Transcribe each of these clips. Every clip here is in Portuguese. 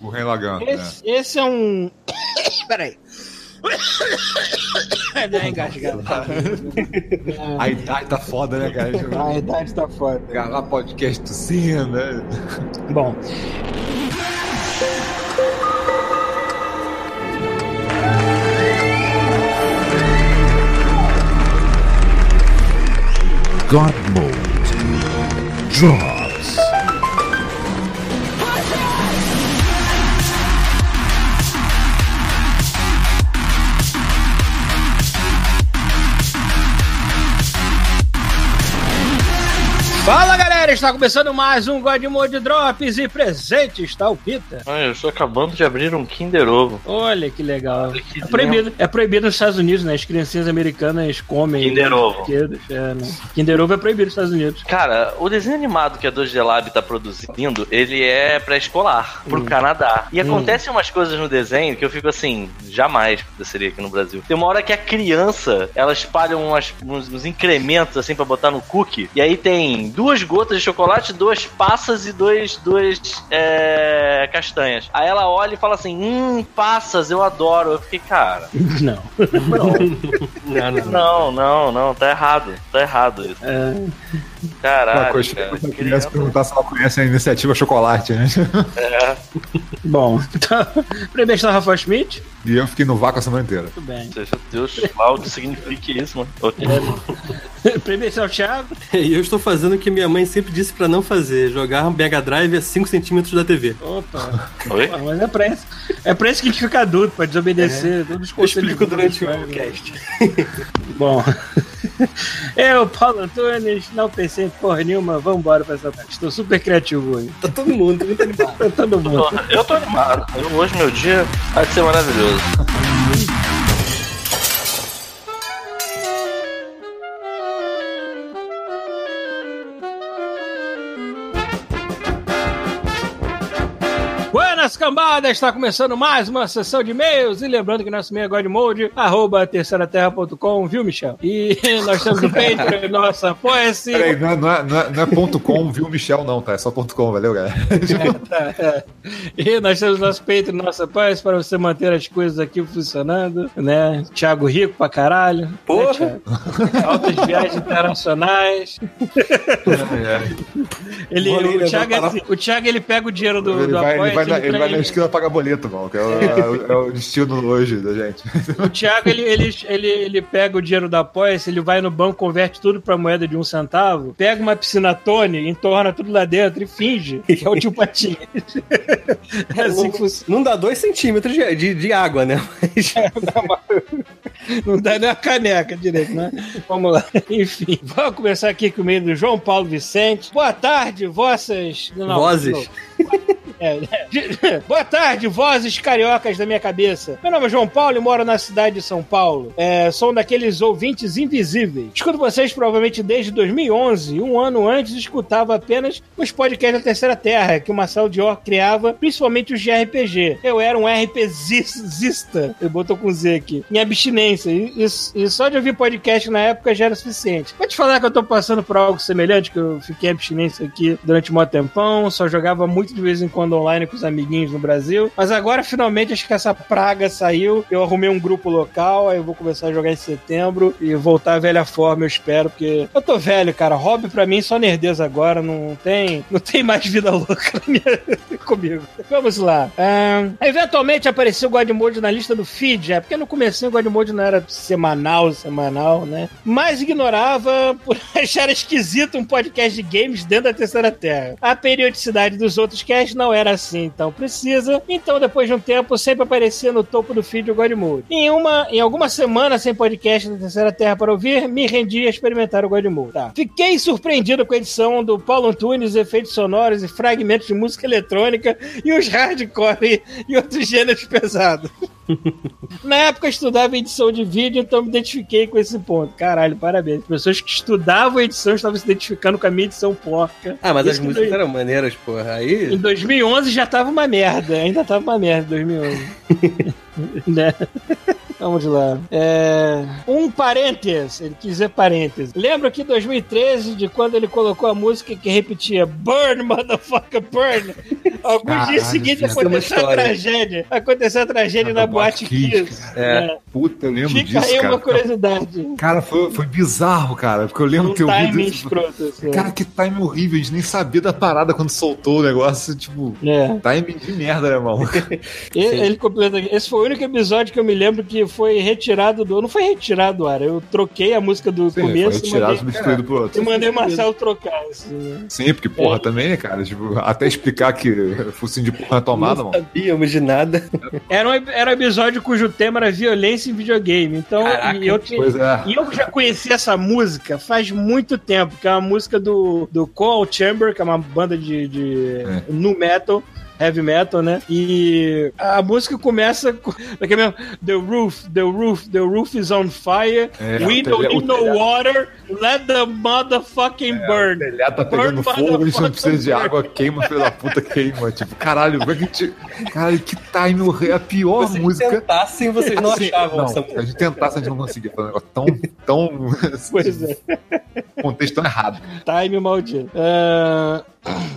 O Rei Lagan. Esse, esse é um. Peraí. Deu uma engasgada. A idade tá foda, né, cara? A idade tá foda. Gravar podcast tossindo, né? Bom. God Mode drops. Fala galera, está começando mais um God Mode Drops e presente está o Pita. Ah, eu estou acabando de abrir um Kinder Ovo. Olha que legal. Olha que É proibido, é proibido nos Estados Unidos, né? As criancinhas americanas comem. Kinder Ovo. É, né? Kinder Ovo é proibido nos Estados Unidos. Cara, o desenho animado que a 2G Lab tá produzindo, ele é pré-escolar, pro Canadá. E acontecem umas coisas no desenho que eu fico assim, jamais aconteceria aqui no Brasil. Tem uma hora que a criança, ela espalha umas, uns, uns incrementos assim pra botar no cookie, e aí tem duas gotas de chocolate, duas passas e dois, duas é, castanhas. Aí ela olha e fala assim, hum, passas, eu adoro. Eu fiquei, cara, Não. não, não, não, não, tá errado, tá errado isso. É, Caralho, Uma coisa cara. eu queria perguntar se ela conhece a iniciativa Chocolate, né? É, bom, então, primeiro está Rafael Schmidt. E eu fiquei no vácuo a semana inteira. Tudo bem. seja Deus que signifique isso, mano. Ok. Primeiro está o Thiago. E eu estou fazendo o que minha mãe sempre disse pra não fazer: jogar um Mega Drive a 5 centímetros da TV. Opa. Oi? Pô, mas é pra isso. É pra isso que a gente fica adulto, pra desobedecer todos os Eu explico durante o faz. cast. Bom. Eu, Paulo Antunes, não pensei em porra nenhuma, vambora pra essa parte. Estou super criativo hoje. Tá todo mundo, muito animado. Tá todo mundo. Eu tô animado. Eu- hoje meu dia vai ser maravilhoso. Buenas cambadas, está começando mais uma sessão de e-mails. E lembrando que nosso e-mail é godmode, arroba terceiraterra.com, viu, Michel? E nós temos o Patreon, nossa, apoia-se. Peraí, não é, não, é, não, é, não é ponto .com, viu, Michel, não, tá? É só ponto .com, valeu, galera? Tá, é. E nós temos nosso Patreon, nossa apoia-se para você manter as coisas aqui funcionando, né? Thiago rico pra caralho. Porra! Né? Altas viagens internacionais. Ele, Vou nem o, levar Thiago, é assim, o Thiago, ele pega o dinheiro do, Ele do vai, ele vai, na, ele ele vai na esquina pagar boleto, mano, que é o, é é o destino hoje da gente. O Thiago, ele, ele, ele, ele pega o dinheiro da Apoia-se, ele vai no banco, converte tudo pra moeda de um centavo, pega uma piscina Tony, entorna tudo lá dentro e finge que é o tio Patinhas. É assim que funciona. Não dá 2 centímetros de, de, de água, né? Mas Não dá nem a caneca direito, né? Vamos lá. Enfim, vamos começar aqui com o meio do João Paulo Vicente. Boa tarde, vossas... Não, Vozes. não. É, é. Boa tarde, vozes cariocas da minha cabeça. Meu nome é João Paulo e moro na cidade de São Paulo. É, sou um daqueles ouvintes invisíveis. Escuto vocês provavelmente desde 2011. Um ano antes escutava apenas os podcasts da Terceira Terra, que o Marcelo Dior criava, principalmente os de RPG. Eu era um RPZista, eu botou com Z aqui, em abstinência. E, e- e só de ouvir podcast na época já era suficiente. Vou te falar que eu tô passando por algo semelhante, que eu fiquei abstinência aqui durante um tempão, só jogava muito de vez em quando online com os amiguinhos no Brasil. Mas agora, finalmente, acho que essa praga saiu. Eu arrumei um grupo local, aí eu vou começar a jogar em setembro e voltar à velha forma, eu espero, porque eu tô velho, cara. Hobby pra mim só nerdeza agora, não tem, não tem mais vida louca minha- comigo. Vamos lá. Ahn, eventualmente apareceu o Godmode na lista do feed, é porque no começo o Godmode não era semanal, semanal, né? Mas ignorava por achar esquisito um podcast de games dentro da Terceira Terra. A periodicidade dos outros casts não era assim tão precisa, então depois de um tempo sempre aparecia no topo do feed o Godmode. Em uma, em alguma semana sem podcast da Terceira Terra para ouvir, me rendi a experimentar o Godmode. Tá. Fiquei surpreendido com a edição do Paulo Antunes, efeitos sonoros e fragmentos de música eletrônica e os hardcore e outros gêneros pesados. Na época eu estudava edição de vídeo, então me identifiquei com esse ponto. Caralho, parabéns. Pessoas que estudavam edição estavam se identificando com a minha edição porca. Ah, mas Isso as músicas dois- eram maneiras, porra. Em Aí. 2011 já tava uma merda, ainda tava uma merda em 2011. né? Vamos lá. É... Um parênteses, ele quis dizer parênteses. Lembro que em 2013, de quando ele colocou a música que repetia Burn, motherfucker, burn. Alguns Caralho, dias seguintes aconteceu a tragédia. Aconteceu a tragédia Na na Boate Kiss. É. É. Puta, eu lembro Fica disso, aí cara. uma curiosidade. Cara, foi, foi bizarro, cara. Porque eu lembro Um ouvido timing isso. escroto. assim. Cara, que time horrível. A gente nem sabia da parada quando soltou o negócio. Tipo, É. timing de merda, né, mano? E- Ele completa aqui. Esse foi o único episódio que eu me lembro que foi retirado do. Não foi retirado do ar. Eu troquei a música do Sim, foi começo retirado, e mandei, substituído por outro. e mandei o Marcelo trocar. Assim, né? Sim, porque, porra, É. também, né, cara? Tipo, até explicar que focinho de porra na tomada, não mano. sabíamos de nada. Era, um, era um episódio cujo tema era violência em videogame. Então, Caraca, e eu, Pois é. e eu já conheci essa música faz muito tempo, que é uma música do, do Coal Chamber, que é uma banda de, de É. nu metal. Heavy metal, né? E a música começa com aquele mesmo, The roof, the roof, the roof is on fire. É, We o don't need o no telhado- water. Let the motherfucking O burn. telhado tá pegando Burn, fogo, a gente não precisa de água, queima, filho da puta, queima. Tipo, caralho, como é que a gente. Caralho, que time horrível. A pior Se música. tentassem, vocês não Assim, achavam não, essa se a música. gente tentasse, a gente não conseguia fazer um negócio tão. tão. Pois é. contexto tão errado. Time maldito. Ah,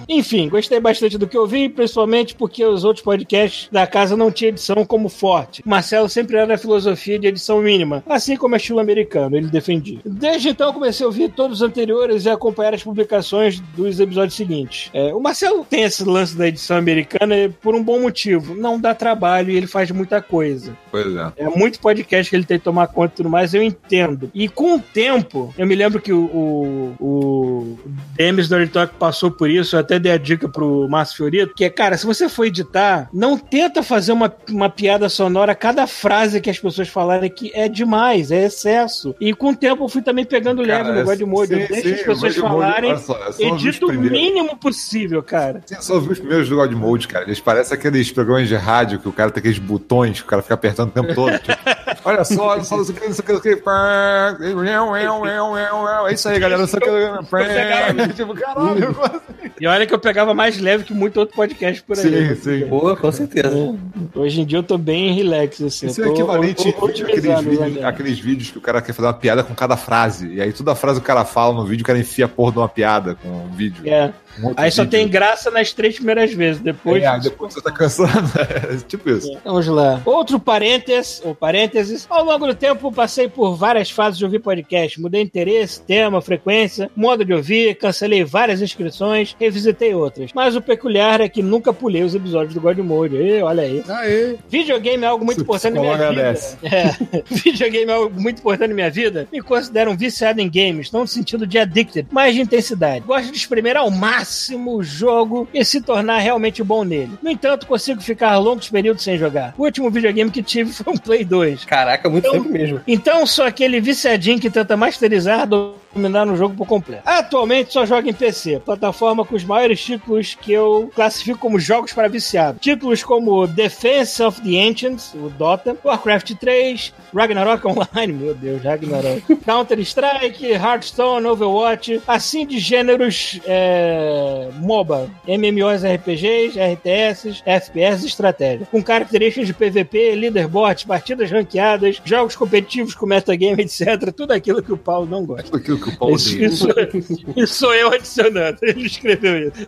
Enfim, gostei bastante do que eu vi, principalmente porque os outros podcasts da casa não tinham edição como forte. Marcelo sempre era da filosofia de edição mínima, assim como é estilo americano, ele defendia. Desde então comecei a ouvir todos os anteriores e acompanhar as publicações dos episódios seguintes. É, o Marcelo tem esse lance da edição americana por um bom motivo. Não dá trabalho e ele faz muita coisa. Pois é. É muito podcast que ele tem que tomar conta e tudo mais, eu entendo. E com o tempo, eu me lembro que o, o, o Demis Dirty Talk passou por isso, eu até dei a dica pro Márcio Fiorito, que é, cara, se você for editar, não tenta fazer uma, uma piada sonora cada frase que as pessoas falarem que é demais, é excesso. E com o tempo eu fui também pegando leve Cara, no Godmode, eu deixo sim, as pessoas Godmode, falarem, só, eu edito o mínimo possível, cara. Sim, eu só vi os primeiros do God Mode, cara. Eles parecem aqueles programas de rádio que o cara tem aqueles botões que o cara fica apertando o tempo todo. Tipo, olha só, olha só, não sei o que, não sei o que, não sei o que. pá, É isso aí, galera. Não sei o que. pá, Tipo, caralho. como assim? E olha que eu pegava mais leve que muito outro podcast por aí. Sim, sim. Boa, com certeza. Hoje em dia eu tô bem relax, assim. Isso eu é equivalente àqueles otimizando, vídeos, né? aqueles vídeos que o cara quer fazer uma piada com cada frase. E aí toda frase que o cara fala no vídeo, o cara enfia a porra de uma piada com um vídeo. É. Um Aí só vídeo. tem graça nas três primeiras vezes. Depois. É, depois você tá cansando. É tipo isso. Vamos lá. Outro parênteses, ou parênteses. Ao longo do tempo, passei por várias fases de ouvir podcast. Mudei interesse, tema, frequência, modo de ouvir, cancelei várias inscrições, revisitei outras. Mas o peculiar é que nunca pulei os episódios do God Mode. Ê, olha aí. Aê. Videogame é algo muito importante na minha Psicóloga vida. É. Videogame é algo muito importante na minha vida. Me considero um viciado em games, não no sentido de addicted, mas de intensidade. Gosto de espremer ao máximo o jogo e se tornar realmente bom nele. No entanto, consigo ficar longos períodos sem jogar. O último videogame que tive foi um Play 2. Caraca, muito Então- tempo mesmo. Então sou aquele viciadinho que tenta masterizar, dominar no jogo por completo. Atualmente só jogo em PC, plataforma com os maiores títulos que eu classifico como jogos para viciado. Títulos como Defense of the Ancients, o Dota, Warcraft 3, Ragnarok Online, meu Deus, Ragnarok, Counter-Strike, Hearthstone, Overwatch, assim de gêneros é, MOBA, MMOs RPGs, RTS, FPS e estratégia, com características de PVP, leaderboard, partidas ranqueadas, jogos competitivos com metagame, etc. Tudo aquilo que o Paulo não gosta. Que o Paulo Isso, isso, isso sou eu adicionando. Ele escreveu isso.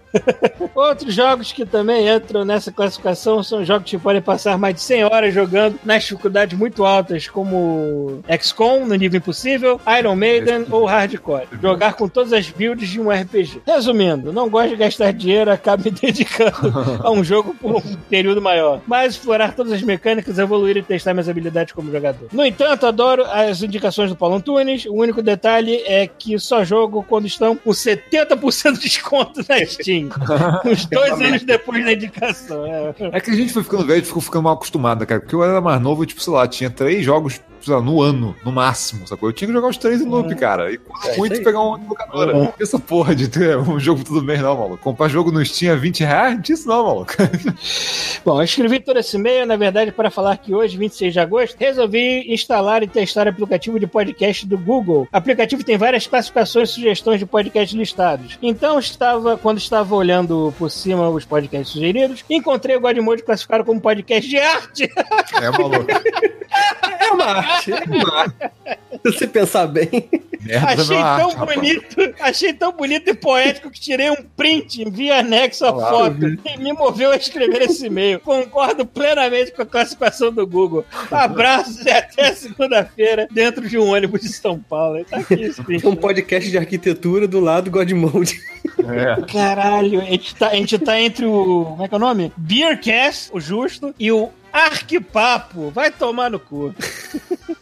Outros jogos que também entram nessa classificação são jogos que podem passar mais de 100 horas jogando nas dificuldades muito altas, como XCOM, no nível impossível, Iron Maiden ou Hardcore. Jogar com todas as builds de um RPG. Resumindo, não gosto de gastar dinheiro, acabo me dedicando a um jogo por um período maior. Mas explorar todas as mecânicas, evoluir e testar minhas habilidades como jogador. No entanto, adoro as indicações do Paulo Antunes. O único detalhe é que só jogo quando estão com 70% de desconto na Steam. Uns dois anos depois da indicação. É. É que a gente foi ficando velho e ficou ficando mal acostumado, cara? Porque eu era mais novo, tipo, sei lá, tinha três jogos sei lá, no ano, no máximo, sacou? Eu tinha que jogar os três em loop, cara. E quando É, muito pegar uma locadora. Uhum. Essa porra de ter um jogo tudo bem, não, maluco. Comprar jogo no Steam a 20 reais? Não tinha isso não, maluco. Bom, eu escrevi todo esse e-mail, na verdade, para falar que hoje, 26 de agosto, resolvi instalar e testar o aplicativo de podcast do Google. O aplicativo tem várias classificações e sugestões de podcasts listados. Então, estava, quando estava olhando por cima os podcasts sugeridos, encontrei o Godmode classificado como podcast de arte. É maluco. É uma Se você pensar bem. merda Achei é tão arte, rapaz. bonito, achei tão bonito e poético que tirei um print, envia anexo a foto e me moveu a escrever esse e-mail. Concordo plenamente com a classificação do Google. Abraços e até segunda-feira dentro de um ônibus de São Paulo. Tá aqui esse print. Um podcast de arquitetura do lado Godmode. É. Caralho, a gente, tá, a gente tá entre o. Como é que é o nome? Beercast, o justo, e o Arquipapo. Vai tomar no cu.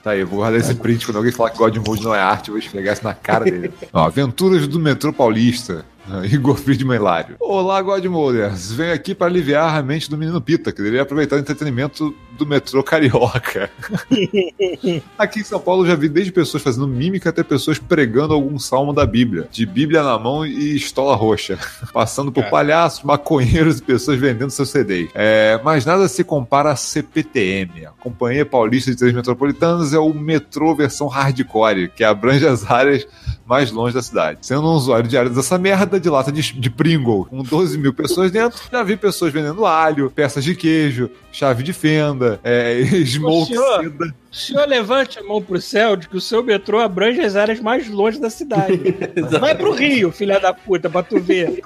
Tá aí, eu vou guardar esse print quando alguém falar que God Mode não é arte, eu vou esfregar isso na cara dele. Ó, Aventuras do Metrô Paulista. Igor Friedman Hilário. Olá, Godmoders. Venho aqui para aliviar a mente do menino Pita, que deveria aproveitar o entretenimento do metrô carioca. aqui em São Paulo já vi desde pessoas fazendo mímica até pessoas pregando algum salmo da Bíblia, de Bíblia na mão e estola roxa, passando por palhaços, maconheiros e pessoas vendendo seus CDs. É, mas nada se compara a CPTM, a Companhia Paulista de Trens Metropolitanos é o metrô versão hardcore, que abrange as áreas mais longe da cidade. Sendo um usuário diário dessa merda de lata de, de Pringle, com 12 mil pessoas dentro, já vi pessoas vendendo alho, peças de queijo, chave de fenda, é, smoke senhor. seda. O senhor levante a mão pro céu de que o seu metrô abrange as áreas mais longe da cidade. Vai pro Rio, filha da puta, pra tu ver.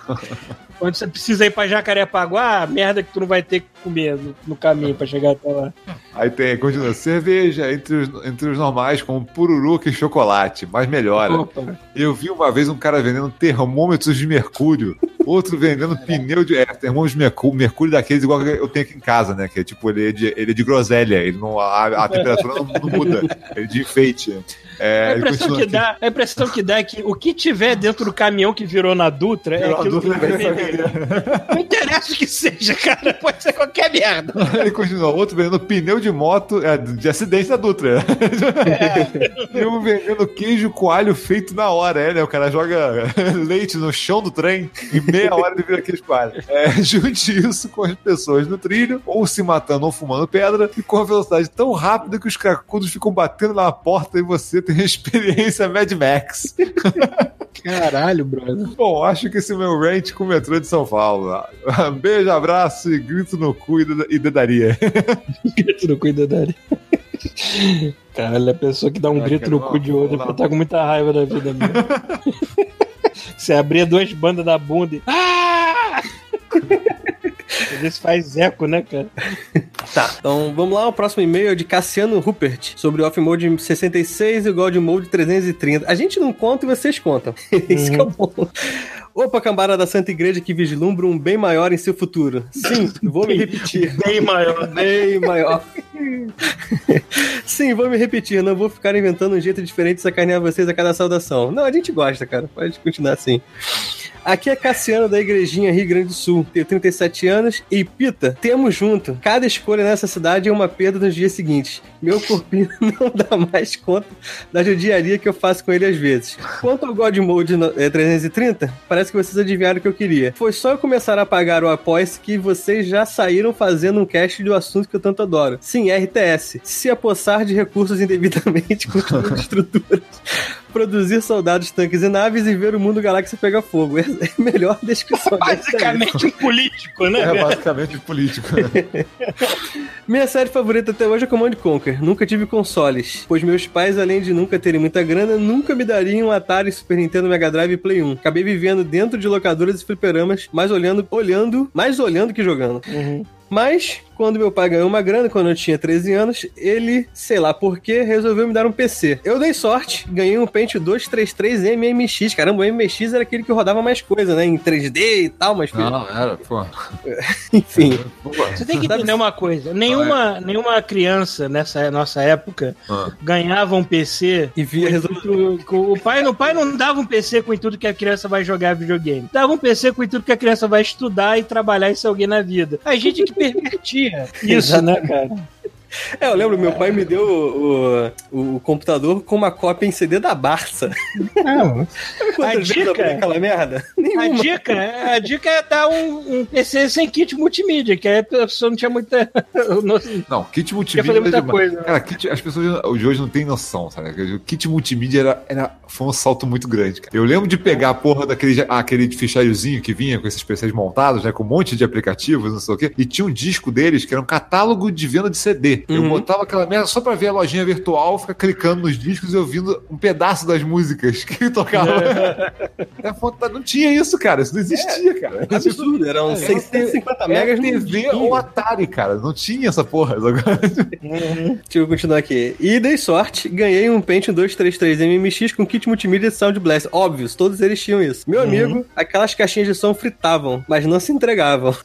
Quando você precisa ir pra Jacarepaguá, merda que tu não vai ter que comer no, no caminho pra chegar até lá. Aí tem, continua, cerveja entre os, entre os normais, como pururuca e chocolate, mas melhora. Opa. Eu vi uma vez um cara vendendo termômetros de mercúrio, outro vendendo pneu de. É, termômetros de mercúrio, mercúrio daqueles igual que eu tenho aqui em casa, né? Que é tipo, ele é de, ele é de groselha, ele não, a, a temperatura não, não muda, é de enfeite. É, A impressão, que dá, a impressão que dá é que o que tiver dentro do caminhão que virou na Dutra é Virou a aquilo Dutra, que vai ele vai vender. Não interessa o que seja, cara. Pode ser qualquer merda. Ele continua, outro vendendo pneu de moto, é, de acidente da Dutra. E um vendendo queijo coalho feito na hora, é, né? O cara joga leite no chão do trem e meia hora ele vira queijo coalho. É, junte isso com as pessoas no trilho, ou se matando ou fumando pedra, e com a velocidade tão rápida que os cracudos ficam batendo na porta e você tem experiência Mad Max. Caralho, brother. Bom, acho que esse é o meu rant com o metrô de São Paulo. Beijo, abraço e grito no cu e deda- e dedaria. grito no cu da Dari. Caralho, a pessoa que dá um Ah, grito no cu de não. porque tá com muita raiva da vida mesmo. Você abria duas bandas da bunda e. Ah! Vezes faz eco, né, cara? Tá, então vamos lá. O próximo e-mail é de Cassiano Rupert sobre o Off-Mode 66 e o God Mode 330. A gente não conta e vocês contam. Isso que é bom. Opa, cambada da Santa Igreja que vislumbra um bem maior em seu futuro. Sim, vou me repetir. Bem maior. Bem maior. Sim, vou me repetir. Não vou ficar inventando um jeito diferente de sacanear vocês a cada saudação. Não, a gente gosta, cara. Pode continuar assim. Aqui é Cassiano da Igrejinha Rio Grande do Sul. Tenho 37 anos e Pita, temos junto. Cada escolha nessa cidade é uma perda nos dias seguintes. Meu corpinho não dá mais conta da judiaria que eu faço com ele às vezes. Quanto ao God Mode no- eh, 330, parece que vocês adivinharam o que eu queria. Foi só eu começar a pagar o Apoia-se que vocês já saíram fazendo um cast do assunto que eu tanto adoro. Sim, RTS. Se apossar de recursos indevidamente, construir estruturas, produzir soldados, tanques e naves e ver o mundo galáxia pegar fogo. É a melhor descrição. Basicamente um político, né? É velho? basicamente político. Minha série favorita até hoje é Command Conquer. Nunca tive consoles, pois meus pais, além de nunca terem muita grana, nunca me dariam um Atari, Super Nintendo, Mega Drive e Play 1. Acabei vivendo dentro de locadoras e fliperamas, mais olhando, olhando, mais olhando que jogando. Mas, quando meu pai ganhou uma grana, quando eu tinha 13 anos, ele, sei lá porquê, resolveu me dar um PC. Eu dei sorte, ganhei um Pentium 233 MMX. Caramba, o MMX era aquele que rodava mais coisa, né? Em 3D e tal, mas... Não, era, pô. Enfim. Você tem que entender uma coisa: nenhuma, nenhuma criança nessa nossa época Ah. ganhava um PC. E via com- o, pai, o pai não dava um PC com o intuito que a criança vai jogar videogame. Dava um PC com o intuito que a criança vai estudar e trabalhar e ser alguém na vida. A gente que pervertia isso, né, cara? É, eu lembro, meu pai me deu o, o, o computador com uma cópia em CD da Barça. Não. A dica- aquela merda? A Nenhuma. dica, a dica é dar um, um PC sem kit multimídia, que aí a pessoa não tinha muita. noção. Não, kit Ia multimídia. fazer muita coisa. Cara, kit, as pessoas de hoje não têm noção, sabe? O kit multimídia era, era, foi um salto muito grande, cara. Eu lembro de pegar a porra daquele aquele fichariozinho que vinha com esses PCs montados, né? Com um monte de aplicativos, não sei o quê. E tinha um disco deles que era um catálogo de venda de CD. Play, eu Uhum. botava aquela merda só pra ver a lojinha virtual, ficar clicando nos discos e ouvindo um pedaço das músicas que tocava. É foda- não tinha isso, cara. Isso não existia, cara. É absurdo, eram 650 megas no TV ou Atari, cara. Não tinha essa porra. Deixa eu continuar aqui. E dei sorte, ganhei um Pentium 233 MMX com kit multimídia de Sound Blast. Óbvios, todos eles tinham isso. Meu amigo, aquelas caixinhas de som fritavam, mas não se entregavam.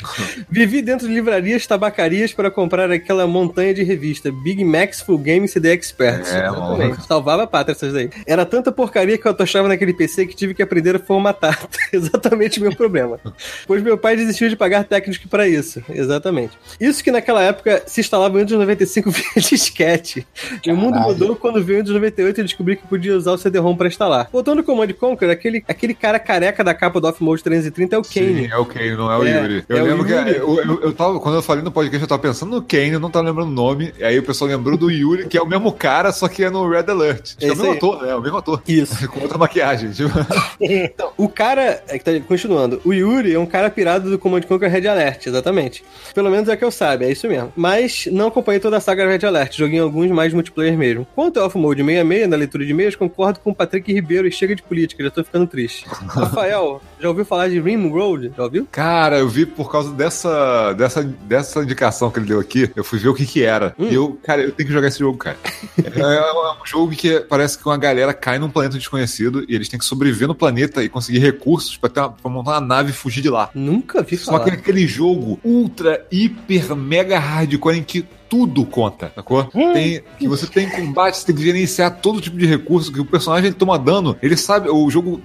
Vivi dentro de livrarias, tabacarias para comprar aquela montanha de revista Big Max Full Game CD Expert. É, Exatamente. Salvava a pátria essas daí. Era tanta porcaria que eu atochava naquele PC que tive que aprender a formatar. Exatamente o meu problema. Pois meu pai desistiu de pagar técnico para isso. Exatamente. Isso que naquela época se instalava o Windows 95 via disquete. E o mundo mudou quando veio o Windows 98 e descobri que podia usar o CD-ROM para instalar. Voltando ao Command Conquer, aquele, aquele cara careca da capa do Off-Mode 330 é o Kane. Sim, é o Kane, não é o É, Yuri. Eu é lembro que Yuri. eu, eu, eu tava, quando eu falei no podcast, eu tava pensando no Kane, eu não tava lembrando o nome. E aí o pessoal lembrou do Yuri, que é o mesmo cara, só que é no Red Alert. É o mesmo aí. ator, né? É o mesmo ator. Isso. Com outra maquiagem. Tipo. Então, o cara, é que tá continuando, o Yuri é um cara pirado do Command Conquer Red Alert, exatamente. Pelo menos é que eu saiba, é isso mesmo. Mas não acompanhei toda a saga Red Alert, joguei alguns mais multiplayer mesmo. Quanto ao Alpha Mode 66, na leitura de e-mails, concordo com o Patrick Ribeiro e chega de política, já tô ficando triste. Rafael, já ouviu falar de Rim Road? Já ouviu? Cara, eu vi por causa dessa, dessa, dessa indicação que ele deu aqui, eu fui ver o que que era. E eu, cara, eu tenho que jogar esse jogo, cara. é um jogo que parece que uma galera cai num planeta desconhecido e eles têm que sobreviver no planeta e conseguir recursos pra, ter uma- pra montar uma nave e fugir de lá. Nunca vi Só falar. que é aquele jogo ultra, hiper, mega hardcore em que tudo conta, sacou? Tem, que você tem combate, você tem que gerenciar todo tipo de recurso, que o personagem toma dano, ele sabe, o jogo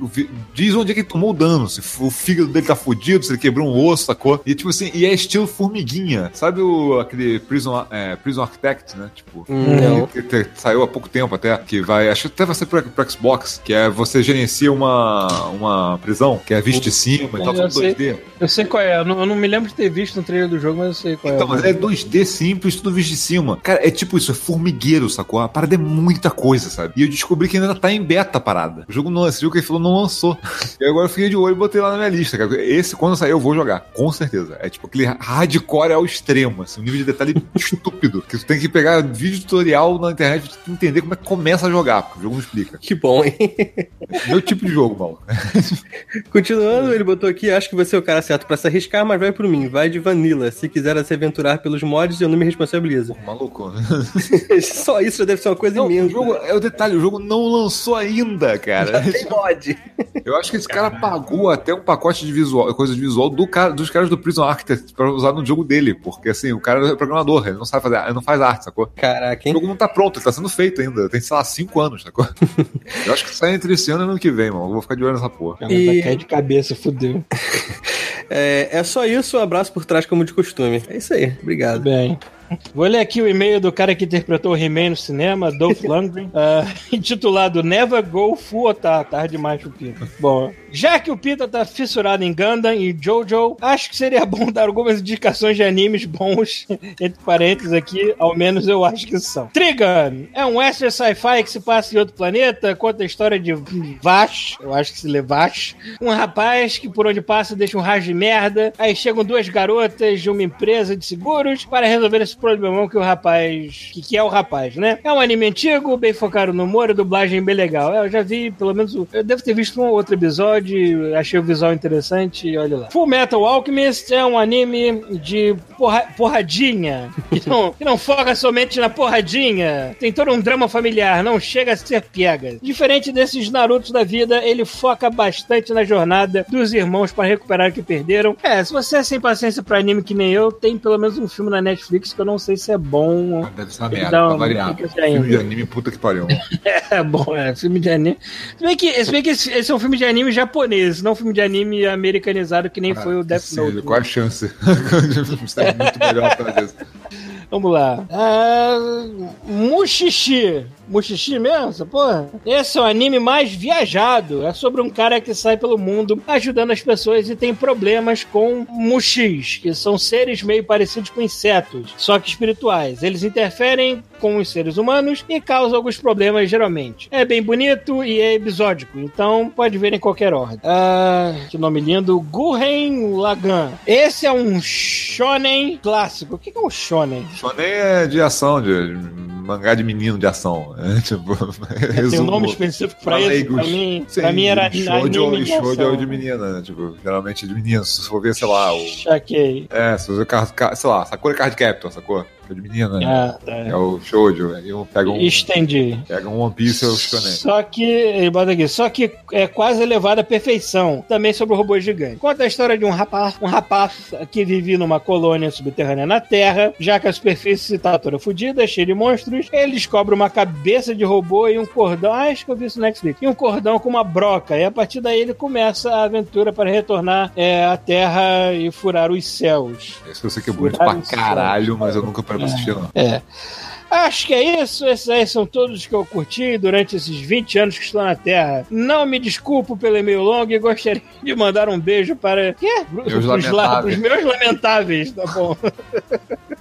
diz onde é que ele tomou o dano, se o fígado dele tá fudido, se ele quebrou um osso, sacou? E tipo assim, e é estilo formiguinha, sabe o, aquele Prison, é, Prison Architect, né? Tipo, Não. que, que- que saiu há pouco tempo até, que vai, acho que até vai ser pro, Xbox, que é você gerencia uma, uma prisão, que é vista de cima e tal, tudo sei. 2D. Eu sei qual é. Eu não, eu não me lembro de ter visto no trailer do jogo, mas eu sei qual Então, é. mas é 2D simples, tudo visto de cima. Cara, é tipo isso, é formigueiro, sacou? A parada é muita coisa, sabe? E eu descobri que ainda tá em beta a parada. O jogo não, jogo que ele falou não lançou. E agora eu fiquei de olho e botei lá na minha lista, cara. Esse, quando sair, eu vou jogar, com certeza. É tipo aquele hardcore ao extremo, assim, um nível de detalhe estúpido. Que tu tem que pegar vídeo tutorial na internet pra entender como é que começa a jogar, porque o jogo não explica. Que bom, hein? É meu tipo de jogo, mal. Continuando, ele botou aqui, acho que você é o cara certo pra se arriscar, mas vai por mim, vai de Vanilla. Se quiser se aventurar pelos mods, eu não me responsabilizo. Maluco. Só isso já deve ser uma coisa Não, o imensa. jogo, é o detalhe, o jogo não lançou ainda, cara. Tem mod. Eu acho que esse cara pagou até um pacote de visual, coisa de visual do cara, dos caras do Prison Architect pra usar no jogo dele, porque assim, o cara é programador, ele não sabe fazer, ele não faz arte, sacou? Caraca, O hein? jogo não tá pronto, ele tá sendo feito ainda, tem, sei lá, 5 anos, sacou? Eu acho que sai entre esse ano e ano que vem, mano. Eu vou ficar de olho nessa porra. Cara, E- vai cair de cabeça, fudeu. É, é só isso, um abraço por trás como de costume. É isso aí, obrigado. Bem. Vou ler aqui o e-mail do cara que interpretou o He-Man no cinema, Dolph Lundgren, ah, intitulado Never Go Full Otar. Tarde demais Pita. Bom, já que o Pita tá fissurado em Gundam e Jojo, acho que seria bom dar algumas indicações de animes bons, entre parênteses aqui, ao menos eu acho que são. Trigun é um western sci-fi que se passa em outro planeta, conta a história de Vash, eu acho que se lê Vash, um rapaz que por onde passa deixa um raio de merda, aí chegam duas garotas de uma empresa de seguros para resolver esse problemão que o rapaz, que, que é o rapaz, né? É um anime antigo, bem focado no humor e dublagem bem legal. É, eu já vi, pelo menos, eu devo ter visto um ou outro episódio, achei o visual interessante e olha lá. Full Metal Alchemist é um anime de porra- porradinha, que não, que não foca somente na porradinha. Tem todo um drama familiar, não chega a ser pega. Diferente desses Narutos da vida, ele foca bastante na jornada dos irmãos para recuperar o que perderam. É, se você é sem paciência pra anime que nem eu, tem pelo menos um filme na Netflix que eu não sei se é bom. Deve ser uma que merda, uma variar. dica Filme de anime, puta que pariu. É bom, é filme de anime. Se bem que, se bem que esse, esse é um filme de anime japonês, não um filme de anime americanizado que nem foi o Death Sim, Note. Qual a chance? É muito melhor pra isso. Vamos lá. Ah, Mushishi. Mushishi mesmo, essa porra? Esse é o anime mais viajado. É sobre um cara que sai pelo mundo ajudando as pessoas e tem problemas com mushis, que são seres meio parecidos com insetos, só que espirituais. Eles interferem com os seres humanos e causam alguns problemas, geralmente. É bem bonito e é episódico, então pode ver em qualquer ordem. Ah, que nome lindo. Gurren Lagann. Esse é um shonen clássico. O que é um shonen? Shonen é de ação, de mangá de menino de ação. É, tipo, Tem um nome específico pra pra isso? Pra mim, Sim, pra mim era shoujo, anime de shoujo é de menina, né? Tipo, geralmente é de menino. Se for ver, sei lá, o. É, se você car- car- sei lá, Sakura Card Captor, sacou? É de menina, né? Ah, tá. É o shoujo. Aí um pega um, Entendi. pega um One Piece e o shonen. Só que, bota aqui, só que é quase elevado à perfeição. Também sobre o robô gigante. Conta a história de um rapaz, um rapaz que vive numa colônia subterrânea na Terra, já que a superfície está toda fodida, cheia de monstros. Ele descobre uma cabeça de robô e um cordão. Ah, acho que eu vi isso no Netflix. E um cordão com uma broca. E a partir daí ele começa a aventura para retornar é, à Terra e furar os céus. Esse eu sei que é bonito pra os céus. caralho, mas eu nunca parei pra assistir, não. É. Acho que é isso. Esses aí são todos que eu curti durante esses 20 anos que estou na Terra. Não me desculpo pelo e-mail longo e gostaria de mandar um beijo para. Quê? Meus Pros la- lamentáveis. pros meus lamentáveis, tá bom.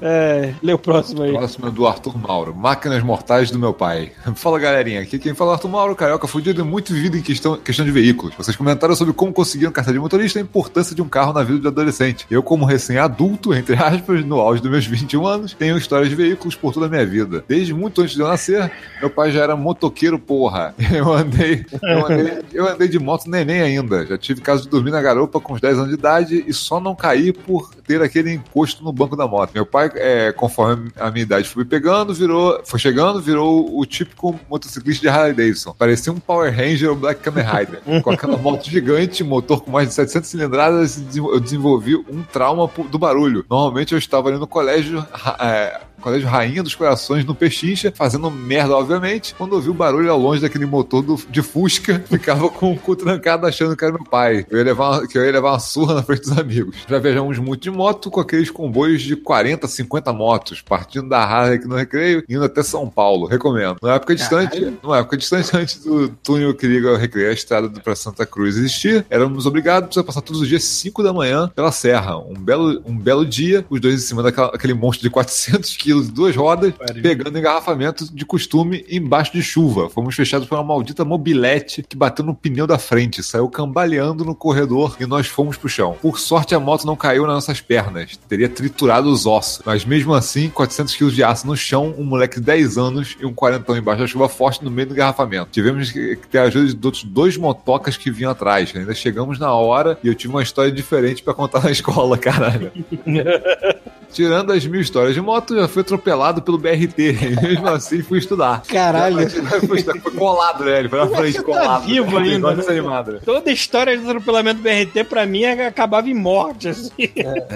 É, lê o próximo aí. Próximo é do Arthur Mauro. Máquinas Mortais do meu pai. Fala galerinha, aqui quem fala é Arthur Mauro, carioca fudido e muito vivido em questão, questão de veículos. Vocês comentaram sobre como conseguiram carta de motorista e a importância de um carro na vida de adolescente. Eu, como recém-adulto, entre aspas, no auge dos meus 21 anos, tenho histórias de veículos por toda a minha vida. Desde muito antes de eu nascer, meu pai já era motoqueiro, porra. Eu andei, eu andei, eu andei de moto neném ainda. Já tive caso de dormir na garupa com uns 10 anos de idade e só não caí por ter aquele encosto no banco da moto. Meu pai, é, conforme a minha idade foi pegando, virou, foi chegando, virou o típico motociclista de Harley Davidson. Parecia um Power Ranger ou Black Kamen Rider. com aquela moto gigante, motor com mais de 700 cilindradas, eu desenvolvi um trauma do barulho. Normalmente eu estava ali no colégio, é, Colégio Rainha dos Corações no Pechincha, fazendo merda, obviamente. Quando eu vi o barulho ao longe daquele motor do- de Fusca, ficava com o cu trancado achando que era meu pai. Eu ia levar, uma- que eu ia levar uma surra na frente dos amigos. Já viajamos muito de moto com aqueles comboios de 40, 50 motos, partindo da Harley aqui no Recreio, indo até São Paulo. Recomendo. Na época distante, numa época distante antes do túnel que liga ao Recreio, a estrada pra Santa Cruz existir, éramos obrigados a passar todos os dias 5 da manhã pela serra. Um belo, um belo dia, os dois em cima daquele monstro de 400 quilos, duas rodas, pegando engarrafamento de costume embaixo de chuva. Fomos fechados por uma maldita mobilete que bateu no pneu da frente, saiu cambaleando no corredor e nós fomos pro chão. Por sorte, a moto não caiu nas nossas pernas, teria triturado os ossos. Mas mesmo assim, 400 quilos de aço no chão, um moleque de 10 anos e um quarentão embaixo da chuva forte no meio do engarrafamento. Tivemos que ter a ajuda de outros dois motocas que vinham atrás. Ainda chegamos na hora e eu tive uma história diferente pra contar na escola, caralho. Tirando as mil histórias de moto, já fui atropelado pelo BRT. Mesmo assim fui estudar. Caralho. Foi, colado, né? Ele foi na frente, Você tá colado. vivo ainda, Igual né? desanimado, né? Toda história de atropelamento do BRT, pra mim, é- acabava em morte, assim.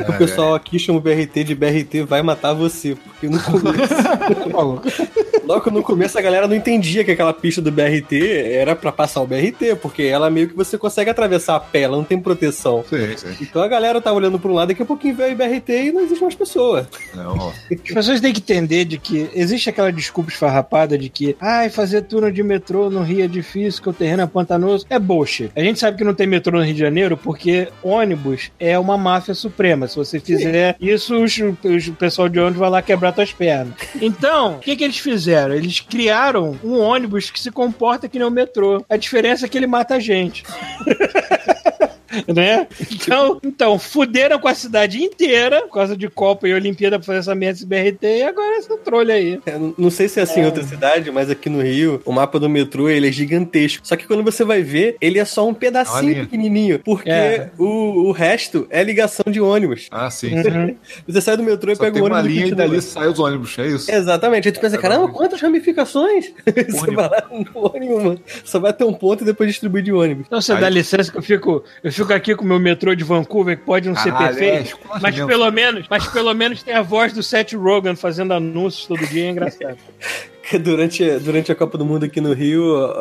O pessoal aqui chama o BRT de BRT vai matar você. Porque no começo, logo no começo a galera não entendia que aquela pista do BRT era pra passar o BRT, porque ela meio que você consegue atravessar a pé, ela não tem proteção. Sim, sim. Então a galera tá olhando pra um lado, daqui a pouquinho veio o BRT e não existe mais pessoa. Não, ó. As pessoas têm que entender de que existe aquela desculpa esfarrapada de que ai, fazer túnel de metrô no Rio é difícil, que o terreno é pantanoso. É bullshit. A gente sabe que não tem metrô no Rio de Janeiro porque ônibus é uma máfia suprema. Se você fizer isso, os- os- o pessoal de ônibus vai lá quebrar tuas pernas. Então, o que, que eles fizeram? Eles criaram um ônibus que se comporta que nem o metrô. A diferença é que ele mata a gente. né? Então, então, fuderam com a cidade inteira por causa de Copa e Olimpíada pra fazer essa merda desse BRT e agora essa trolha aí. É, não- não sei se é assim em outra cidade, mas aqui no Rio, o mapa do metrô ele é gigantesco. Só que quando você vai ver, ele é só um pedacinho Olha. pequenininho, porque É. o, o resto é ligação de ônibus. Ah, sim. Uhum. Você sai do metrô e Só pega tem o uma ônibus linha e dali sai os ônibus, é isso? Exatamente. Aí tu pensa, caramba, quantas ramificações? Você vai lá, não porra nenhuma. Só vai ter um ponto e depois distribuir de ônibus. Então você Aí- dá licença que eu fico, eu fico aqui com o meu metrô de Vancouver, que pode não ser Caralho, é, perfeito, esculacho mas mesmo. pelo menos, mas pelo menos tem a voz do Seth Rogen fazendo anúncios todo dia, é engraçado. durante, durante a Copa do Mundo aqui no Rio, a,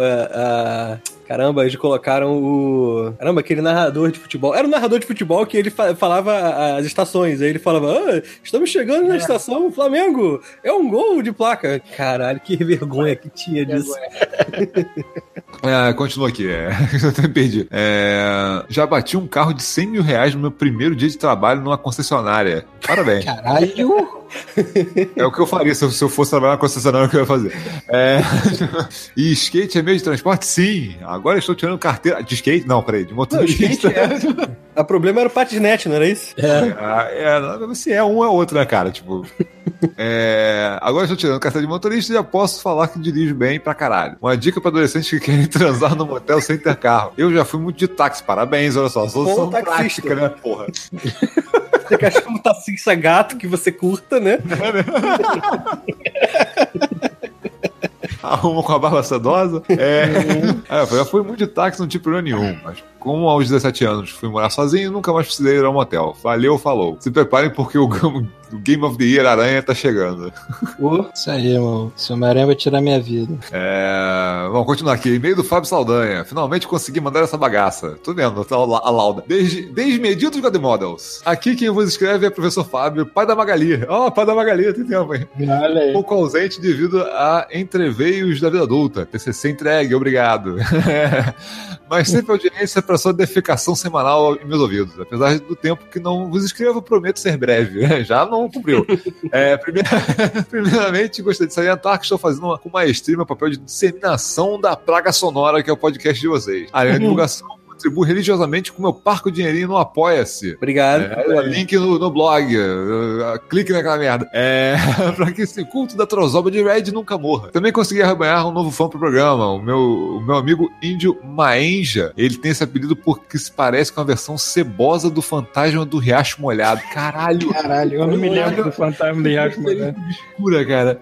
a- Caramba, eles colocaram o. Caramba, aquele narrador de futebol. Era um narrador de futebol que ele fa- falava as estações. Aí ele falava: ah, estamos chegando na estação Flamengo. É um gol de placa. Caralho, que vergonha que tinha disso. É, continua aqui, é. Eu até me perdi. É, já bati um carro de 100 mil reais no meu primeiro dia de trabalho numa concessionária. Parabéns. Caralho! É o que eu faria se eu, se eu fosse trabalhar na concessionária, é o que eu ia fazer. É, e skate é meio de transporte? Sim. Agora estou tirando carteira. De skate? Não, peraí, de Não, motorista. skate é... A problema era o patinete, não era isso? Ah, É, não, se é um é outro, né, cara? Tipo. é, agora estou tirando carteira de motorista e já posso falar que dirijo bem pra caralho. Uma dica pra adolescentes que querem transar no motel sem ter carro. Eu já fui muito de táxi, parabéns, olha só. Solução Bom taxista. prática, né, porra? Você quer achar um taxista gato que você curta, né? Arruma com a barba sedosa. É, é, eu já fui muito de táxi, não tive problema nenhum. Mas como aos 17 anos fui morar sozinho, nunca mais precisei ir ao motel. Valeu, falou. Se preparem porque o, o Game of the Year Aranha tá chegando. Isso aí, irmão. Seu Homem-Aranha vai tirar minha vida. É, vamos continuar aqui. E-mail do Fábio Saldanha. Finalmente consegui mandar essa bagaça. Tô vendo, tá a lauda. Desde, desmedidos God Models. Aqui quem vos escreve é o professor Fábio, pai da Magali. Ó, pai da Magali, tem tempo, hein? Olha aí. pouco ausente devido a entreveios da vida adulta. TCC entregue, obrigado. Mas sempre audiência para sua defecação semanal em meus ouvidos. Apesar do tempo que não vos escrevo, prometo ser breve. Já não cumpriu. É, primeira- Primeiramente, gostaria de salientar que estou fazendo uma, com maestria meu papel de disseminação da praga sonora que é o podcast de vocês. Além da divulgação, contribuo religiosamente com meu parco dinheirinho no Apoia-se. Obrigado. É, link no, no blog. clique naquela merda. É, pra que esse culto da trozoba de Red nunca morra. Também consegui arrebanhar um novo fã pro programa. O meu, o meu amigo índio Maenja. Ele tem esse apelido porque se parece com a versão cebosa do fantasma do Riacho Molhado. Caralho, Caralho, eu não me lembro do fantasma do Riacho Molhado. escura, cara.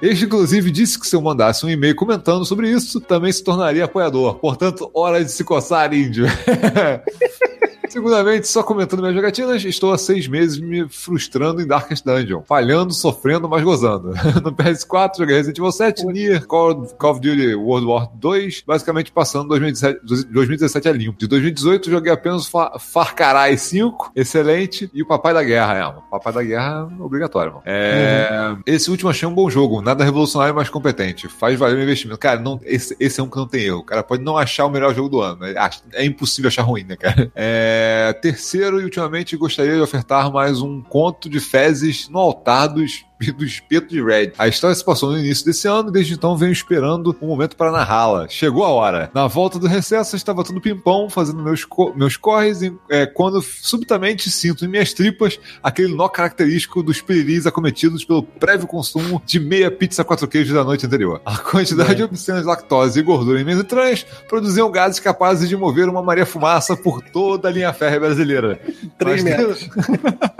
Este, inclusive, disse que se eu mandasse um e-mail comentando sobre isso, também se tornaria apoiador. Portanto, hora de se coçar, índio. Segundamente, só comentando minhas jogatinas, estou há seis meses me frustrando em Darkest Dungeon. Falhando, sofrendo, mas gozando. No PS4, joguei Resident Evil 7, Nier, Call of, Call of Duty World War 2, basicamente passando 2017, 2017 a limpo. De 2018, joguei apenas Fa Far Cry 5, excelente, e o Papai da Guerra, é, mano. Papai da Guerra é obrigatório, mano. É, Esse último achei um bom jogo, nada revolucionário, mas competente. Faz valer o investimento. Cara, não, esse, esse é um que não tem erro. O cara pode não achar o melhor jogo do ano. É, é impossível achar ruim, né, cara? É, terceiro, e ultimamente gostaria de ofertar mais um conto de fezes no altar dos do espeto de Red. A história se passou no início desse ano e desde então venho esperando um momento para narrá-la. Chegou a hora. Na volta do recesso, estava tudo pimpão, fazendo meus, co- meus corres, e, é, quando subitamente sinto em minhas tripas aquele nó característico dos piriris acometidos pelo prévio consumo de meia pizza quatro queijos da noite anterior. A quantidade obscena de lactose e gordura em minhas entranhas produziam gases capazes de mover uma maria fumaça por toda a linha férrea brasileira. Três Mas- metros.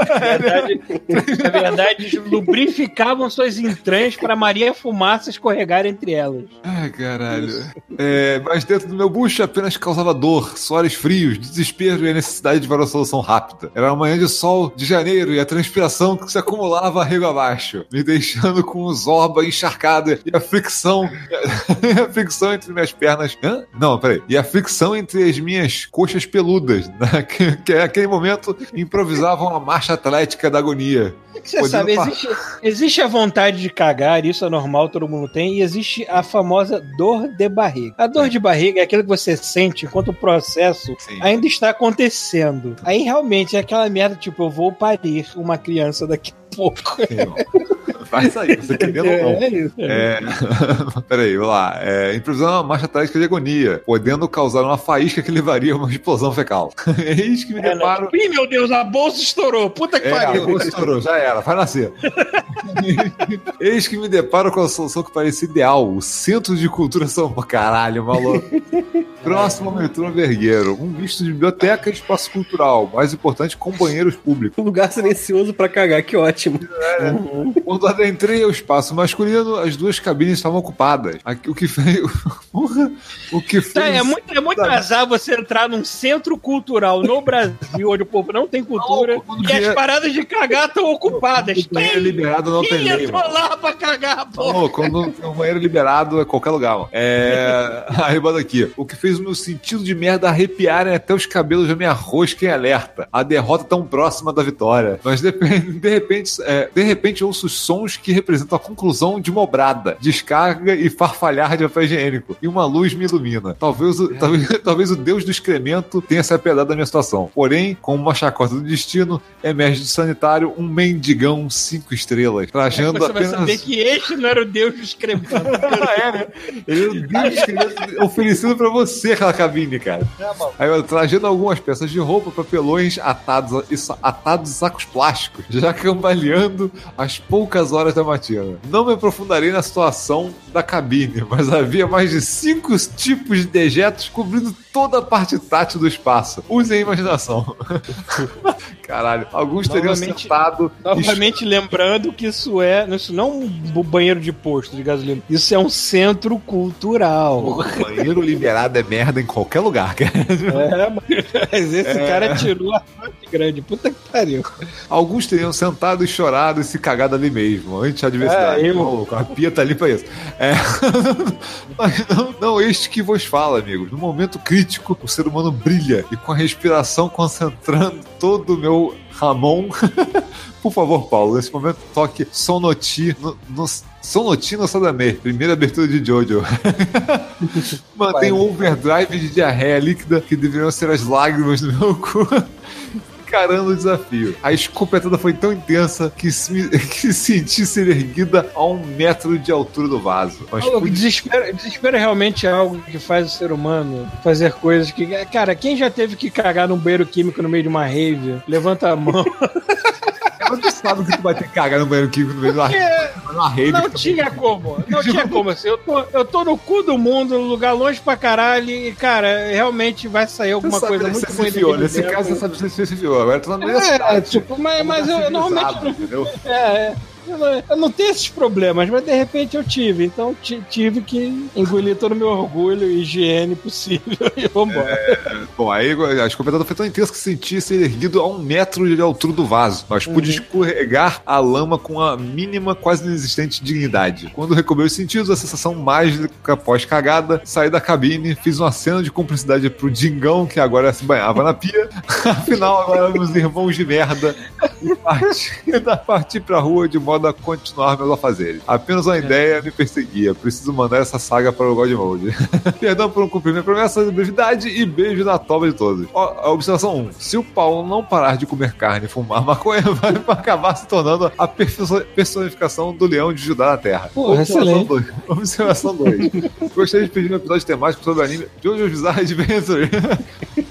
Na verdade, na verdade, lubrificavam suas entranhas para Maria Fumaça escorregar entre elas. Ai, caralho. É, mas dentro do meu bucho apenas causava dor, suores frios, desespero e a necessidade de uma solução rápida. Era uma manhã de sol de janeiro e a transpiração que se acumulava rego abaixo, me deixando com o zorba encharcado e a fricção. a fricção entre minhas pernas. Hã? Não, peraí. E a fricção entre as minhas coxas peludas, né? que, que naquele momento improvisavam uma marcha atlética da agonia. Você Podendo sabe, existe, existe a vontade de cagar, isso é normal, todo mundo tem, e existe a famosa dor de barriga. A dor de barriga é aquilo que você sente enquanto o processo Sim. ainda está acontecendo. Aí realmente é aquela merda, tipo, eu vou parir uma criança daqui a pouco. Vai sair, você querendo ou não. É isso. É... Peraí, vamos lá. É... Improvisando uma marcha atlética de agonia, podendo causar uma faísca que levaria a uma explosão fecal. Eis que me É, né? deparo. Ih, meu Deus, a bolsa estourou. Puta que É, a pariu. bolsa estourou, já era, vai nascer. Eis que me deparo com a solução que parecia ideal: o Centro de Cultura São Paulo. Caralho, maluco. Próximo ao metrô Vergueiro. Um misto de biblioteca e espaço cultural. Mais importante, com banheiros públicos. Um lugar silencioso pra cagar, que ótimo. Quando adentrei o espaço masculino, as duas cabines estavam ocupadas. O que fez. Porra, o que fez. Tá, é muito, é muito azar você entrar num centro cultural no Brasil, onde o povo não tem cultura, Não, e as paradas de cagar estão ocupadas. O banheiro liberado não tem quem lei, entrou mano. lá pra cagar, pô? Não, quando o banheiro liberado é qualquer lugar, mano. É. Aí bota aqui. O que fez o meu sentido de merda arrepiarem até os cabelos da minha rosca em alerta. A derrota tão próxima da vitória. Mas de, de repente, é, de repente ouço sons que representam a conclusão de uma obrada, descarga e farfalhar de papel higiênico. E uma luz me ilumina. Talvez, o- talvez, talvez o deus do excremento tenha se apedado da minha situação. Porém, com uma chacota do destino, emerge de sanitário um mendigão cinco estrelas, trajando Você vai apenas... saber que este não era o Deus do excremento. é, né? Ele é o Deus escrevendo- oferecido pra você aquela cabine, cara. Aí eu trajando algumas peças de roupa, papelões atados a, atados em sacos plásticos, já cambaleando às poucas horas da matina. Não me aprofundarei na situação da cabine, mas havia mais de cinco tipos de dejetos cobrindo toda a parte tátil do espaço. Usem a imaginação. Caralho, alguns teriam Novamente- sentado e Novamente lembrando que isso é. Isso não é um banheiro de posto de gasolina. Isso é um centro cultural. O banheiro liberado é merda em qualquer lugar, cara. É, mas esse cara tirou a parte grande. Puta que pariu. Alguns teriam sentado e chorado e se cagado ali mesmo, antes da adversidade. É, eu- A pia tá ali pra isso. É. Mas não, não este que vos fala, amigos. No momento crítico, o ser humano brilha e com a respiração concentrando todo o meu Ramon. Por favor, Paulo, nesse momento toque Sonoti no, no Sonoti no Sadame, primeira abertura de Jojo. Mantém um overdrive de diarreia líquida que deveriam ser as lágrimas do meu cu. Encarando o desafio. A escopetada foi tão intensa que, se, que senti ser erguida a um metro de altura do vaso. Mas Alô, pude- Desespero, desespero é realmente algo que faz o ser humano fazer coisas que. Cara, quem já teve que cagar num banheiro químico no meio de uma rave? Levanta a mão. Mas tu sabe que tu vai ter que cagar no banheiro químico no meio de uma, uma rave. Não tinha como. Não tinha como. Assim, eu, tô, eu tô no cu do mundo, num lugar longe pra caralho, e, cara, realmente vai sair alguma coisa muito você ruim se daquele Nesse caso, você sabe onde você se enfiou. Agora tu tá no meio da É, cidade. tipo, mas, mas eu, Lugar normalmente entendeu? É, é. Eu não, tenho esses problemas, mas de repente eu tive. Então ti- tive que engolir todo o meu orgulho e higiene possível e vambora. Bom, aí a escopetada foi tão intensa que senti ser erguido a um metro de altura do vaso, mas pude escorregar a lama com a mínima, quase inexistente dignidade. Quando recobrei os sentidos, a sensação mágica após cagada, saí da cabine, fiz uma cena de cumplicidade pro Dingão, que agora se banhava na pia. Afinal, agora éramos irmãos de merda e parti, parti pra rua de modo a continuar meus afazeres. Apenas uma ideia me perseguia. Preciso mandar essa saga para o God Mode. Perdão por não cumprir minha promessa de brevidade e beijo na toba de todos. Ó, a observação 1. Se o Paulo não parar de comer carne e fumar maconha, vai acabar se tornando a perso- personificação do leão de Judá na Terra. Porra, excelente. 2. Observação 2. Gostaria de pedir um episódio temático sobre o anime Jojo's Bizarre Adventure.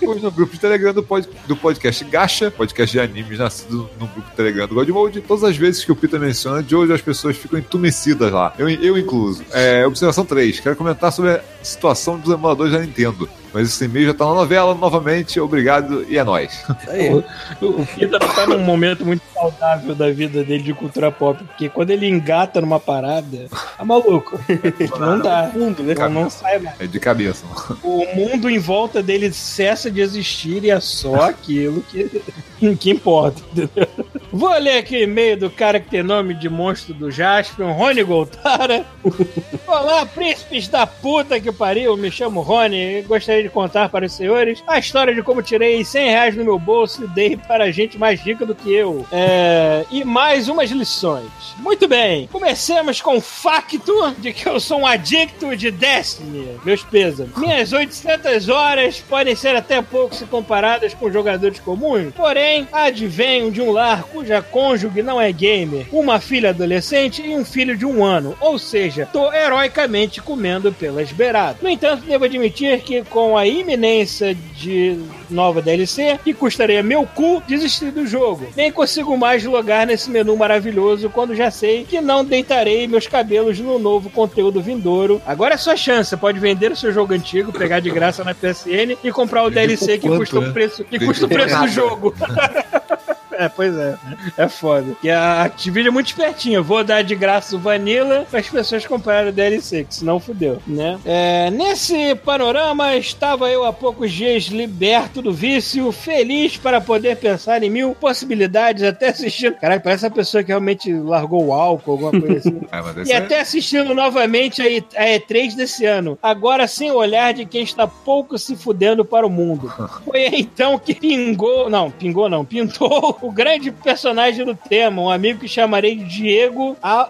Pois no grupo de Telegram do, pod- do podcast Gacha, podcast de animes nascido no grupo de Telegram do God Mode, todas as vezes que o Peter menciona, de hoje as pessoas ficam entumecidas lá. Eu, eu incluso. É, observação 3. Quero comentar sobre a situação dos emuladores da Nintendo. Mas esse e-mail já tá na novela, novamente. Obrigado e é nóis. Aí. O, o não tá num momento muito saudável da vida dele de cultura pop, porque quando ele engata numa parada, tá maluco. Não dá. Fundo, né? Não, não sai mais. É de cabeça. O mundo em volta dele cessa de existir e é só aquilo que, que importa, entendeu? Vou ler aqui o e-mail do cara que tem nome de monstro do Jasper, Rony Goltara. Olá, príncipes da puta que pariu, me chamo Rony e gostaria de contar para os senhores a história de como tirei 100 reais no meu bolso e dei para gente mais rica do que eu. É, e mais umas lições. Muito bem, comecemos com o facto de que eu sou um adicto de Destiny. Meus pesos. Minhas 800 horas podem ser até pouco se comparadas com jogadores comuns, porém, advenho de um lar cuja cônjuge não é gamer, uma filha adolescente e um filho de um ano, ou seja, tô heroicamente comendo pelas beiradas. No entanto, devo admitir que com a iminência de nova DLC, que custaria meu cu, desisti do jogo. Nem consigo mais logar nesse menu maravilhoso quando já sei que não deitarei meus cabelos no novo conteúdo vindouro. Agora é sua chance, você pode vender o seu jogo antigo, pegar de graça na PSN e comprar o DLC que custa o preço, que Vende custa o preço do jogo. É, pois é. É foda. E a Activision é muito espertinha. Vou dar de graça o Vanilla para as pessoas comprarem o DLC, que senão fudeu, né? É, nesse panorama, estava eu há poucos dias liberto do vício, feliz para poder pensar em mil possibilidades, até assistindo. Caralho, parece a pessoa que realmente largou o álcool, alguma coisa assim. Mas E é- até assistindo novamente a E- a E3 desse ano. Agora sem olhar de quem está pouco se fudendo para o mundo. Foi então que pingou. Não, pingou não. Pintou o grande personagem do tema, um amigo que chamarei Diego A-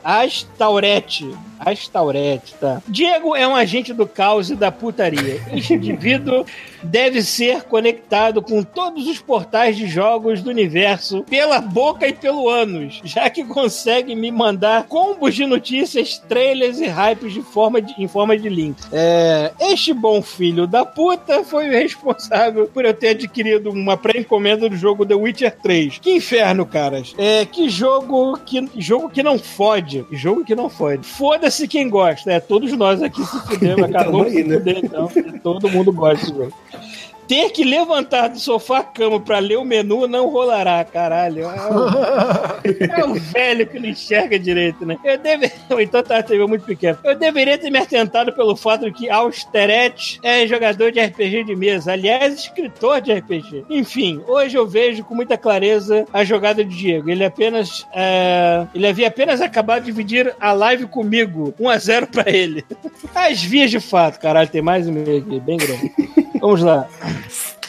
Astaurete, tá? Diego é um agente do caos e da putaria. Este indivíduo deve ser conectado com todos os portais de jogos do universo pela boca e pelo ânus, já que consegue me mandar combos de notícias, trailers e hypes de forma de- em forma de link. É, este bom filho da puta foi o responsável por eu ter adquirido uma pré-encomenda do jogo The Witcher 3. Que inferno, caras. É, que jogo que, jogo que não fode. Jogo que não fode. Foda-se quem gosta. É, todos nós aqui se fudemos. Acabou Tamo de aí, se né? fuder, então. Todo mundo gosta desse jogo. Ter que levantar do sofá cama pra ler o menu não rolará, caralho. É o, é o velho que não enxerga direito, né? Eu deve... Ou Então tá, TV muito pequeno. Eu deveria ter me atentado pelo fato de que Austeret é jogador de RPG de mesa, aliás, escritor de RPG. Enfim, hoje eu vejo com muita clareza a jogada de Diego. Ele apenas. é, Ele havia apenas acabado de dividir a live comigo. 1x0 pra ele. As vias de fato, caralho, tem mais um e-mail aqui, bem grande. Vamos lá.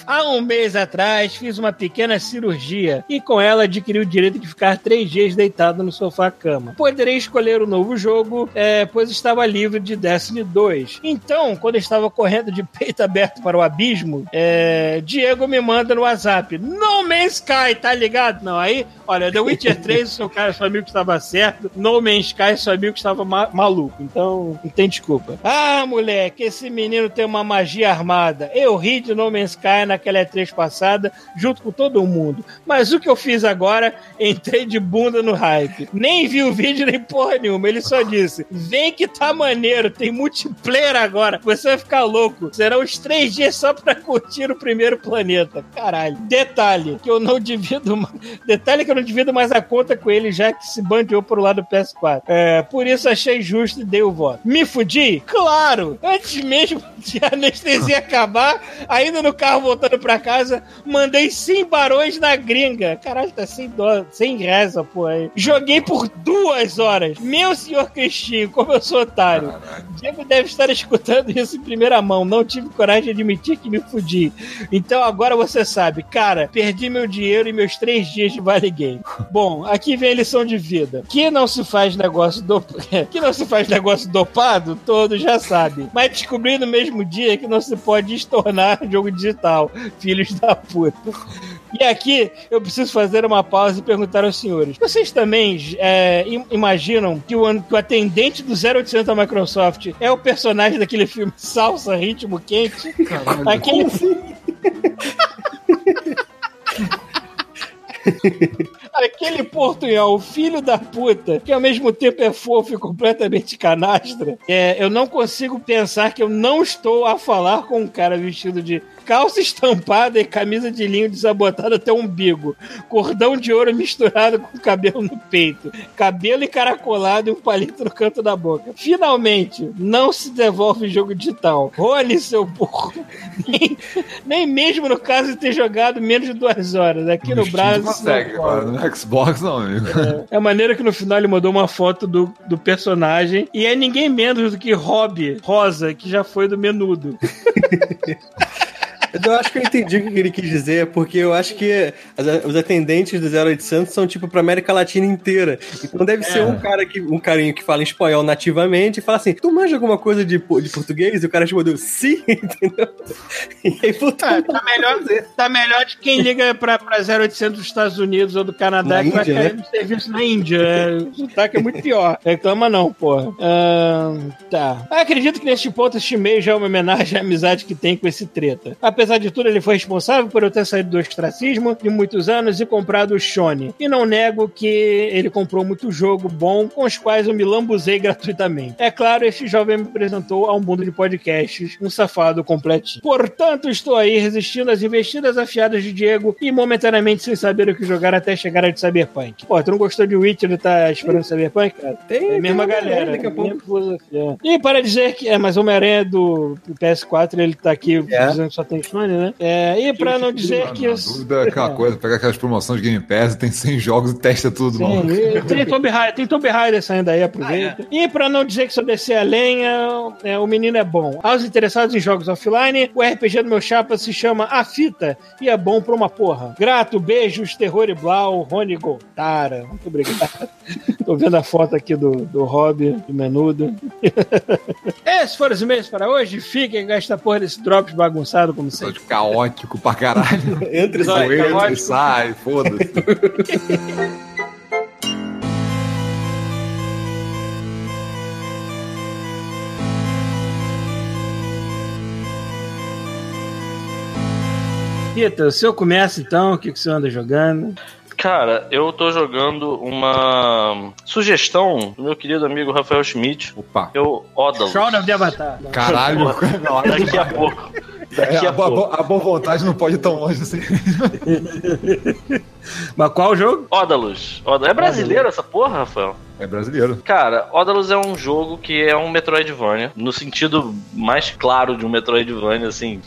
Há um mês atrás, fiz uma pequena cirurgia e com ela adquiri o direito de ficar três dias deitado no sofá-cama. Poderei escolher o novo jogo, é, pois estava livre de Destiny 2. Então, quando estava correndo de peito aberto para o abismo, é, Diego me manda no WhatsApp: No Man's Sky, tá ligado? Não, aí, olha, The Witcher 3, o seu cara, seu amigo estava certo, No Man's Sky, seu amigo estava ma- maluco. Então, não tem desculpa. Ah, moleque, esse menino tem uma magia armada. Eu ri de No Man's Sky naquela E3 passada, junto com todo mundo. Mas o que eu fiz agora, entrei de bunda no hype. Nem vi o vídeo nem porra nenhuma. Ele só disse: vem que tá maneiro, tem multiplayer agora. Você vai ficar louco. Serão os três dias só pra curtir o primeiro planeta. Caralho. Detalhe, que eu não divido mais. Detalhe que eu não divido mais a conta com ele, já que se bandeou pro lado do PS4. É, por isso achei justo e dei o voto. Me fudi? Claro! Antes mesmo de a anestesia acabar, ainda no carro voltando pra casa, mandei 100 barões na gringa. Caralho, tá 100 dólares, 100 reais essa porra aí. Joguei por duas horas. Meu senhor Cristinho, como eu sou otário. Diego deve estar escutando isso em primeira mão. Não tive coragem de admitir que me fudi. Então agora você sabe, cara, perdi meu dinheiro e meus três dias de Vale Game. Bom, aqui vem a lição de vida. Que não se faz negócio do... que não se faz negócio dopado, todos já sabem. Mas descobri no mesmo dia que não se pode estornar jogo digital. Filhos da puta. E aqui eu preciso fazer uma pausa e perguntar aos senhores: vocês também é, im- imaginam que o, que o atendente do 0800 da Microsoft é o personagem daquele filme Salsa Ritmo Quente? Aquele. Aquele portunhol, filho da puta, que ao mesmo tempo é fofo e completamente canastra, é, eu não consigo pensar que eu não estou a falar com um cara vestido de calça estampada e camisa de linho desabotada até o umbigo, cordão de ouro misturado com cabelo no peito, cabelo encaracolado e um palito no canto da boca. Finalmente, não se devolve jogo digital. Role seu burro. Nem, nem mesmo no caso de ter jogado menos de duas horas. Aqui no Brasil. consegue, no Xbox não, amigo. É a maneira que no final ele mandou uma foto do, do personagem e é ninguém menos do que Rob Rosa, que já foi do menudo. Eu acho que eu entendi o que ele quis dizer, porque eu acho que as- os atendentes do 0800 são tipo pra América Latina inteira. Então deve ser um cara que um carinho que fala em espanhol nativamente e fala assim: Tu manja alguma coisa de, de português? E o cara respondeu sim, entendeu? E aí voltou. Ah, tá, melhor, tá melhor de quem liga pra, pra 0800 dos Estados Unidos ou do Canadá Na que vai Índia, cair né? no serviço na Índia. É, o sotaque é muito pior. Reclama não, porra. Ahn, tá. Acredito que neste ponto este e-mail já é uma homenagem à amizade que tem com esse treta. Apesar apesar de tudo, ele foi responsável por eu ter saído do ostracismo de muitos anos e comprado o Shone. E não nego que ele comprou muito jogo bom com os quais eu me lambuzei gratuitamente. É claro, este jovem me apresentou a um mundo de podcasts, um safado completinho. Portanto, estou aí resistindo às investidas afiadas de Diego e momentaneamente sem saber o que jogar até chegar a de Cyberpunk. Pô, tu não gostou de Witcher e tá esperando Cyberpunk, cara? Tem, É a mesma galera. daqui a pouco. mesma filosofia. E para dizer que. É, mas Homem-Aranha do PS4, ele tá aqui É. dizendo que só tem Né? É, e para não dizer que. Na dúvida, é aquela coisa, pega aquelas promoções de Game Pass, tem 100 jogos e testa tudo, Sim, e tem Tomb Raider, tem Tomb Raider saindo aí, aproveita. E pra não dizer que sou descer a lenha, é, o menino é bom. Aos interessados em jogos offline, o RPG do meu chapa se chama A Fita e é bom pra uma porra. Grato, beijos, terror e blau, Rony Goltara. Muito obrigado. Tô vendo a foto aqui do, do Hobby, do menudo. Esses foram os e-mails para hoje. Fiquem com esta porra desse drops bagunçado, como Só sempre. de caótico pra caralho. Entre os Vai, Entra e sai, foda-se. Rita, o senhor começa então, o que, que o senhor anda jogando? Cara, eu tô jogando uma sugestão do meu querido amigo Rafael Schmidt. Opa. Eu Odalus. Shroud of the Avatar. Caralho, Daqui a pouco. É, a, boa, a boa vontade não pode ir tão longe assim. Mas qual jogo? Odalus. Odalus. É brasileiro essa porra, Rafael? É brasileiro. Cara, Odalus é um jogo que é um Metroidvania, no sentido mais claro de um Metroidvania, assim.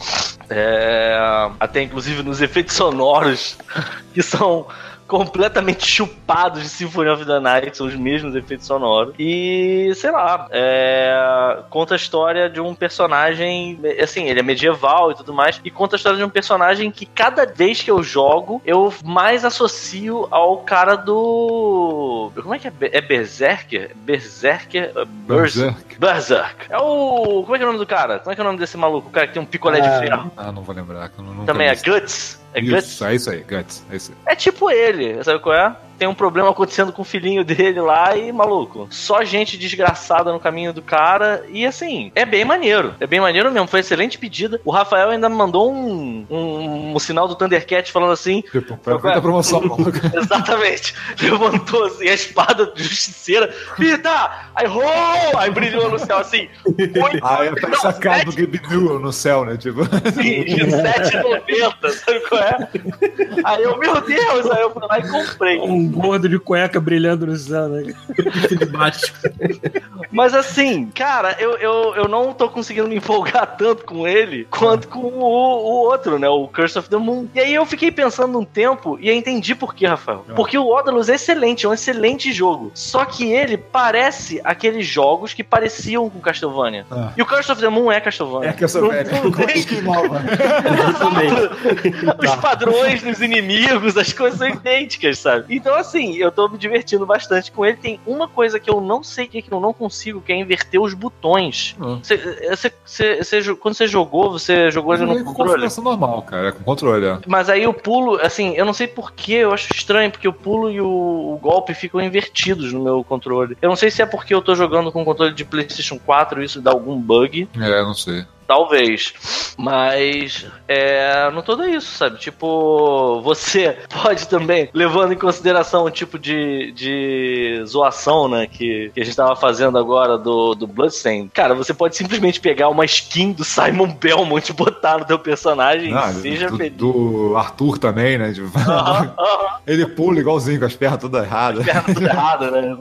É... Até inclusive nos efeitos sonoros, que são completamente chupados de Symphony of the Night, são os mesmos efeitos sonoros. E, sei lá, é... conta a história de um personagem, assim, ele é medieval e tudo mais, e conta a história de um personagem que cada vez que eu jogo, eu mais associo ao cara do... Como é que é? É Berserker? Berserker? Berserk. Berserk. Berserk. É o... Como é que é o nome do cara? Como é que é o nome desse maluco? O cara que tem um picolé de Ah, ferro. Ah, não vou lembrar. não- Também é. Guts. É Guts? Isso, é isso aí, Guts. É isso aí. É tipo ele, sabe qual é? Tem um problema acontecendo com o filhinho dele lá e, maluco, só gente desgraçada no caminho do cara. E assim, é bem maneiro. É bem maneiro mesmo. Foi excelente pedida. O Rafael ainda me mandou um, um, um sinal do Thundercat falando assim. Tipo, perfeita promoção, maluco. Exatamente. Levantou assim a espada justiceira. Pita! Aí, roll! Aí brilhou no céu assim. É pra não, essa cara do sete, Gabe Newell no céu, né? Tipo, sim, 7,90, sabe qual é? Aí eu, meu Deus, aí eu fui lá e comprei. Um gordo de cueca brilhando no céu, né? Mas assim, cara, eu, eu, eu não tô conseguindo me empolgar tanto com ele quanto com o, o outro, né? O Curse of the Moon. E aí eu fiquei pensando um tempo e eu entendi por quê, Rafael. Ah. Porque o Odalus é excelente, é um excelente jogo. Só que ele parece aqueles jogos que pareciam com Castlevania. Ah. E o Curse of the Moon é Castlevania. é que eu sou velho. Não Como é tem- que inova? Os padrões dos inimigos, as coisas são idênticas, sabe? Então, assim, eu tô me divertindo bastante com ele. Tem uma coisa que eu não sei que, que eu não consigo, que é inverter os botões. Hum. Cê- cê- cê- cê jo- quando você jogou, você jogou ele É no com controle? configuração normal, cara. É com controle, é. Mas aí o pulo, assim, eu não sei porquê, eu acho estranho, porque o pulo e o, o golpe ficam invertidos no meu controle. Eu não sei se é porque eu tô jogando com controle de PlayStation 4 e isso dá algum bug. É, não sei. Talvez. Mas é, no todo é isso, sabe? Tipo, você pode também, levando em consideração o tipo de, de zoação, né, que, que a gente tava fazendo agora do, do Bloodstained, cara, você pode simplesmente pegar uma skin do Simon Belmont e botar no teu personagem Ah, e seja do, feliz. do Arthur também, né? Tipo, ele pula igualzinho, com as pernas todas erradas. perna tudo errada, né?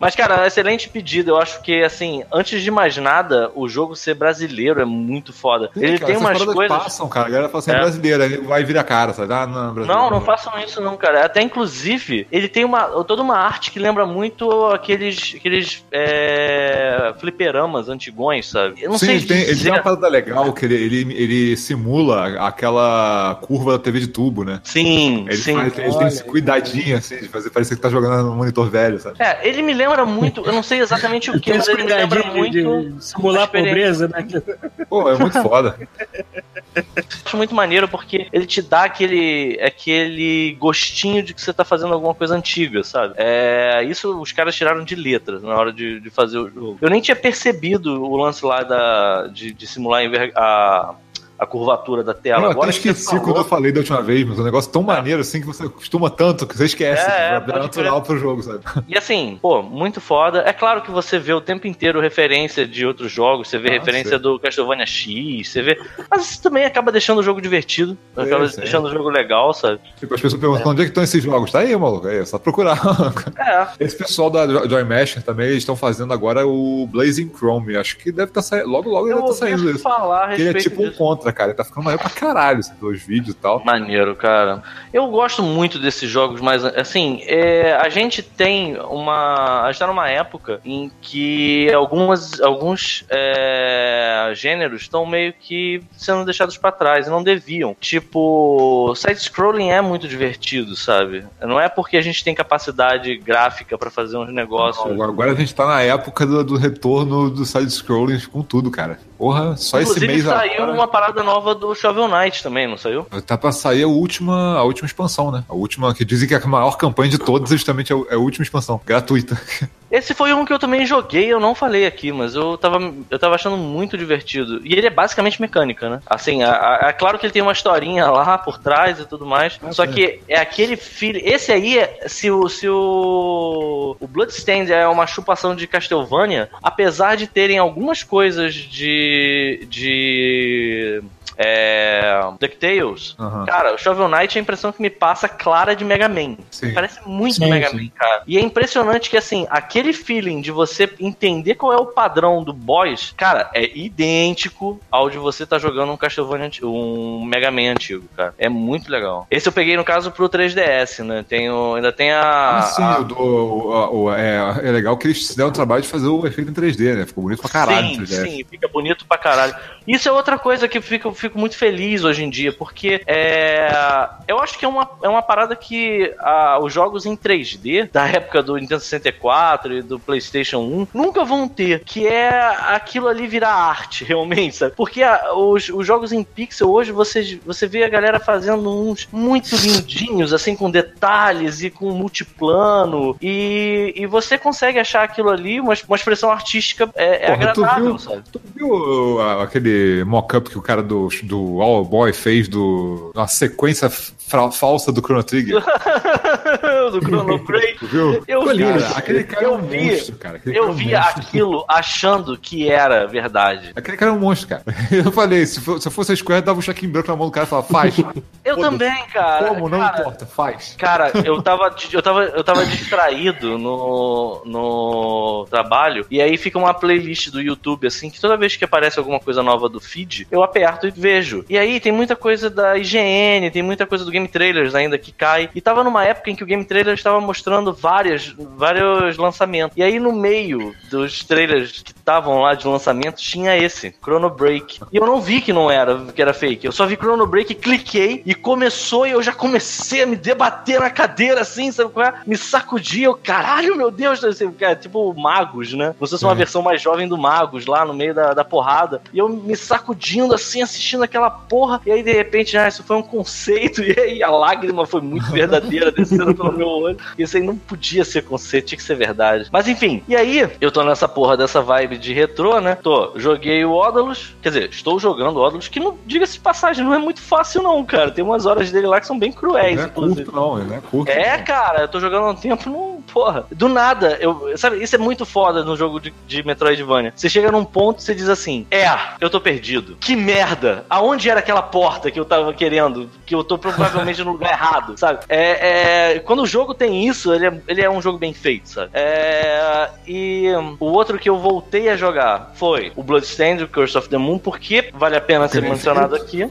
Mas, cara, excelente pedido. Eu acho que, assim, antes de mais nada, o jogo ser brasileiro é muito foda. Ele Cara, tem umas coisas. passam, cara. A galera fala assim, é, É. brasileiro, aí vai vir a cara, sabe? Ah, não, brasileiro. Não, não façam isso não, cara. Até inclusive, ele tem uma toda uma arte que lembra muito aqueles aqueles é, fliperamas antigões, sabe? Eu não Sim, sei ele tem, ele dizer. tem uma parada legal que ele, ele, ele simula aquela curva da TV de tubo, né? Sim, Ele, sim. faz- ele tem esse cuidadinho, assim, de fazer parecer que tá jogando no monitor velho, sabe? É, ele me lembra muito, eu não sei exatamente o que, mas ele me lembra de, muito. de simular a pobreza, né? Pô, é muito foda. acho muito maneiro porque ele te dá aquele, aquele gostinho de que você tá fazendo alguma coisa antiga, sabe? É, isso os caras tiraram de letras na hora de, de fazer o jogo. Eu nem tinha percebido o lance lá da, de, de simular a a, curvatura da tela. Eu Agora até esqueci falou- quando eu falei da última vez, mas é um negócio tão maneiro assim que você acostuma tanto que você esquece. É, é, É, natural pro jogo, sabe? E assim, pô, muito foda. É claro que você vê o tempo inteiro referência de outros jogos, você vê Ah, referência sei. do Castlevania X, você vê. Mas isso também acaba deixando o jogo divertido, É, acaba sim. deixando o jogo legal, sabe? Tipo, as pessoas perguntam onde é que estão esses jogos. Tá aí, maluco. É só procurar. É. Esse pessoal da Jo- Joy Masher também, eles estão fazendo agora o Blazing Chrome. Acho que deve estar saindo. Logo, logo Eu deve estar ouvi saindo isso. falar a ele é tipo um disso. Cara. Ele tá ficando maneiro pra caralho, esses dois vídeos e tal. Maneiro, cara. Eu gosto muito desses jogos, mas assim, é, a gente tem uma. A gente tá numa época em que algumas, alguns é, gêneros estão meio que sendo deixados pra trás e não deviam. Tipo, side-scrolling é muito divertido, sabe? Não é porque a gente tem capacidade gráfica pra fazer uns negócios. Agora- Agora a gente tá na época do, do retorno do side-scrolling com tudo, cara. Porra, só Inclusive esse mês saiu agora. uma parada nova do Shovel Knight também, não saiu? Tá pra sair a última, a última expansão, né? A última, que dizem que é a maior campanha de todas, justamente é é a última expansão, gratuita. Esse foi um que eu também joguei, eu não falei aqui, mas eu tava, eu tava achando muito divertido. E ele é basicamente mecânica, né? Assim, a- a- é claro que ele tem uma historinha lá por trás e tudo mais. só que é aquele filho. Esse aí, é- se o, se o, o Bloodstained é uma chupação de Castlevania, apesar de terem algumas coisas de. de. É. DuckTales. Aham. Cara, o Shovel Knight é a impressão que me passa clara de Mega Man. Sim. Parece muito Sim, Mega sim. Man, cara. E é impressionante que, assim, aquele feeling de você entender qual é o padrão do boss, cara, é idêntico ao de você estar jogando um Castlevania, um Mega Man antigo, cara. É muito legal. Esse eu peguei, no caso, pro 3DS, né? Tem o- ainda tem a... Ah, sim, a- o o- o- é, é legal que eles se deram o trabalho de fazer o efeito em 3D, né? Ficou bonito pra caralho sim, no 3DS. sim, fica bonito pra caralho. Isso é outra coisa que eu fico, muito feliz hoje em dia, porque é, eu acho que é uma, é uma parada que ah, os jogos em 3D, da época do Nintendo 64 e do PlayStation 1, nunca vão ter, que é aquilo ali virar arte, realmente, sabe? Porque ah, os, os jogos em pixel hoje, você, você vê a galera fazendo uns muito lindinhos, assim, com detalhes e com multiplano, e, e você consegue achar aquilo ali uma, uma expressão artística é, é Porra, tu agradável, viu- sabe? Tu viu a- aquele mock-up que o cara do, do All Boy fez do. uma sequência falsa do Chrono Trigger? do Chrono. Tu viu? Eu vi, Cara, aquele cara eu é um vi, monstro, cara. Aquele cara é Eu um vi monstro. aquilo achando que era verdade. Aquele cara é um monstro, cara. Eu falei, se, for- se eu fosse a Square, dava um check branco na mão do cara e falava, faz. Eu também, cara. Como? Não cara, importa, faz. Cara, eu tava, eu tava, eu tava distraído no, no trabalho, e aí fica uma playlist do YouTube, assim, que toda vez que aparece alguma coisa nova do feed, eu aperto e vejo. E aí tem muita coisa da IGN, tem muita coisa do Game Trailers ainda que cai. E tava numa época em que o Game Trailers estava mostrando várias, vários lançamentos. E aí no meio dos trailers que estavam lá de lançamento, tinha esse, Chrono Break. E eu não vi que não era, que era fake. Eu só vi Chrono Break, cliquei e começou e eu já comecei a me debater na cadeira assim, sabe qual é? Me sacudir, eu, caralho, meu Deus, assim, cara, tipo Magos, né? Você é uma versão mais jovem do Magos lá no meio da, da porrada. E eu me sacudindo assim, assistindo aquela porra. E aí de repente, ah, isso foi um conceito. E aí a lágrima foi muito verdadeira descendo pelo meu olho. Isso aí não podia ser conceito, tinha que ser verdade. Mas enfim, e aí eu tô nessa porra dessa vibe de retrô, né? Tô, joguei o Odalus, quer dizer, estou jogando o Odalus, que não, diga-se de passagem, não é muito fácil não, cara. Tem umas horas dele lá que são bem cruéis, Não é inclusive. curto, não, não é curto. É, cara, eu tô jogando há um tempo, não. Porra. Do nada, eu. Sabe, isso é muito foda no jogo de, de Metroidvania. Você chega num ponto e você diz assim: É, eu tô perdido. Que merda! Aonde era aquela porta que eu tava querendo? Que eu tô provavelmente no lugar errado, sabe? É, é, quando o jogo tem isso, ele é, ele é um jogo bem feito, sabe? É, e o outro que eu voltei a jogar foi o Bloodstained, o Curse of the Moon, porque vale a pena ser mencionado aqui.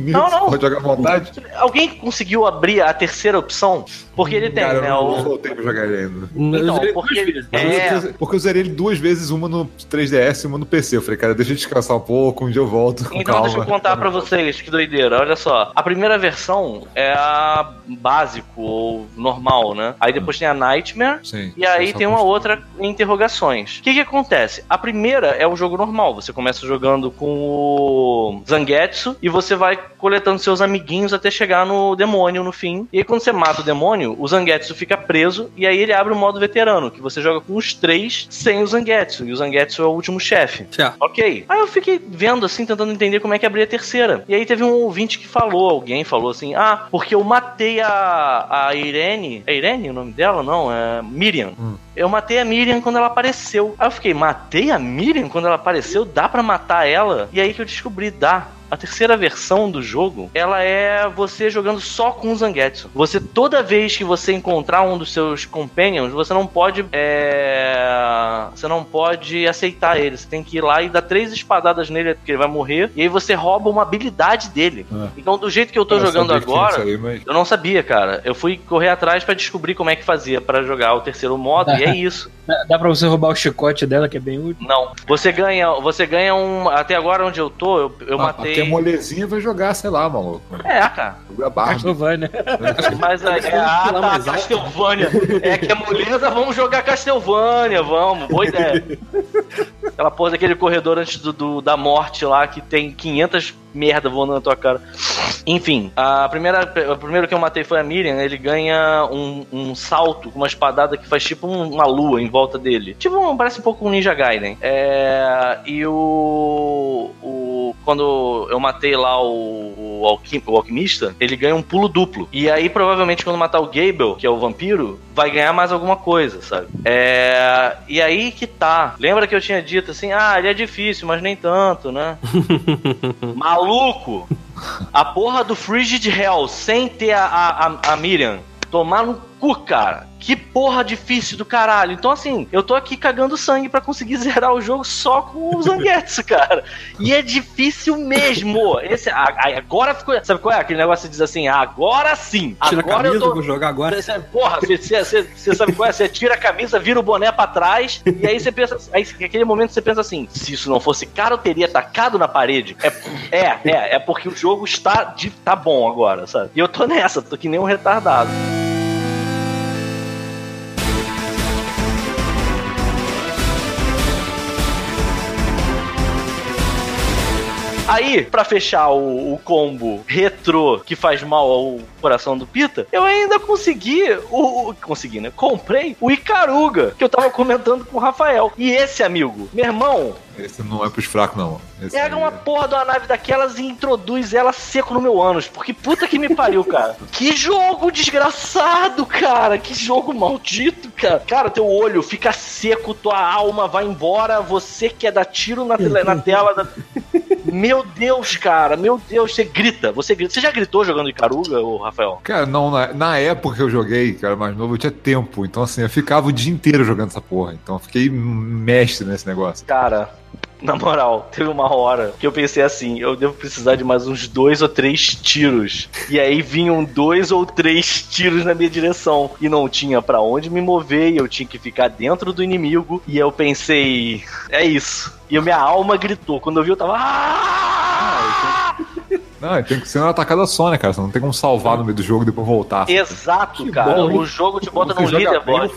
Não, não. Pode jogar à vontade. Alguém conseguiu abrir a terceira opção? Porque ele tem, Cara, né? eu não voltei pra jogar ele ainda. Então, porque ele- É. eu- porque eu zerei ele duas vezes, uma no 3DS e uma no PC. Eu falei, cara, deixa eu descansar um pouco, um dia eu volto. Então calma. deixa eu contar pra vocês que doideira. Olha só, a primeira versão é a básico ou normal, né? Aí depois tem a Nightmare Sim. e aí tem uma outra interrogações. O que que acontece? A primeira é o jogo normal. Você começa jogando com o Zangetsu e você vai coletando seus amiguinhos até chegar no demônio no fim. E aí quando você mata o demônio, o Zangetsu fica preso e aí ele abre o modo veterano, que você joga com os três sem o Zangetsu. E o Zangetsu é o último chefe. Certo. Ok. Aí eu fiquei vendo assim, tentando entender como é que abria a terceira. E aí teve um ouvinte que falou, alguém falou assim: Ah, porque eu matei a, a Irene. É Irene o nome dela? Não, é Miriam. Eu matei a Miriam quando ela apareceu. Aí eu fiquei, matei a Miriam quando ela apareceu? Dá pra matar ela? E aí que eu descobri, dá. A terceira versão do jogo, ela é você jogando só com o Zangetsu. Você, toda vez que você encontrar um dos seus companions, você não pode. É... Você não pode aceitar ele. Você tem que ir lá e dar três espadadas nele, porque ele vai morrer. E aí você rouba uma habilidade dele. Ah. Então, do jeito que eu tô Eu jogando agora. aí, mas- Eu não sabia, cara. Eu fui correr atrás pra descobrir como é que fazia pra jogar o terceiro modo, e é isso. Dá, dá pra você roubar o chicote dela, que é bem útil. Não. Você ganha, você ganha um. Até agora onde eu tô, eu, eu Ah, matei. Porque a molezinha vai jogar, sei lá, maluco. É, cara. A barra. Castlevania. Mas aí, é, ah, tá, Castlevania. É que é moleza, vamos jogar Castlevania, vamos. Boa ideia. Aquela porra daquele corredor antes do, do- da morte lá, que tem 500 merda voando na tua cara. Enfim, a primeira, o primeiro que eu matei foi a Miriam. Ele ganha um, um salto com uma espadada que faz tipo um- uma lua em volta dele. Tipo, um- parece um pouco um Ninja Gaiden. É, e o, o. Quando eu matei lá o, o, alquim- o alquimista, ele ganha um pulo duplo. E aí, provavelmente, quando matar o Gable, que é o vampiro, vai ganhar mais alguma coisa, sabe? É, e aí que tá. Lembra que eu tinha dito assim: ah, ele é difícil, mas nem tanto, né? Maluco! A porra do Frigid Hell sem ter a, a, a- a Miriam. Tomar no cu, cara. Que porra difícil do caralho. Então, assim, eu tô aqui cagando sangue pra conseguir zerar o jogo só com o Zangetsu, cara. E é difícil mesmo. Esse, a- a- agora ficou. Sabe qual é? Aquele negócio que diz assim: agora sim. Tira a agora camisa, eu tô. vou jogar agora. Você- Porra, você, você- você sabe qual é? Você tira a camisa, vira o boné pra trás, e aí você pensa. Aí, naquele momento você pensa assim: se isso não fosse caro, eu teria tacado na parede. É, é, é, é porque o jogo está de, tá bom agora, sabe? E eu tô nessa, tô que nem um retardado. Aí, pra fechar o, o combo retrô que faz mal ao coração do Pita, eu ainda consegui o, o- consegui, né? Comprei o Icaruga, que eu tava comentando com o Rafael. E esse amigo, meu irmão, Esse não é pros fracos, não. Esse pega aí uma é- porra de uma nave daquelas e introduz ela seco no meu ânus. Porque puta que me pariu, cara. Que jogo desgraçado, cara. Que jogo maldito, cara. Cara, teu olho fica seco, tua alma vai embora, você quer dar tiro na, tele- na tela. da- Meu Deus, cara. Meu Deus, você grita. Você grita. Você já gritou jogando Icaruga, ô Rafael? Cara, não, na, na época que eu joguei, cara, mais novo, eu tinha tempo. Então, assim, eu ficava o dia inteiro jogando essa porra. Então, eu fiquei mestre nesse negócio. Cara, na moral, teve uma hora que eu pensei assim: eu devo precisar de mais uns dois ou três tiros. E aí vinham dois ou três tiros na minha direção. E não tinha pra onde me mover, e eu tinha que ficar dentro do inimigo. E eu pensei: é isso. E minha alma gritou. Quando eu vi, eu tava. "Ah!" Não, tem que ser uma atacada só, né, cara? Você não tem como salvar no meio do jogo e depois voltar. Exato, cara. bom, o jogo te bota no leaderboard.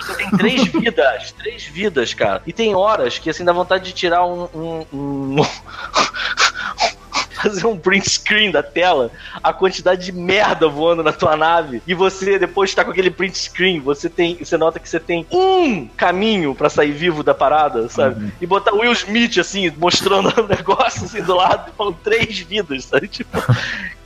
Você tem três vidas, três vidas, cara. E tem horas que assim dá vontade de tirar um. um- um- Fazer um print screen da tela, a quantidade de merda voando na tua nave, e você depois tá com aquele print screen, você tem, você nota que você tem um caminho pra sair vivo da parada, sabe? E botar o Will Smith assim, mostrando o negócio assim do lado, e falando três vidas, sabe? Tipo,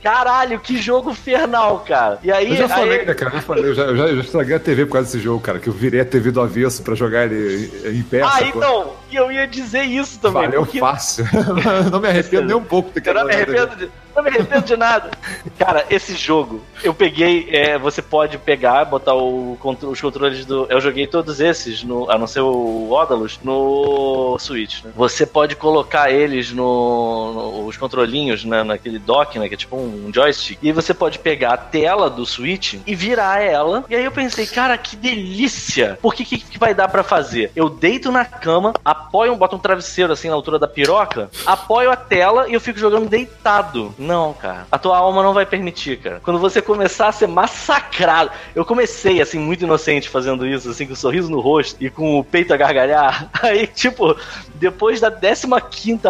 caralho, que jogo infernal, cara. E aí, Eu já falei, aí- né, cara? Eu já, falei, eu, já, eu já- eu já estraguei a TV por causa desse jogo, cara. Que eu virei a TV do avesso pra jogar ele em pé. Ah, então, e eu ia dizer isso também. Valeu porque fácil. não me arrependo nem um pouco eu não me arrependo de, não me arrependo de nada. Cara, esse jogo, eu peguei. é, você pode pegar, botar o, os controles do. Eu joguei todos esses, no, a não ser o Odalus, no Switch. Né? Você pode colocar eles no, no- os controlinhos né, naquele dock, né? Que é tipo um joystick. E você pode pegar a tela do Switch e virar ela. E aí eu pensei, cara, que delícia! Porque o que, que vai dar pra fazer? Eu deito na cama, apoio, boto um travesseiro assim na altura da piroca, apoio a tela e eu fico jogando deitado Não, cara. A tua alma não vai permitir, cara. Quando você começar a ser massacrado. Eu comecei, assim, muito inocente fazendo isso, assim, com um sorriso no rosto e com o peito a gargalhar. Aí, tipo, depois da 15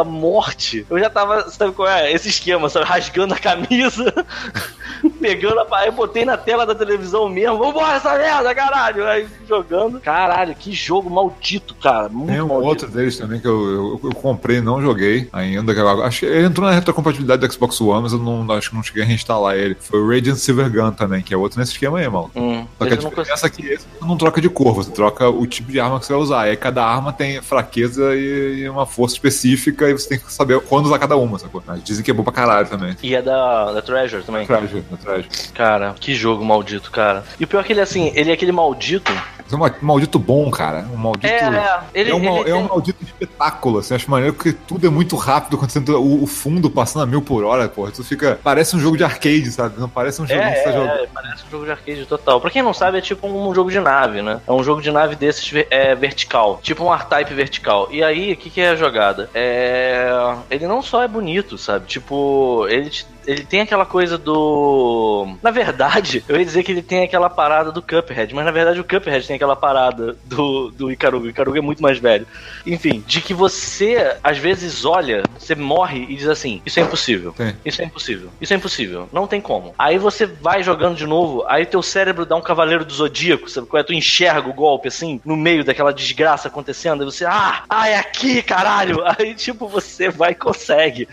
morte, eu já tava, sabe qual é? Esse esquema, sabe? Rasgando a camisa, pegando a. Aí eu botei na tela da televisão mesmo. Vambora essa merda, caralho! Aí jogando. Caralho, que jogo maldito, cara. Muito Tem um maldito. outro deles também que eu, eu, eu comprei não joguei ainda. acho que ele entrou na retrocompatibilidade do Xbox Mas eu não, acho que não cheguei a reinstalar ele. Foi o Radiant Silver Gun também, que é outro nesse esquema aí, mano. Hum, Só que a diferença é que esse você não troca de cor, você troca o tipo de arma que você vai usar. E aí cada arma tem fraqueza e, uma força específica e você tem que saber quando usar cada uma, sacou? Mas dizem que é bom pra caralho também. E é da, da Treasure também. Treasure, da Treasure. Cara, que jogo maldito, cara. E o pior é que ele, assim, ele é aquele maldito. Mas é um maldito bom, cara. Um maldito. É, é. Ele, é, um, ele é um maldito espetáculo, assim, acho maneiro porque tudo é muito rápido, acontecendo o, o fundo passando a mil por hora, porra. Tu fica. Parece um jogo de arcade, sabe? Não parece um jogo É, que você tá é, jogando. é, parece um jogo de arcade total. Pra quem não sabe, é tipo um jogo de nave, né? É um jogo de nave desses é, vertical. Tipo um R-Type vertical. E aí, o que, que é a jogada? É... Ele não só é bonito, sabe? Tipo, ele te- ele tem aquela coisa do. Na verdade, eu ia dizer que ele tem aquela parada do Cuphead, mas na verdade o Cuphead tem aquela parada do, do Icaruga. O Icaruga é muito mais velho. Enfim, de que você, às vezes, olha, você morre e diz assim: Isso é impossível. Sim. Isso é impossível. Isso é impossível. Não tem como. Aí você vai jogando de novo, aí teu cérebro dá um cavaleiro do zodíaco, sabe qual é? Tu enxerga o golpe assim, no meio daquela desgraça acontecendo, aí você, ah, ah, é aqui, caralho! Aí, tipo, você vai e consegue.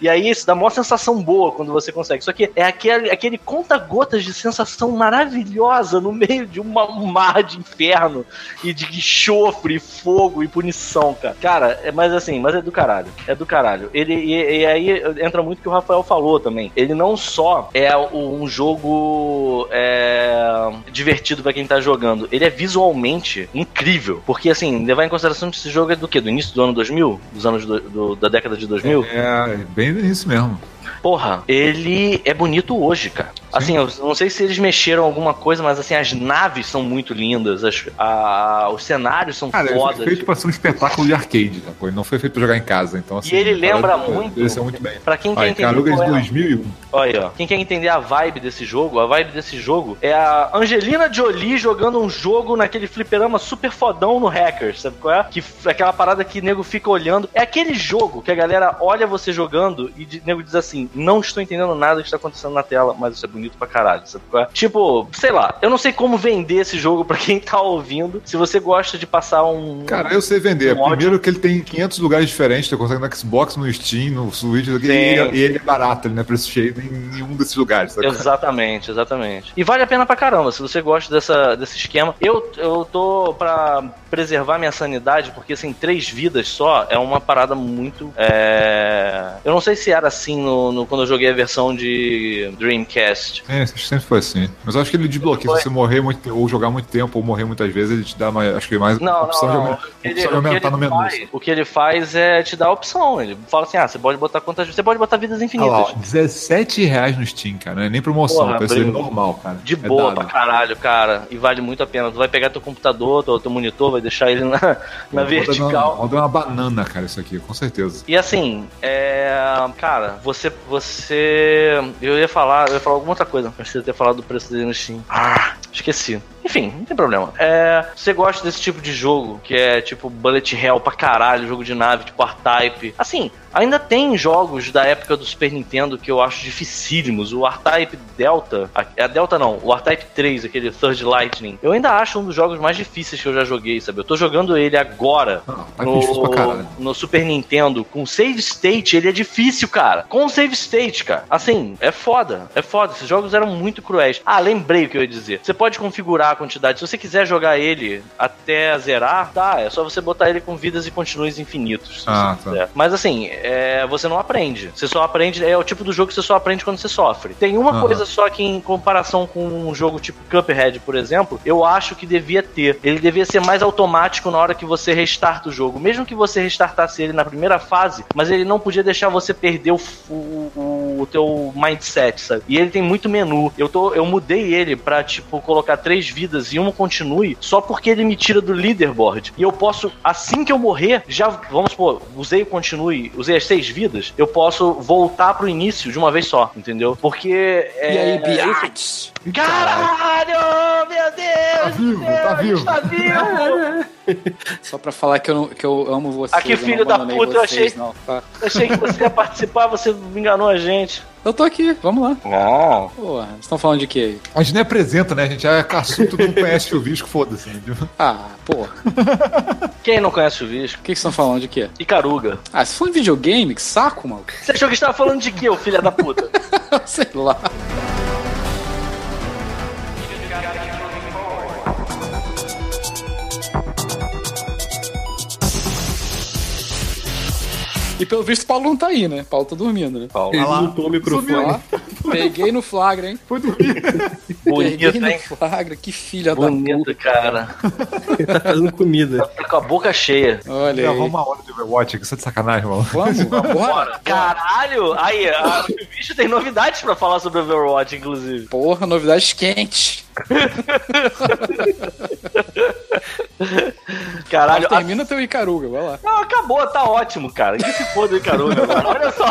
E aí isso dá uma sensação boa quando você consegue. Só que é aquele, aquele conta-gotas de sensação maravilhosa no meio de uma, um mar de inferno e de enxofre, fogo e punição, cara. Cara, é, mas assim, mas é do caralho. É do caralho. Ele, e, e aí entra muito o que o Rafael falou também. Ele não só é um jogo é, divertido pra quem tá jogando, ele é visualmente incrível. Porque assim, levar em consideração que esse jogo é do quê? Do início do ano 2000? Dos anos do- do- da década de 2000? É, bem nisso mesmo. Porra, ele é bonito hoje, cara. Assim, eu não sei se eles mexeram alguma coisa, mas assim, as naves são muito lindas, as- a- os cenários são Cara, ele fodas. foi feito pra ser um espetáculo de arcade? Ele não foi feito pra jogar em casa, então assim. E ele lembra muito- muito bem. Pra quem quer Olha, entender qual de é- 2001. Olha aí, ó. Quem quer entender a vibe desse jogo, a vibe desse jogo é a Angelina Jolie jogando um jogo naquele fliperama super fodão no Hackers, sabe qual é? Que, aquela parada que o nego fica olhando. É aquele jogo que a galera olha você jogando e o nego diz assim: Não estou entendendo nada que está acontecendo na tela, mas isso é bonito pra caralho, sabe é? Tipo, sei lá, eu não sei como vender esse jogo pra quem tá ouvindo. Se você gosta de passar um. Cara, eu sei vender. Um. Primeiro que ele tem 500 lugares diferentes, você consegue no Xbox, no Steam, no Switch, e ele, e ele é barato, ele não é preço cheio em nenhum desses lugares. sabe? Exatamente, exatamente. E vale a pena pra caramba, se você gosta dessa, desse esquema. Eu, eu tô pra preservar minha sanidade, porque assim, três vidas só é uma parada muito. é, Eu não sei se era assim no, no- quando eu joguei a versão de Dreamcast. É, sempre foi assim. Mas eu acho que ele desbloqueia. Foi. Se você morrer muito, ou jogar muito tempo, ou morrer muitas vezes, ele te dá mais, acho que mais Não, opção, não, De, não. Ele- opção de que aumentar no ele menu. faz, o que ele faz é te dar a opção. Ele fala assim: ah, você pode botar quantas. Você pode botar vidas infinitas. lá, ó, 17 reais no Steam, cara. Não é nem promoção, Porra, preço dele brinco. normal, cara. De É boa dado. pra caralho, cara. E vale muito a pena. Tu vai pegar teu computador, teu, teu monitor, vai deixar ele na, na vertical. Roda uma banana, cara, isso aqui, com certeza. E assim, é. Cara, você. Você. Eu ia falar. Eu ia falar alguma outra coisa. Antes de ter falado do preço dele no Steam. Ah, esqueci. Enfim, não tem problema. É. Você gosta desse tipo de jogo, que é tipo Bullet Hell pra caralho, jogo de nave, tipo R-Type. Assim, ainda tem jogos da época do Super Nintendo que eu acho dificílimos. O R-Type Delta. A, a Delta não, o R-Type 3, aquele Third Lightning. Eu ainda acho um dos jogos mais difíceis que eu já joguei, sabe? Eu tô jogando ele agora Ah, tá caralho. no Super Nintendo com save state, ele é difícil, cara. Com save state, cara. Assim, é foda. É foda. Esses jogos eram muito cruéis. Ah, lembrei o que eu ia dizer. Você pode configurar a quantidade. Se você quiser jogar ele até zerar, tá. É só você botar ele com vidas e continues infinitos. Ah, tá. Mas assim, é, você não aprende. Você só aprende. É o tipo do jogo que você só aprende quando você sofre. Tem uma Aham. coisa só que, em comparação com um jogo tipo Cuphead, por exemplo, eu acho que devia ter. Ele devia ser mais automático na hora que você restarta o jogo. Mesmo que você restartasse ele na primeira fase, mas ele não podia deixar você perder o, o, o teu mindset, sabe? E ele tem muito menu. Eu, tô, eu mudei ele pra, tipo, colocar três vidas e uma continue, só porque ele me tira do leaderboard. E eu posso, assim que eu morrer, já, vamos supor, usei o continue, usei as seis vidas, eu posso voltar pro início de uma vez só, entendeu? Porque. É, E aí, é isso- biatch? Caralho! Meu Deus! Tá vivo, tá vivo. Tá vivo! Só pra falar que eu, não- que eu amo vocês. Aqui, eu filho da puta, eu vocês, achei- Não, tá? Eu achei que você ia participar, você me enganou a gente. Eu tô aqui, vamos lá. Não. Porra, vocês estão falando de quê aí? A gente nem apresenta, né? A gente é caçudo, todo mundo conhece o Visco, foda-se. né? Ah, porra. Quem não conhece o Visco? O que que vocês estão falando de quê? Icaruga. Ah, se for em videogame, que saco, mano. Você achou que estava falando de quê, ô filho da puta? Sei lá. E pelo visto o Paulo não tá aí, né? Paulo tá dormindo, né? Paulo. Ele mutou o microfone. Peguei no flagra, hein? Bonito, Peguei no hein? flagra, que filha Bonito, da puta. cara. Ele tá fazendo comida. Tá com a boca cheia. Olha aí. uma hora de Overwatch aqui, isso é de sacanagem, mano. Vamos, bora. Caralho! Aí, a, o bicho tem novidades pra falar sobre Overwatch, inclusive. Porra, novidades quentes. Caralho, a... Termina teu Icaruga, vai lá. Não, acabou, tá ótimo, cara. Que se foda o Icaruga agora. Olha só.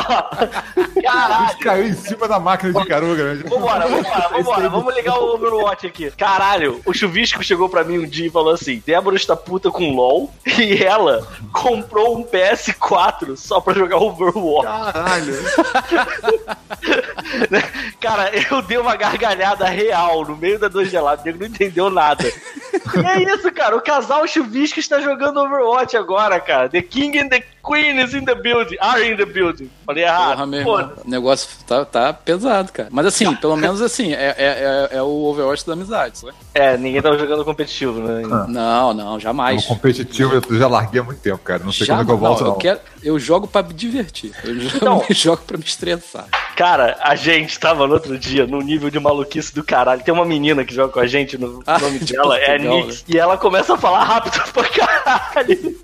Caralho. caiu em cima da máquina de caruga, né? Vambora, vambora, vambora. Vamos ligar o Overwatch aqui. Caralho, o Chuvisco chegou pra mim um dia e falou assim: Débora está puta com LOL e ela comprou um PS4 só pra jogar Overwatch. Caralho. Cara, eu dei uma gargalhada real no meio da dois gelados, ele não entendeu nada. E é isso, cara. O casal Chuvisco está jogando Overwatch agora, cara. The King and the Queen is in the building. Are in the building. Falei errado. Porra, meu irmão. O negócio tá, tá pesado, cara. Mas assim, pelo menos assim, é, é, é, é o Overwatch da amizade, sabe? É, ninguém tava jogando competitivo, né? Não, não, O jamais. competitivo eu já larguei há muito tempo, cara. Não sei Já, quando é que eu volto, não, não. eu, quero, eu jogo pra me divertir. Eu jogo, Então. eu jogo pra me estressar. Cara, a gente tava no outro dia num nível de maluquice do caralho. Tem uma menina que joga com a gente, no Ah, nome de dela é Portugal, Nix. E ela começa a falar rápido pra caralho.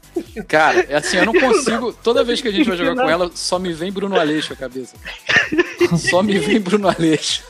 Cara, é assim, eu não consigo. Toda vez que a gente vai jogar com ela, só me vem Bruno Aleixo a cabeça. Só me vem Bruno Aleixo.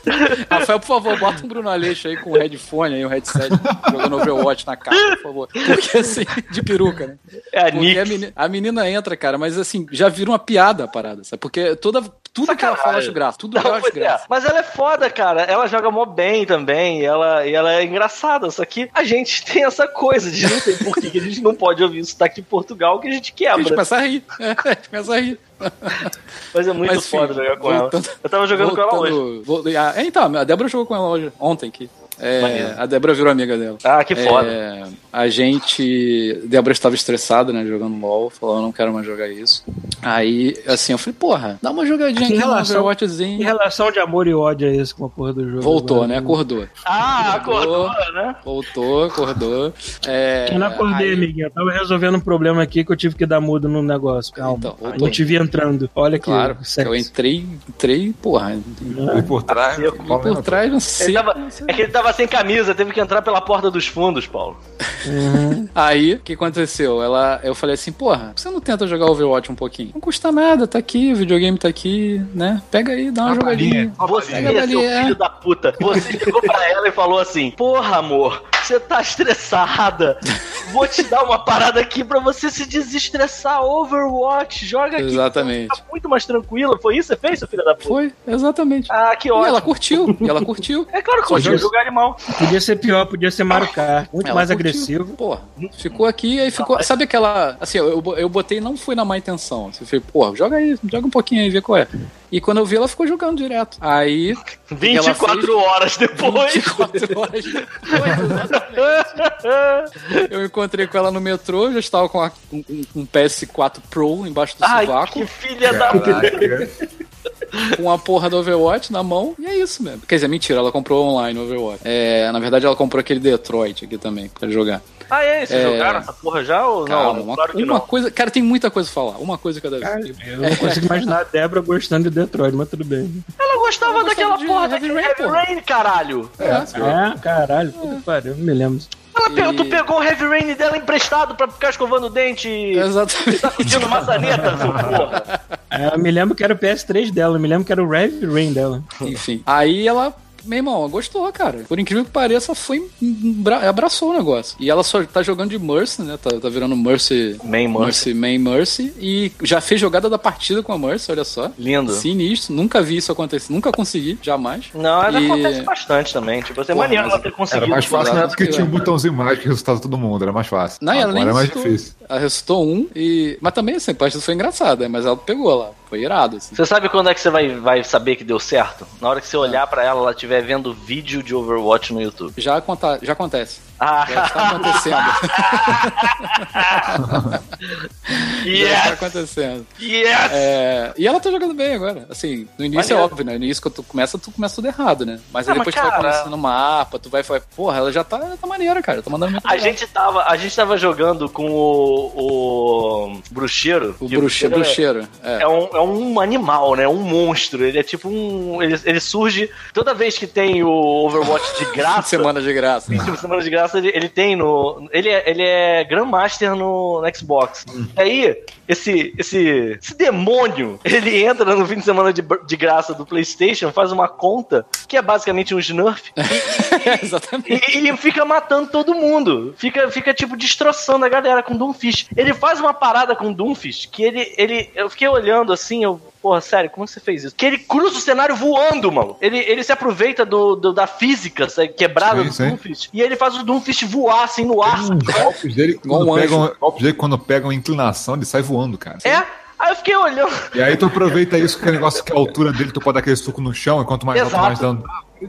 Rafael, por favor, bota um Bruno Aleixo aí com o headphone aí, o headset, jogando Overwatch na cara, por favor. Porque assim, de peruca, né? É a a menina, a menina entra, cara, mas assim, já vira uma piada a parada, sabe? Porque toda, tudo que ela fala eu acho graça. Tudo que Não, ela acho é. graça. Mas ela é foda, cara. Ela joga mó bem também. E ela, e ela é engraçada. Só que a gente tem essa coisa de não sei por que que a gente não pode ouvir isso daqui em Portugal que a gente A gente quebra. começa a rir. É, a gente começa a rir. Mas é muito Mas, enfim, foda jogar com ela. voltando- Eu tava jogando com ela hoje. Voltando- vol- ah, é, então, a Débora jogou com ela hoje, ontem aqui. É, a Débora virou amiga dela. Ah, que foda. É, a gente. Débora estava estressada, né? Jogando LOL, falou: eu não quero mais jogar isso. Aí, assim, eu falei: porra, dá uma jogadinha Que aqui no relação- Que Overwatchzinho. relação de amor e ódio é esse com a porra do jogo? Voltou, agora? né? Acordou. Ah, acordou, né? Voltou, acordou. É, Eu não acordei, aí- amiguinho. Eu tava resolvendo um problema aqui que eu tive que dar mudo no negócio. Calma. Então, eu voltou. não te vi entrando. Olha aqui. Claro, sexo. eu entrei, entrei, porra. E por trás. Eu- E por trás, não sei. Ele tava, é que ele tava sem camisa, teve que entrar pela porta dos fundos, Paulo. Aí, o que aconteceu? Ela, eu falei assim, porra, você não tenta jogar Overwatch um pouquinho? Não custa nada, tá aqui, o videogame tá aqui, né? Pega aí, dá uma Uma jogadinha. palhinha. Você, ali, seu é. filho da puta, você chegou pra ela e falou assim: Porra, amor, você tá estressada. Vou te dar uma parada aqui pra você se desestressar. Overwatch, joga aqui. Exatamente. Tá muito mais tranquila. Foi isso que você fez, seu filho da puta? Foi, exatamente. Ah, que E ótimo. ela curtiu, e ela curtiu. É claro que jogo- jogar animal. Podia ser pior, podia ser Mario Kart. Muito Ela mais curtiu. agressivo. Porra, ficou aqui, aí ficou. Sabe aquela. Assim, eu, eu botei, não foi na má intenção. Assim, Eu falei, porra, joga aí, joga um pouquinho aí, vê qual é. E quando eu vi, ela ficou jogando direto. Aí. o que que ela 24 fez? horas depois. 24 horas depois, exatamente. Eu encontrei com ela no metrô, já estava com a- um, um- um PS4 Pro embaixo do Ai, sovaco, que filha da puta. Caraca. com a porra do Overwatch na mão, e é isso mesmo. Quer dizer, mentira, ela comprou online o Overwatch. É, na verdade, ela comprou aquele Detroit aqui também, pra jogar. Ah, é? Vocês É. jogaram essa porra já ou Calma, não? uma, Claro que uma não. coisa. Cara, tem muita coisa pra falar. Uma coisa cada Cara, vez. eu não consigo imaginar a Débora gostando de Detroit, mas tudo bem. Ela gostava Ela daquela gostava de porra Heavy daquele Rain, Heavy porra. Rain, caralho. É, caralho, puta que pariu, não me lembro. Ela E- tu pegou o Heavy Rain dela emprestado pra ficar escovando o dente e Exatamente. tá curtindo maçaneta, seu porra. É, eu me lembro que era o PS3 dela, eu me lembro que era o Heavy Rain dela. Enfim. Aí ela Meu irmão, gostou, cara. Por incrível que pareça, foi. abraçou o negócio. E ela só tá jogando de Mercy, né? Tá, tá virando Mercy. Main Mercy. Mercy, Main Mercy. E já fez jogada da partida com a Mercy, olha só. Lindo. Sinistro. Nunca vi isso acontecer. Nunca consegui, jamais. Não, ela E- acontece bastante também. Tipo, assim, é maneiro ela ter Era conseguido. mais fácil na Exato. época que tinha um botãozinho mágico que resultava todo mundo, era mais fácil. Não, e ela nem Agora é mais difícil. Ela ressuscitou um e. Mas também, assim, a partida foi engraçada, né? mas ela pegou lá. Foi irado, assim. Você sabe quando é que você vai, vai saber que deu certo? Na hora que você olhar pra ela, ela estiver vendo vídeo de Overwatch no YouTube. Já, aconta- já acontece. Ah, Já está acontecendo. Já está yes! acontecendo. Yes! É, e ela tá jogando bem agora. Assim, no início é Maneiro. óbvio, né? No início, quando tu começa, tu começa tudo errado, né? Mas Ah, aí mas depois tu vai cara- conhecendo o mapa, tu vai falar, porra, ela já tá, tá maneira, cara. Tá mandando muito A gente, tava, a gente tava jogando com o, o bruxeiro. O E bruxeiro, é- bruxeiro. É. É um, é um animal, né? Um monstro. Ele é tipo um. Ele, ele surge. Toda vez que tem o Overwatch de graça. Semana de graça. Tipo, semana de graça, ele, ele tem no. Ele é, ele é Grandmaster no, no Xbox. E aí, esse, esse, esse demônio, ele entra no fim de semana de, de graça do PlayStation, faz uma conta, que é basicamente um Smurf, É, exatamente. e, e fica matando todo mundo. Fica, fica, tipo, destroçando a galera com Doomfist. Ele faz uma parada com Doomfist que ele. ele eu fiquei olhando assim, eu. Porra, sério, como você fez isso? Que ele cruza o cenário voando, mano. Ele, ele se aproveita do, do- da física sabe, quebrada Sim, do sim. Doomfist. E ele faz o Doomfist voar assim no ar. Uns golpes dele, quando um pegam, golpes dele quando pegam inclinação, ele sai voando, cara. É? Aí eu fiquei olhando. E aí tu aproveita isso, que é negócio que a altura dele, tu pode dar aquele suco no chão, e quanto mais alto, mais dano.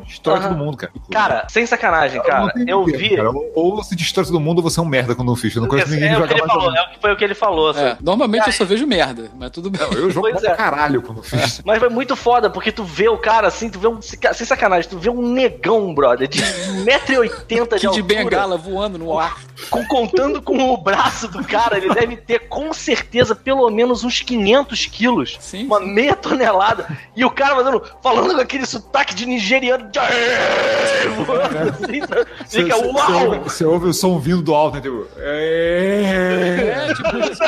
Destrói Aham. todo mundo, cara. Cara, sem sacanagem, Não cara. tem Eu vi. cara. Ou- você destrói todo mundo, ou você é um merda quando não ficha. Eu não conheço ninguém É, que o que joga ele mais falou, é o que foi o que ele falou. assim. É, normalmente eu só vejo merda, mas tudo bem. Eu jogo Pois pra é. caralho quando ficha. Mas foi muito foda, porque tu vê o cara assim, tu vê um. Sem sacanagem, tu vê um negão, brother, de 1,80m de Que de altura. bengala voando no ar. com- contando com o braço do cara, ele deve ter com certeza pelo menos uns 500 quilos. Sim, Uma meia tonelada. E o cara fazendo, falando com aquele sotaque de nigeriano. Fica, você- uau! você ouve, o som vindo do alto, né? Tipo. É... É, tipo isso.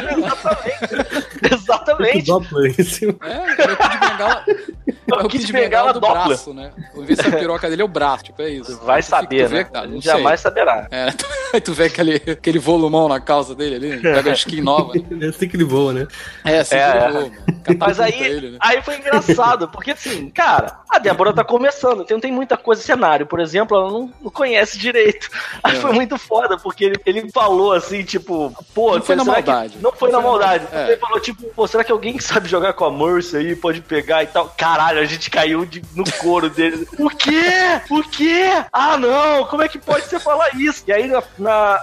Exatamente. Doppler em cima. É, é o Kid Bengala. É o Kid Kid Bengala do Doppler. braço, né? Em vez de ser a piroca dele, é o braço. Tipo, é isso. Vai saber, né? não Jamais sei. saberá. É, tu, aí tu vê aquele, aquele volumão na calça dele ali, pega a skin nova. Né? É assim que ele voa, né? É, assim É, que é. ele voa, mano. Mas aí, ele, né? aí foi engraçado, porque assim, cara, a Débora tá começando, então não tem muita coisa cenário, por exemplo, ela não, não conhece direito. Aí É. foi muito foda, porque ele, ele falou assim, tipo, pô, Não foi na maldade. Não foi na maldade. É. Ele falou, tipo, pô, será que alguém que sabe jogar com a Mercy aí pode pegar e tal? Caralho, a gente caiu de- no couro dele. O quê? O quê? Ah, não, como é que pode você falar isso? E aí, na,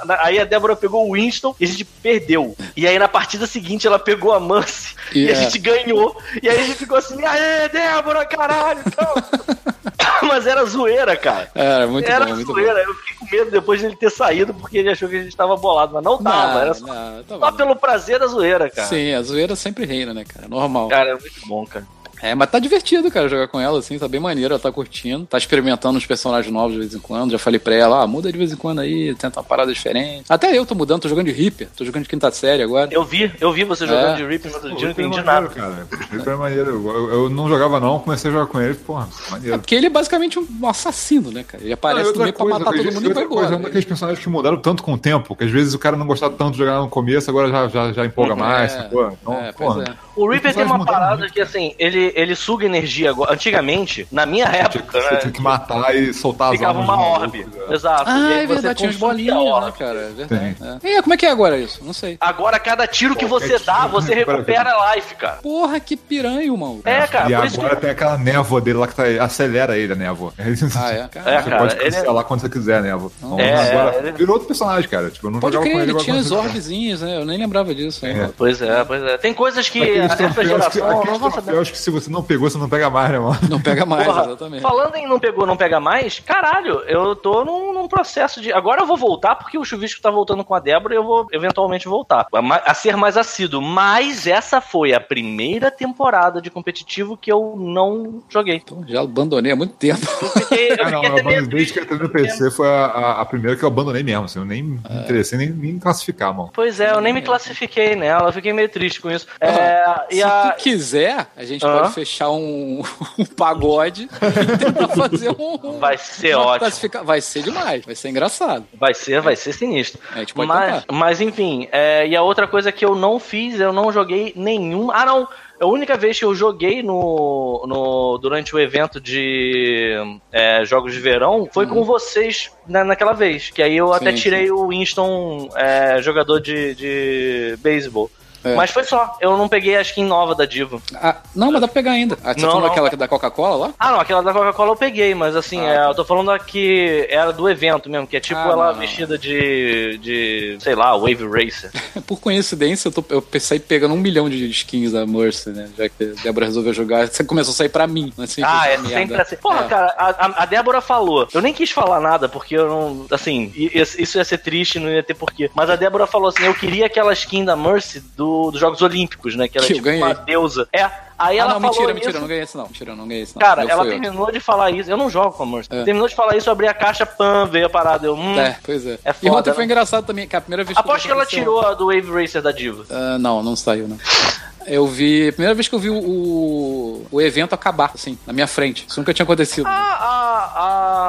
na- aí a Débora pegou o Winston e a gente perdeu. E aí na partida seguinte ela pegou a Mercy e, E a é. gente ganhou. E aí a gente ficou assim, aê, Débora, caralho, então. Mas era zoeira, cara. Era muito era bom, muito zoeira. Eu fiquei com medo depois dele ter saído, porque ele achou que a gente tava bolado. Mas não bom. tava, Não, era só, não, tá só bom. pelo prazer da zoeira, cara. Sim, a zoeira sempre reina, né, cara? Normal. Cara, é muito bom, cara. É, mas tá divertido, cara, jogar com ela, assim, tá bem maneiro, ela tá curtindo, tá experimentando uns personagens novos de vez em quando. Já falei pra ela, ah, muda de vez em quando aí, tenta uma parada diferente. Até eu tô mudando, tô jogando de Reaper, tô jogando de quinta série agora. Eu vi, eu vi você jogando É. de Rip no outro dia, não Reaper é entendi maneiro, nada. Cara. Reaper é maneiro. Eu, eu não jogava não, comecei a jogar com ele, porra, É maneiro. porque ele é basicamente um assassino, né, cara? Ele aparece Não, no meio pra matar todo mundo e vai coisa, embora. é um daqueles personagens que mudaram tanto com o tempo, que às vezes o cara não gostava tanto de jogar no começo, agora já, já, já empolga mais, É, sacou? Então, é, pois porra. é. O Reaper tem uma parada muito. que, assim, ele, ele suga energia agora. Antigamente, na minha época, Você né? tinha que matar e soltar as Ficava uma orbe. maluco, né? Exato. E Ah, aí é você verdade, tinha uns bolinhos, né, cara? É verdade. É. E aí, como é que é agora isso? Não sei. Agora, cada tiro que você dá, você recupera a life, cara. Porra, que piranha, mano. É, cara, E por isso agora que. tem aquela névoa dele lá que tá, acelera ele, a névoa. Ah, é? É, Você cara, pode ele é- cancelar quando você quiser, névoa. Então, É, agora ele- virou outro personagem, cara. Tipo, eu não Pode jogava crer, com ele ele agora tinha você- orbezinhas, né? Eu nem lembrava disso. hein? É. Pois é, pois é. Tem coisas que Aqueles essa troféus que, geração aqueles vão saber. troféus que se você não pegou, você não pega mais, né, mano? Não pega mais, Porra, exatamente. Falando em não pegou, não pega mais, caralho, eu tô num, num processo de. Agora eu vou voltar porque o Chuvisco tá voltando com a Débora e eu vou eventualmente voltar. A, a ser mais assíduo. Mas essa foi a primeira temporada de competitivo que eu não joguei. Então, já abandonei há muito tempo. Eu fiquei, eu Ah, não, eu abandonei, desde que eu entrei no PC foi a, a- a primeira que eu abandonei mesmo. Assim, eu nem me interessei nem, nem em classificar, mano. Pois é, eu nem me classifiquei nela, eu fiquei meio triste com isso. É, e Se a. tu quiser, a gente Ah. pode Fechar um, um pagode e tentar fazer um. Vai ser ótimo. classifica- Vai ser demais, vai ser engraçado. Vai ser, vai ser sinistro. A gente pode Mas, tentar. mas enfim, é, e a outra coisa que eu não fiz, eu não joguei nenhum. Ah, não! A única vez que eu joguei no, no durante o evento de é, jogos de verão foi com vocês na, naquela vez. Que aí eu até Sim, tirei o Winston é, jogador de, de beisebol. É. Mas foi só. Eu não peguei a skin nova da Diva. Ah, não, mas dá pra pegar ainda. Ah, você Não, falou não. aquela da Coca-Cola lá? Ah, não, aquela da Coca-Cola eu peguei, mas assim, Ah, é, tá. eu tô falando aqui, era do evento mesmo, que é tipo Ah, ela não, vestida de, de, sei lá, Wave Racer. Por coincidência, eu, tô, eu saí pegando um milhão de skins da Mercy, né? Já que a Débora resolveu jogar, você começou a sair pra mim. Assim, ah, que é essa sempre merda. assim. Porra, É. cara, a, a- Débora falou. Eu nem quis falar nada, porque eu não. Assim, isso ia ser triste, não ia ter porquê. Mas a Débora falou assim: eu queria aquela skin da Mercy do, dos Jogos Olímpicos, né? Que ela Que é eu tipo uma deusa. É. Aí Ah, ela não, falou mentira, isso. mentira, eu não ganhei esse não. Mentira, eu não ganhei esse não. Cara, Meu ela foi outro. terminou de falar isso. Eu não jogo com a Mercy. É. Terminou de falar isso, eu abri a caixa, pam, veio a parada. Eu, hum. É, pois é. É e foda, ontem foi né? engraçado também, que a primeira vez que Aposto que ela tirou a do Wave Racer da Diva. Ah, não, não saiu, não. Eu vi. Primeira vez que eu vi o, o, evento acabar, assim, na minha frente. Isso nunca tinha acontecido. Ah, ah,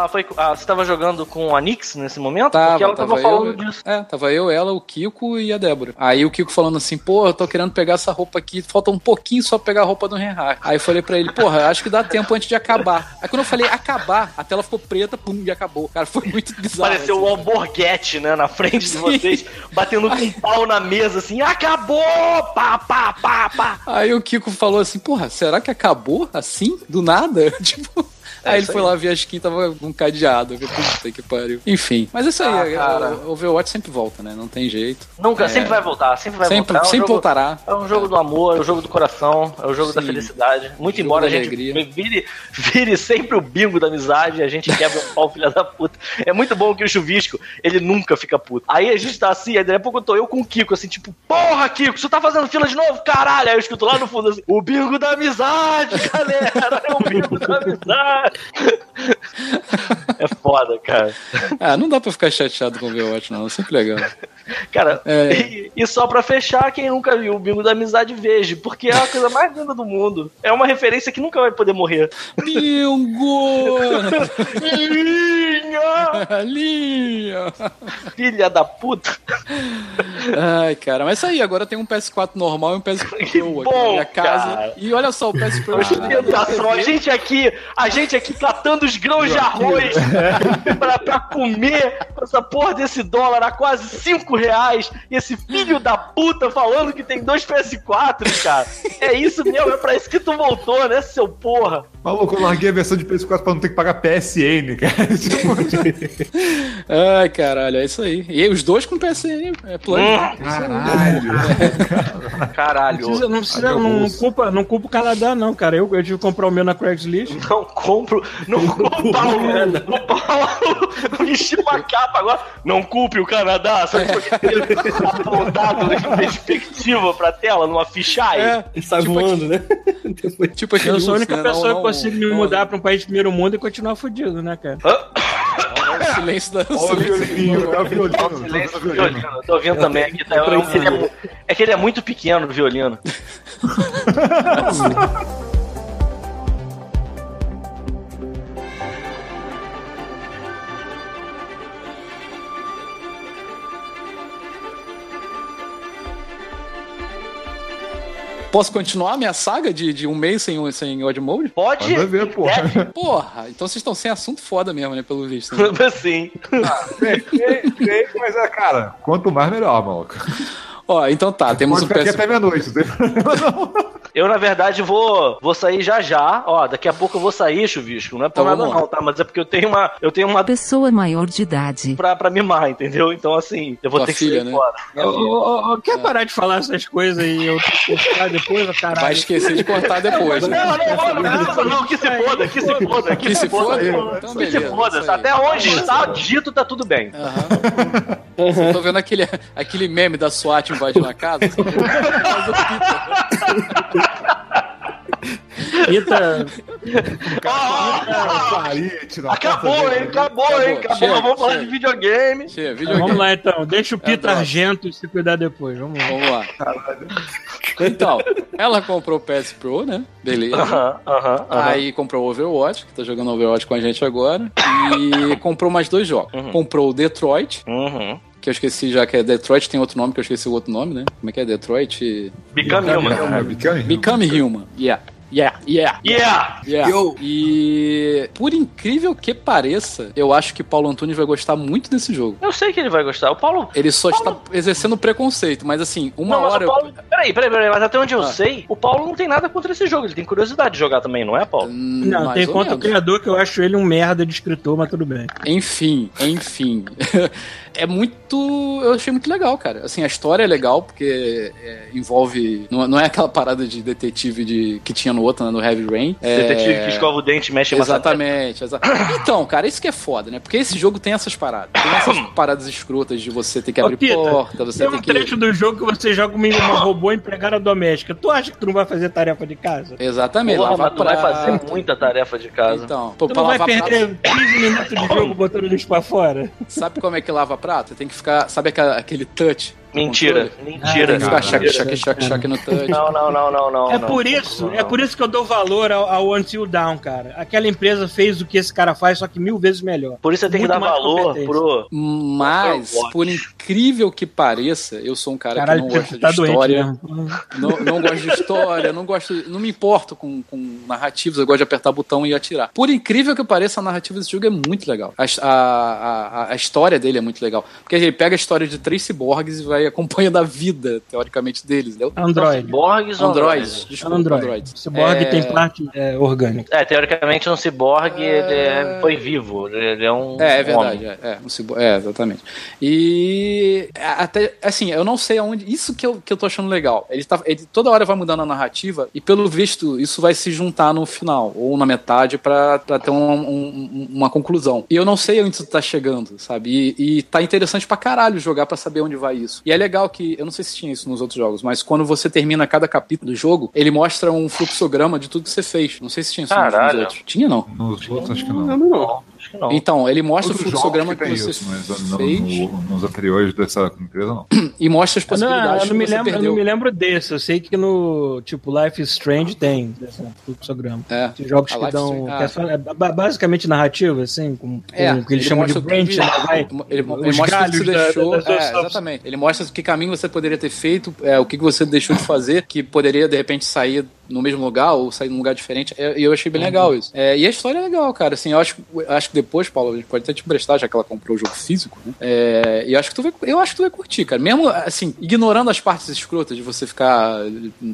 ah, foi, ah, você tava jogando com a Nix nesse momento? Tava, Porque ela tava, tava falando eu, disso. É, tava eu, ela, o Kiko e a Débora. Aí o Kiko falando assim, pô, eu tô querendo pegar essa roupa aqui, falta um pouquinho só pra pegar a roupa do Reinhardt. Aí eu falei pra ele, porra, acho que dá tempo antes de acabar. Aí quando eu falei acabar, a tela ficou preta, pum, e acabou. Cara, foi muito bizarro. Pareceu assim. o Alborguete, né, na frente de vocês, batendo com um pau na mesa, assim, acabou! Pá, pá, pá, pá. Aí o Kiko falou assim, porra, será que acabou assim? Do nada? tipo. É aí ele foi aí. lá ver a skin, tava com um cadeado. Puta que pariu. Enfim, mas isso aí, Ah, é- cara. o Overwatch sempre volta, né? Não tem jeito. Nunca, É. sempre vai voltar, sempre vai sempre voltar. É um sempre jogo- voltará. É um jogo do amor, é o jogo do coração, é o jogo da Sim. felicidade. Muito Jogo embora a da gente vire, vire sempre o bingo da amizade, a gente quebra o pau, filha da puta. É muito bom que o chuvisco, ele nunca fica puto. Aí a gente tá assim, aí daqui a pouco eu tô eu com o Kiko, assim, tipo, porra, Kiko, você tá fazendo fila de novo? Caralho! Aí eu escuto lá no fundo assim, o bingo da amizade, galera! É o bingo da amizade! É foda, cara. Ah, não dá pra ficar chateado com o Overwatch, não. É sempre legal. Cara, É. e, e só pra fechar, quem nunca viu o Bingo da Amizade, veja, porque é a coisa mais linda do mundo. É uma referência que nunca vai poder morrer. Bingo! Linha! Linha! Filha da puta! Ai, cara, mas isso aí, agora tem um PS4 normal e um PS4 Que Pro aqui bom, na minha casa. cara. E olha só, o PS Pro Tentação, a gente aqui, a gente aqui catando os grãos de arroz pra, pra comer com essa porra desse dólar a quase 5 reais. E esse filho da puta falando que tem dois PS4, cara. É isso mesmo, é pra isso que tu voltou, né, seu porra? Maluco, eu larguei a versão de PS4 pra não ter que pagar PSN, cara. Tipo, Ai, caralho, é isso aí. E os dois com PSN, é plano. Caralho. Caralho. Precisa- não, precisa, não, culpa, não culpa o Canadá, não, cara. Eu, eu tive que comprar o meu na Craigslist. Não compro, não compro o Paulo, o Paulo vestiu uma capa agora. Não culpe o Canadá, sabe? Ele apontado em perspectiva pra tela, numa fichagem. É, Ele sai Tipo voando, né? Depois- tipo aquele Eu sou a única né? pessoa Não, que consigo me mudar pra um país de primeiro mundo e continuar fudido, né, cara? O silêncio da. o Olha o silêncio olha o violino. Ó, o silêncio do violino. Eu tô ouvindo também aqui. Tá, é, que ele é, é que ele é muito pequeno, o violino. Posso continuar a minha saga de, de um mês sem, sem Odd Mode? Pode? Manda ver, porra. Deve? Porra, então vocês estão sem assunto foda mesmo, né? Pelo visto. né? Sim. Sei, sei, mas é, cara, quanto mais melhor, maluco. Ó, então tá, temos Pode um PS... até meia-noite. Eu, na verdade, vou, vou sair já já. Ó, daqui a pouco eu vou sair, chuvisco. Não é por Então nada não, tá? Mas é porque eu tenho uma, eu tenho uma Pessoa maior de idade. pra, pra mimar, entendeu? Então, assim, eu vou Tua ter que filha, sair né? fora. Ô, ô, ô, quer parar de falar essas coisas e eu postar depois, caralho? Vai esquecer de cortar depois, né? Não, não, não, não, não, não, que se foda, que se foda, que, Que se foda? Que Então, se foda. aí. Até onde está dito, tá tudo bem. Eu tô vendo aquele, aquele meme da SWAT invadindo a casa. Peter- Rita, Ah, Parite na acabou, hein? Acabou, hein? Acabou. Chega, Vamos falar chega. de videogame. Chega, videogame. vamos lá então. Deixa o Peter droga. Argento se cuidar depois. Vamos lá. Vamos lá. Então, ela comprou o PS Pro, né? Beleza. Aham, aham, aham. Aí comprou o Overwatch, que tá jogando Overwatch com a gente agora. E comprou mais dois jogos. Uhum. Comprou o Detroit, Uhum. Que eu esqueci já que é Detroit, tem outro nome que eu esqueci o outro nome, né? Como é que é? Detroit. Become Human. É, Become Human. Become Human. Yeah. Yeah, yeah. Yeah! Yeah. E por incrível que pareça, eu acho que Paulo Antunes vai gostar muito desse jogo. Eu sei que ele vai gostar. O Paulo. Ele só está exercendo preconceito, mas assim, uma não, mas hora. o Paulo... Peraí, peraí, peraí, mas até onde eu Ah. sei, o Paulo não tem nada contra esse jogo. Ele tem curiosidade de jogar também, não é, Paulo? Hum, Não, mais tem ou conta o criador que eu acho ele um merda de escritor, mas tudo bem. Enfim, enfim. é muito. Eu achei muito legal, cara. Assim, a história é legal, porque é, envolve. Não, não é aquela parada de detetive de, que tinha no outro, né, no Heavy Rain. É, Detetive que escova o dente e mexe. Exatamente, exa- Então, cara, isso que é foda, né? Porque esse jogo tem essas paradas. Tem essas paradas escrotas de você ter que Ô, abrir Pita, porta, você Tem tem um que. trecho do jogo que você joga uma, uma robô empregada doméstica. Tu acha que tu não vai fazer tarefa de casa? Exatamente, Porra, lavar mas tu vai fazer prato. muita tarefa de casa. Então, pô, Tu pra não vai lavar prato, perder 15 minutos de jogo botando lixo pra fora? sabe como é que lava prato? Você tem que ficar, sabe aquele touch? Mentira, mentira. Ficar chaque, chaque, chaque no touch. Não, não, não, não, não. É não. por isso, Não, é por isso que eu dou valor ao, ao Until Down, cara. Aquela empresa fez o que esse cara faz, só que mil vezes melhor. Por isso você tem que Muito dar mais valor pro. Mas, por incrível que pareça, eu sou um cara Caralho, que não gosta tá de história. mesmo. Não, não gosto de história, não gosto, não me importo com, com narrativas, eu gosto de apertar botão e atirar. Por incrível que pareça, a narrativa desse jogo é muito legal. A, a, a, a história dele é muito legal. Porque ele pega a história de três ciborgues e vai acompanhando a vida, teoricamente, deles, entendeu? Android. Borgs ou Androids, desculpa, Android. Androids. Cyborg É, tem parte é, orgânica. É, teoricamente um ciborgue ele é- foi vivo. Ele é um. É, é verdade, homem. é, é, um cibo- é, exatamente. E até, assim, eu não sei aonde. Isso que eu, que eu tô achando legal. Ele, tá, ele toda hora vai mudando a narrativa, e pelo visto, isso vai se juntar no final, ou na metade, pra, pra ter um- um- uma conclusão. E eu não sei onde isso tá chegando, sabe? E, e tá interessante pra caralho jogar pra saber onde vai isso. E é legal que, eu não sei se tinha isso nos outros jogos, mas quando você termina cada capítulo do jogo, ele mostra um fluxograma de tudo que você fez. Não sei se tinha isso nos- nos Caralho. outros. Tinha, não. Nos outros, acho que não. não, não. Acho que não. Então, ele mostra Outros o fluxograma que, tem você isso, mas não- fez no- nos anteriores dessa empresa, não. e mostra as Não, possibilidades eu, não me que você lembro, eu perdeu. não me lembro desse. Eu sei que no tipo Life is Strange tem esse fluxograma. É. Esses jogos A que Life dão. que é só- é ba- basicamente narrativa, assim, com, É, com o que eles chamam de mostra o branch, que- né? Vai, Ele, ele os mostra o que você da- deixou. duas é, exatamente. Ele mostra que caminho você poderia ter feito, é, o que você deixou de fazer, que poderia, de repente, sair no mesmo lugar ou sair num lugar diferente. É, E eu achei bem legal isso. É, e a história é legal, cara. Assim, eu acho, eu acho que depois, Paulo, a gente pode até te emprestar, já que ela comprou o jogo físico, né? É, e eu acho que tu vai, eu acho que tu vai curtir, cara. Mesmo, assim, ignorando as partes escrotas de você ficar,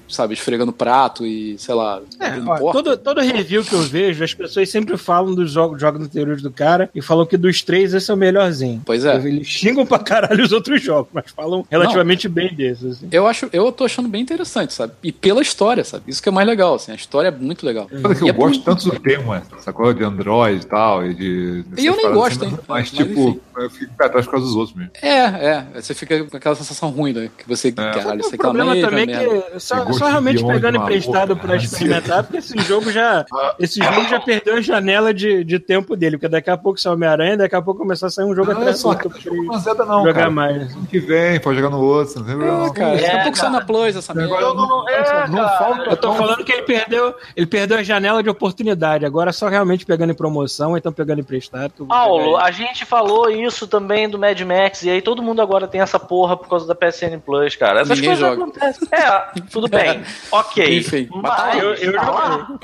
sabe, esfregando prato e, sei lá, É, ó, todo, todo review que eu vejo, as pessoas sempre falam dos jogos, jogos anteriores do cara e falam que dos três esse é o melhorzinho. Pois é. Eles xingam pra caralho os outros jogos, mas falam relativamente bem desses. Assim. Eu acho, eu tô achando bem interessante, sabe? E pela história, sabe? Isso que é mais legal, assim, a história é muito legal. Sabe que eu é gosto por- tanto do tema, sacou? De Android e tal, e de... E eu nem gosto, assim, hein? Mas, Mas, tipo, enfim. eu fico pra trás por causa dos outros mesmo. É, é. Você fica com aquela sensação ruim, né? Que você, caralho, o você problema mesma também é que só, só realmente pegando emprestado pra cara. experimentar, porque esse jogo já esse jogo já perdeu a janela de, de tempo dele, porque daqui a pouco sai Homem-Aranha, daqui a pouco começar a sair um jogo Não, atrás do só outro não não, jogar cara. mais. Ano que vem, pode jogar no outro, não tem problema. É, cara, daqui a É, pouco sai na Plus essa merda. Não, não, É, não cara. falta Eu tô tão- falando que ele perdeu, ele perdeu a janela de oportunidade, agora só realmente pegando em promoção, ou então pegando emprestado. Paulo, a gente falou isso também do Mad Max, e aí todo mundo agora tem essa porra por causa da PSN Plus, cara. Essas Ninguém coisas joga. acontecem. É, tudo bem. Ok. Enfim, mas mas tá lá. Eu- eu tá já lá.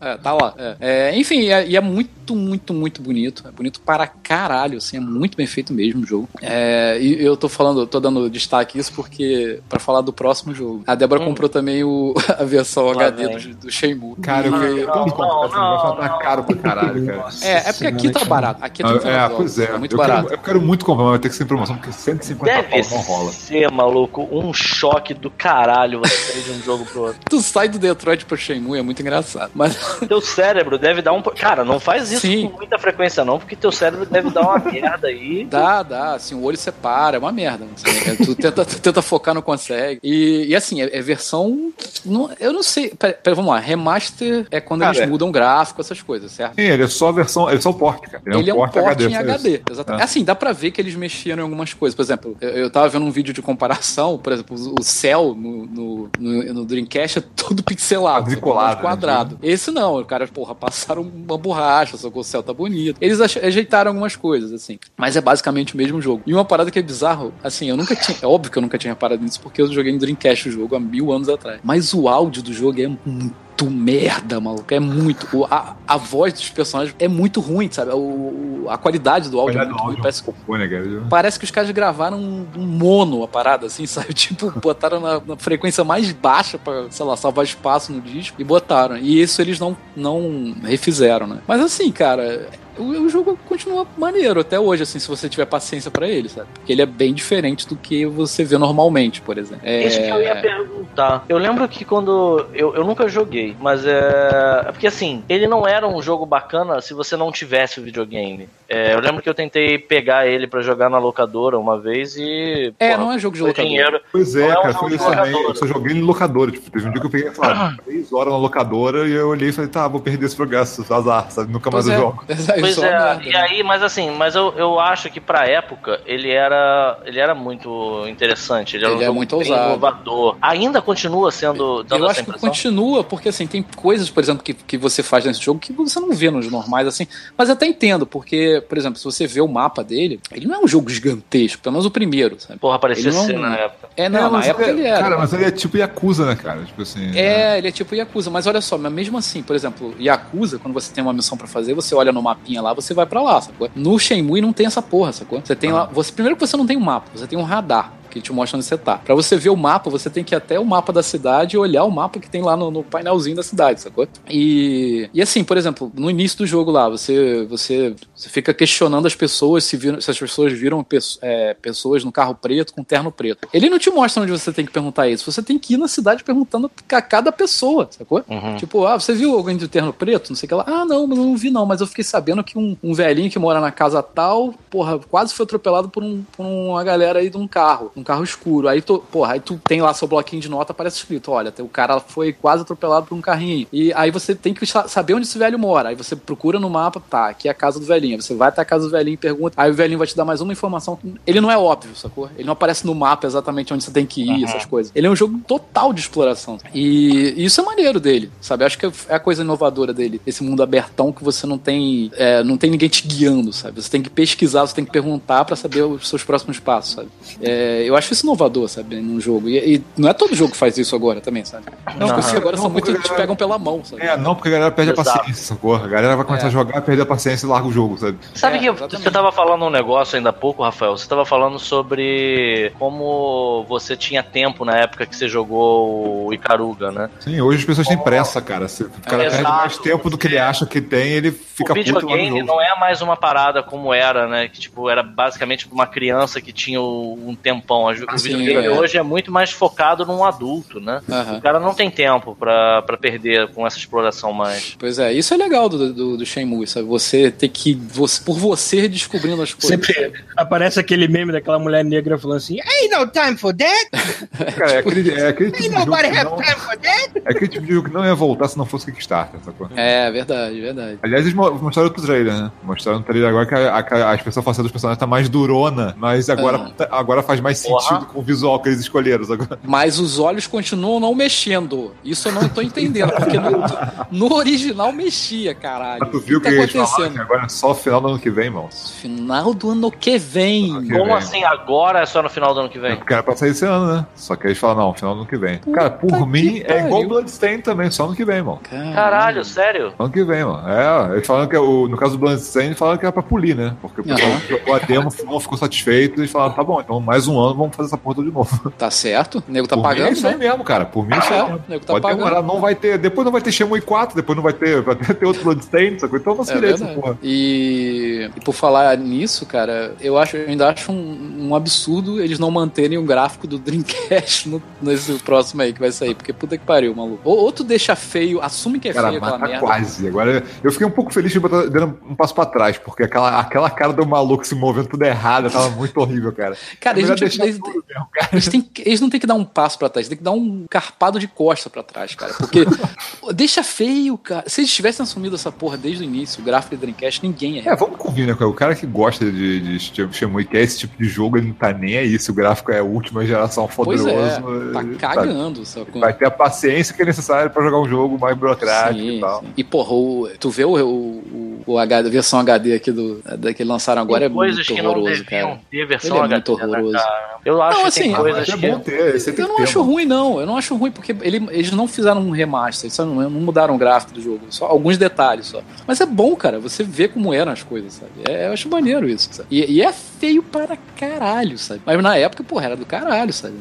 É, tá lá. É. É, enfim, é- e é muito, muito, muito bonito. É bonito para caralho, assim, é muito bem feito mesmo o jogo. É, e eu tô falando, tô dando destaque isso porque, pra falar do próximo jogo. A Débora Hum. comprou também o, a versão HD do, do Shenmue. Cara, eu não, não, negócio, mas tá não. caro pra caralho, cara. É, é porque aqui tá barato. Aqui é tudo É, pois é. muito eu, barato. Quero, eu quero muito comprar, mas vai ter que ser em promoção, porque 150 Deve pau não rola. ser, maluco, um choque do caralho você sair de um jogo pro outro. Tu sai do Detroit pro Shenmue, é muito engraçado. Mas Teu cérebro deve dar um. Cara, não faz isso Sim. com muita frequência, não, porque teu cérebro deve dar uma merda aí. Dá, dá, assim, o olho separa, é uma merda. assim, é, tu, tenta, tu tenta focar, não consegue. E, e assim, é, é versão. não- eu não sei. Pera, pera, vamos lá, remaster é quando Cara, eles é. mudam o gráfico, essas coisas, certo? Sim, ele é só a versão. Ele é só o porte, cara. Ele é um porte em só HD. isso. Exatamente. É. Assim, dá pra ver que eles mexiam em algumas coisas. Por exemplo, eu, eu tava vendo um vídeo de comparação, por exemplo, o céu no, no, no- no Dreamcast é todo pixelado, Quadriculado, todo quadrado. Esse não, o cara, porra, passaram uma borracha, só que o céu tá bonito. Eles ajeitaram algumas coisas, assim. Mas é basicamente o mesmo jogo. E uma parada que é bizarro, assim, eu nunca tinha. É óbvio que eu nunca tinha reparado nisso, porque eu joguei no Dreamcast o jogo há mil anos atrás. Mas o áudio do jogo é muito merda, maluco. É muito. a, a voz dos personagens é muito ruim, sabe? O, a qualidade do áudio é muito no ruim. áudio, Parece, cocô, né, cara? parece que os caras gravaram um, um mono a parada, assim, sabe? Tipo, botaram na, na frequência mais baixa pra, sei lá, salvar espaço no disco e botaram. E isso eles não, não refizeram, né? Mas assim, cara. O, o jogo continua maneiro até hoje, assim, se você tiver paciência pra ele, sabe? Porque ele é bem diferente do que você vê normalmente, por exemplo. É, Isso que eu ia perguntar. Eu lembro que quando. Eu, eu nunca joguei, mas é. é Porque assim, ele não era um jogo bacana se você não tivesse o videogame. É, eu lembro que eu tentei pegar ele pra jogar na locadora uma vez e. É, porra, não é jogo de foi locador. dinheiro. Pois é, Não é um cara, foi isso também. locadora. Eu só joguei em locadora. Tipo, teve um dia que eu peguei, sei lá, três horas na locadora e eu olhei e falei, tá, vou perder esse progresso, azar, sabe? Nunca mais Pois eu é, jogo. Pois isso é, é, merda, e né? aí, mas assim, mas eu, eu acho que pra época ele era, ele era muito interessante. Ele era Ele um é muito ousado. inovador. Ainda continua sendo. dando Eu essa acho que impressão? continua, porque assim, tem coisas, por exemplo, que, que você faz nesse jogo que você não vê nos normais, assim. Mas eu até entendo, porque, por exemplo, se você vê o mapa dele, ele não é um jogo gigantesco, pelo menos o primeiro, sabe? Porra, parecia não- ser na época. É, não, É, na época ele- ele era. Cara, mas ele é tipo Yakuza, né, cara? Tipo assim. né? É, ele é tipo Yakuza, mas olha só, mesmo assim, por exemplo, Yakuza, quando você tem uma missão pra fazer, você olha no mapinha lá, você vai pra lá, sacou? No Shenmue não tem essa porra, sacou? Você tem lá, você primeiro que você não tem um mapa, você tem um radar que te mostra onde você tá. Pra você ver o mapa, você tem que ir até o mapa da cidade e olhar o mapa que tem lá no, no painelzinho da cidade, sacou? E, e assim, por exemplo, no início do jogo lá, você você, você fica questionando as pessoas se, viram, se as pessoas viram é, pessoas no carro preto com terno preto. Ele não te mostra onde você tem que perguntar isso. Você tem que ir na cidade perguntando a cada pessoa, sacou? Uhum. Tipo, ah, você viu alguém de terno preto? Não sei o que lá. Ah, não, mas eu não vi não. Mas eu fiquei sabendo que um, um velhinho que mora na casa tal, porra, quase foi atropelado por, um, por uma galera aí de um carro, um carro escuro. Aí tu, porra, aí tu tem lá seu bloquinho de nota, aparece escrito, olha, o cara foi quase atropelado por um carrinho. E aí você tem que sa- saber onde esse velho mora. Aí você procura no mapa, tá, aqui é a casa do velhinho. Aí Você vai até a casa do velhinho e pergunta. Aí o velhinho vai te dar mais uma informação. Ele não é óbvio, sacou? Ele não aparece no mapa exatamente onde você tem que ir, essas coisas. Ele é um jogo total de exploração. E isso é maneiro dele, sabe? Acho que é a coisa inovadora dele. Esse mundo abertão que você não tem, é, não tem ninguém te guiando, sabe? Você tem que pesquisar, você tem que perguntar pra saber os seus próximos passos, sabe? É, eu acho isso inovador, sabe? Num jogo. E, e não é todo jogo que faz isso agora também, sabe? Não, As pessoas porque- agora não, são muito. porque- te pegam pela mão, sabe? É, não, porque a galera perde a Exato. paciência, sacou? A galera vai começar É. a jogar, perder a paciência e larga o jogo, sabe? Sabe É, que exatamente. você tava falando um negócio ainda há pouco, Rafael? Você tava falando sobre como você tinha tempo na época que você jogou o Icaruga, né? Sim, hoje as pessoas têm pressa, cara. Se o cara Exato. perde mais tempo do que ele acha que tem, ele fica o puto lá no videogame jogo. não é mais uma parada como era, né? Que tipo, era basicamente uma criança que tinha um tempão. O Sim, videogame é. hoje é muito mais focado num adulto, né? Aham. O cara não tem tempo pra, pra perder com essa exploração mais. Pois é, isso é legal do, do, do Shenmue, sabe? Você ter que, você, por você descobrindo as coisas. Sempre aparece aquele meme daquela mulher negra falando assim: Ain't no time for that! Cara, é aquele, é aquele tipo Ain't de jogo nobody que have não, time for that! é aquele tipo de jogo que não ia voltar se não fosse Kickstarter, sacou? É, verdade, verdade. Aliás, eles mo- mostraram outro trailer, né? Mostraram no trailer agora que a, a, a expressão facial dos personagens tá mais durona, mas agora, Ah. tá- agora faz mais. Sentido com o visual que eles escolheram. Agora. Mas os olhos continuam não mexendo. Isso eu não tô entendendo, porque no, no original mexia, caralho. Tu viu o que, que tá que acontecendo? agora é só final do ano que vem, irmão? Final do ano que vem. Ok. Como vem. assim agora é só no final do ano que vem? Porque era pra sair esse ano, né? Só que eles falaram, não, final do ano que vem. Cara, por que mim, é pariu. igual Bloodstained também, só ano que vem, irmão. Caralho, sério? Ano que vem, mano. É, eles falaram que o, no caso do Bloodstained, falaram que era pra polir, né? Porque o pessoal jogou a demo, não ficou satisfeito e falaram, tá bom, então mais um ano vamos fazer essa porra toda de novo. Tá certo? O nego tá Por mim é pagando, isso aí né? mesmo, cara. Por mim é isso aí É, o nego tá Pode pagando. demorar, não vai ter. Depois não vai ter Shenmue 4, depois não vai ter. Vai ter, ter outro Bloodstained, sacou? Então não se É direito essa porra. E, e por falar nisso, cara, eu acho, eu ainda acho um, um absurdo eles não manterem o gráfico do Dreamcast no- nesse próximo aí que vai sair, porque puta que pariu, maluco. Ou, ou tu deixa feio, assume que é Cara, feio aquela tá merda. quase. Agora, eu fiquei um pouco feliz de botar dando um passo pra trás, porque aquela, aquela cara do maluco se movendo tudo errado tava muito horrível, cara. Cara, É eles, não deixar eles- mesmo, eles têm que- eles não tem que dar um passo pra trás, tem que dar um carpado de costa pra trás, cara. Porque deixa feio, cara. Se eles tivessem assumido essa porra desde o início, o gráfico de Dreamcast, ninguém ia. É, vamos convir, né, cara? O cara que gosta de, de Shenmue, que é esse tipo de jogo, ele não tá nem aí se o gráfico é última geração pois poderoso. é, tá ele cagando, sabe? Vai ter a paciência que é necessária pra jogar um jogo mais burocrático e Sim, tal. sim. E, porra, o- tu vê o, o, o HD, a versão HD aqui do, da que lançaram agora Tem é muito horroroso, cara. ter versão Ele é HD, muito né, Eu acho Não, que tem assim, coisas é que... bom ter, esse tem Eu não ter, acho mano. ruim, não. Eu não acho ruim, porque ele- eles não fizeram um remaster, só não, não mudaram o gráfico do jogo, só alguns detalhes só. Mas é bom, cara, você vê como eram as coisas, sabe? É, eu acho maneiro isso, sabe? E, e é feio para caralho, sabe? Mas na época, porra, era do caralho, sabe?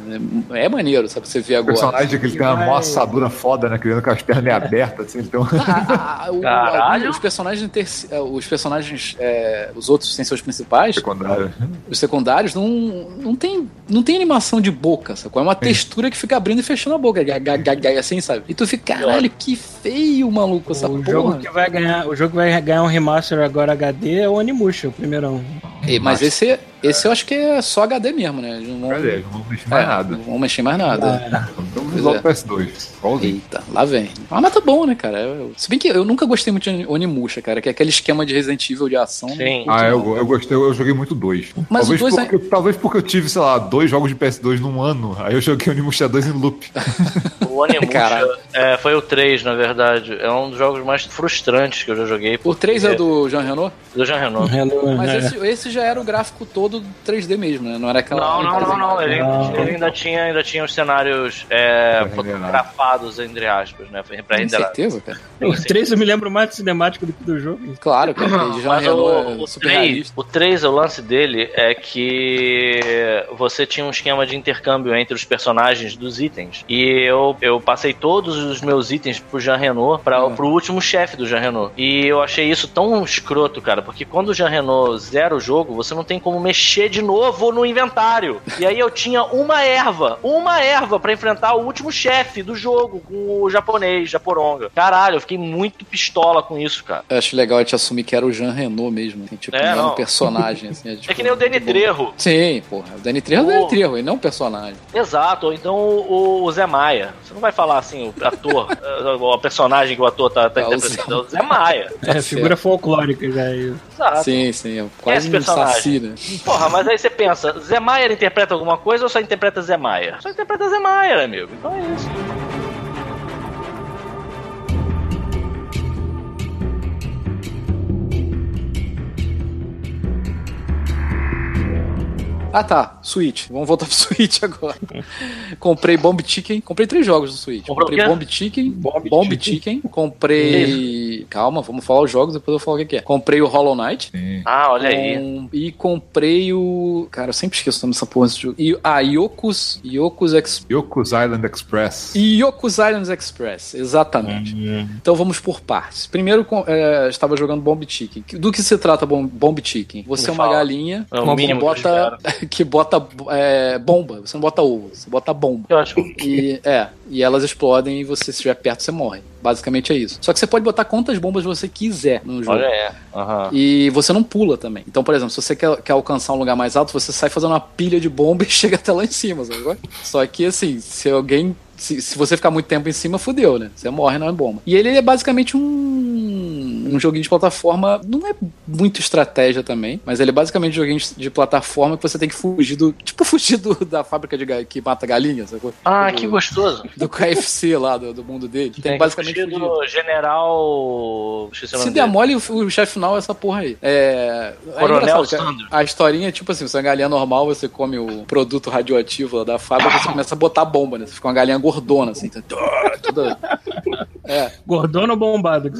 É, é maneiro, sabe? Você vê O agora. personagem que ele tem uma mó assadura foda, né? Criando com as pernas meio abertas, assim, então. Ah, ah, o- Caralho. Os personagens, os personagens, é, os outros sem seus principais, secundário. os secundários, não, não, tem, não tem animação de boca, sacou? É uma textura que fica abrindo e fechando a boca, assim, sabe? E tu fica, caralho, que feio, maluco, essa O porra. jogo que vai ganhar, o jogo que vai ganhar um remaster agora HD é o Onimusha, o primeirão. E- mas esse, esse eu acho que é só HD mesmo, né? Eles Não vão, Cadê? Não vamos mexer mais é, nada. não vão mexer mais nada. Vamos é. o PS2. Igualzinho. Eita, lá vem. Ah, mas tá bom, né, cara? Eu- se bem que eu nunca gostei muito de Onimusha, cara, que é aquele esquema de Resident Evil de ação. Sim. não curto, Ah, eu, eu gostei, eu joguei muito dois. Mas talvez, o dois porque, talvez porque eu tive, sei lá, dois jogos de PS2 num ano. Aí eu joguei o Onimusha 2 em loop. O Onimusha é, foi o 3, na verdade. É um dos jogos mais frustrantes que eu já joguei. O 3 é do Jean Renault? Do Jean Renault. Mas É. esse, esse já era o gráfico todo 3D mesmo, né? Não era aquela. Não, não, não, não. Ele, Não. ele ainda, tinha, ainda tinha os cenários é, Renderar. fotografados, entre aspas, né? Pra Tem renderar. certeza, cara? O 3 eu me lembro mais do cinemático do que do jogo. Claro, cara. Jean Mas Renault o, é o, super 3, realista. o 3, o lance dele é que você tinha um esquema de intercâmbio entre os personagens dos itens. E eu, eu passei todos os meus itens pro Jean Renault, pra, Hum. pro último chefe do Jean Renault. E eu achei isso tão escroto, cara, porque quando o Jean Renault zera o jogo, você não tem como mexer de novo no inventário. E aí eu tinha uma erva, uma erva pra enfrentar o último chefe do jogo com o japonês, Japoronga. Caralho, eu fiquei muito pistola com isso, cara. Eu acho legal a gente assumir que era o Jean Renault mesmo. assim, tipo, É, não um personagem. Assim, tipo, É que nem o Danny Trejo. Sim, porra. O Danny Trejo é o. Danny Trejo, ele não é um personagem. Exato, ou então o, o Zé Maia. Você não vai falar assim, o ator, eh, o personagem que o ator tá, tá Ah, o interpretando, é o Zé Maia. É, figura folclórica já. aí. Exato. Sim, sim. É Esse quase um personagem. saci, né? Porra, mas aí você pensa, Zé Maia interpreta alguma coisa ou só interpreta Zé Maia? Só interpreta Zé Maia, né, amigo. Então Ah tá, Switch. Vamos voltar pro Switch agora. comprei Bomb Chicken. Comprei três jogos do Switch. Comprou comprei? Bomb Chicken. Bomb Bomb, Chicken. Chicken. Comprei. Calma, vamos falar os jogos, depois eu falo o que que é. Comprei o Hollow Knight. Sim. Ah, olha aí. E comprei o. Cara, eu sempre esqueço o nome dessa porra desse jogo. E, ah, Yokus. Yokus Express. Yoku's Island Express. Yokus Islands Express, exatamente. Hum. Então vamos por partes. Primeiro, com- é, estava jogando Bomb Chicken. Do que se trata Bomb, Bomb Chicken? Você Me é uma fala. galinha É o que mínimo que bota, que é, bomba. Você não bota ovo, você bota bomba. Eu acho E, é, e elas explodem e você, se estiver perto, você morre. Basicamente é isso. Só que você pode botar quantas bombas você quiser no jogo. Olha aí. Aham. E você não pula também. Então, por exemplo, se você quer, quer alcançar um lugar mais alto, você sai fazendo uma pilha de bomba e chega até lá em cima, sabe? é? Só que, assim, se alguém. Se, se você ficar muito tempo em cima, fudeu, né? Você morre na bomba. E ele é basicamente um, um joguinho de plataforma. Não é muito estratégia também, mas ele é basicamente um joguinho de- plataforma que você tem que fugir do. Tipo, fugir do, da fábrica de que mata galinhas, sacou? Ah, do, que gostoso. Do KFC lá, do, do mundo dele. Tem, Tem basicamente fugir do general... Se der mole, o, o chefe final é essa porra aí. É. é Coronel a- Sandro. A, historinha é tipo assim: você é uma galinha normal, você come o produto radioativo lá da fábrica, você começa a botar bomba, né? Você fica uma galinha gordona, assim. tá- Toda. É. Gordona ou bombada?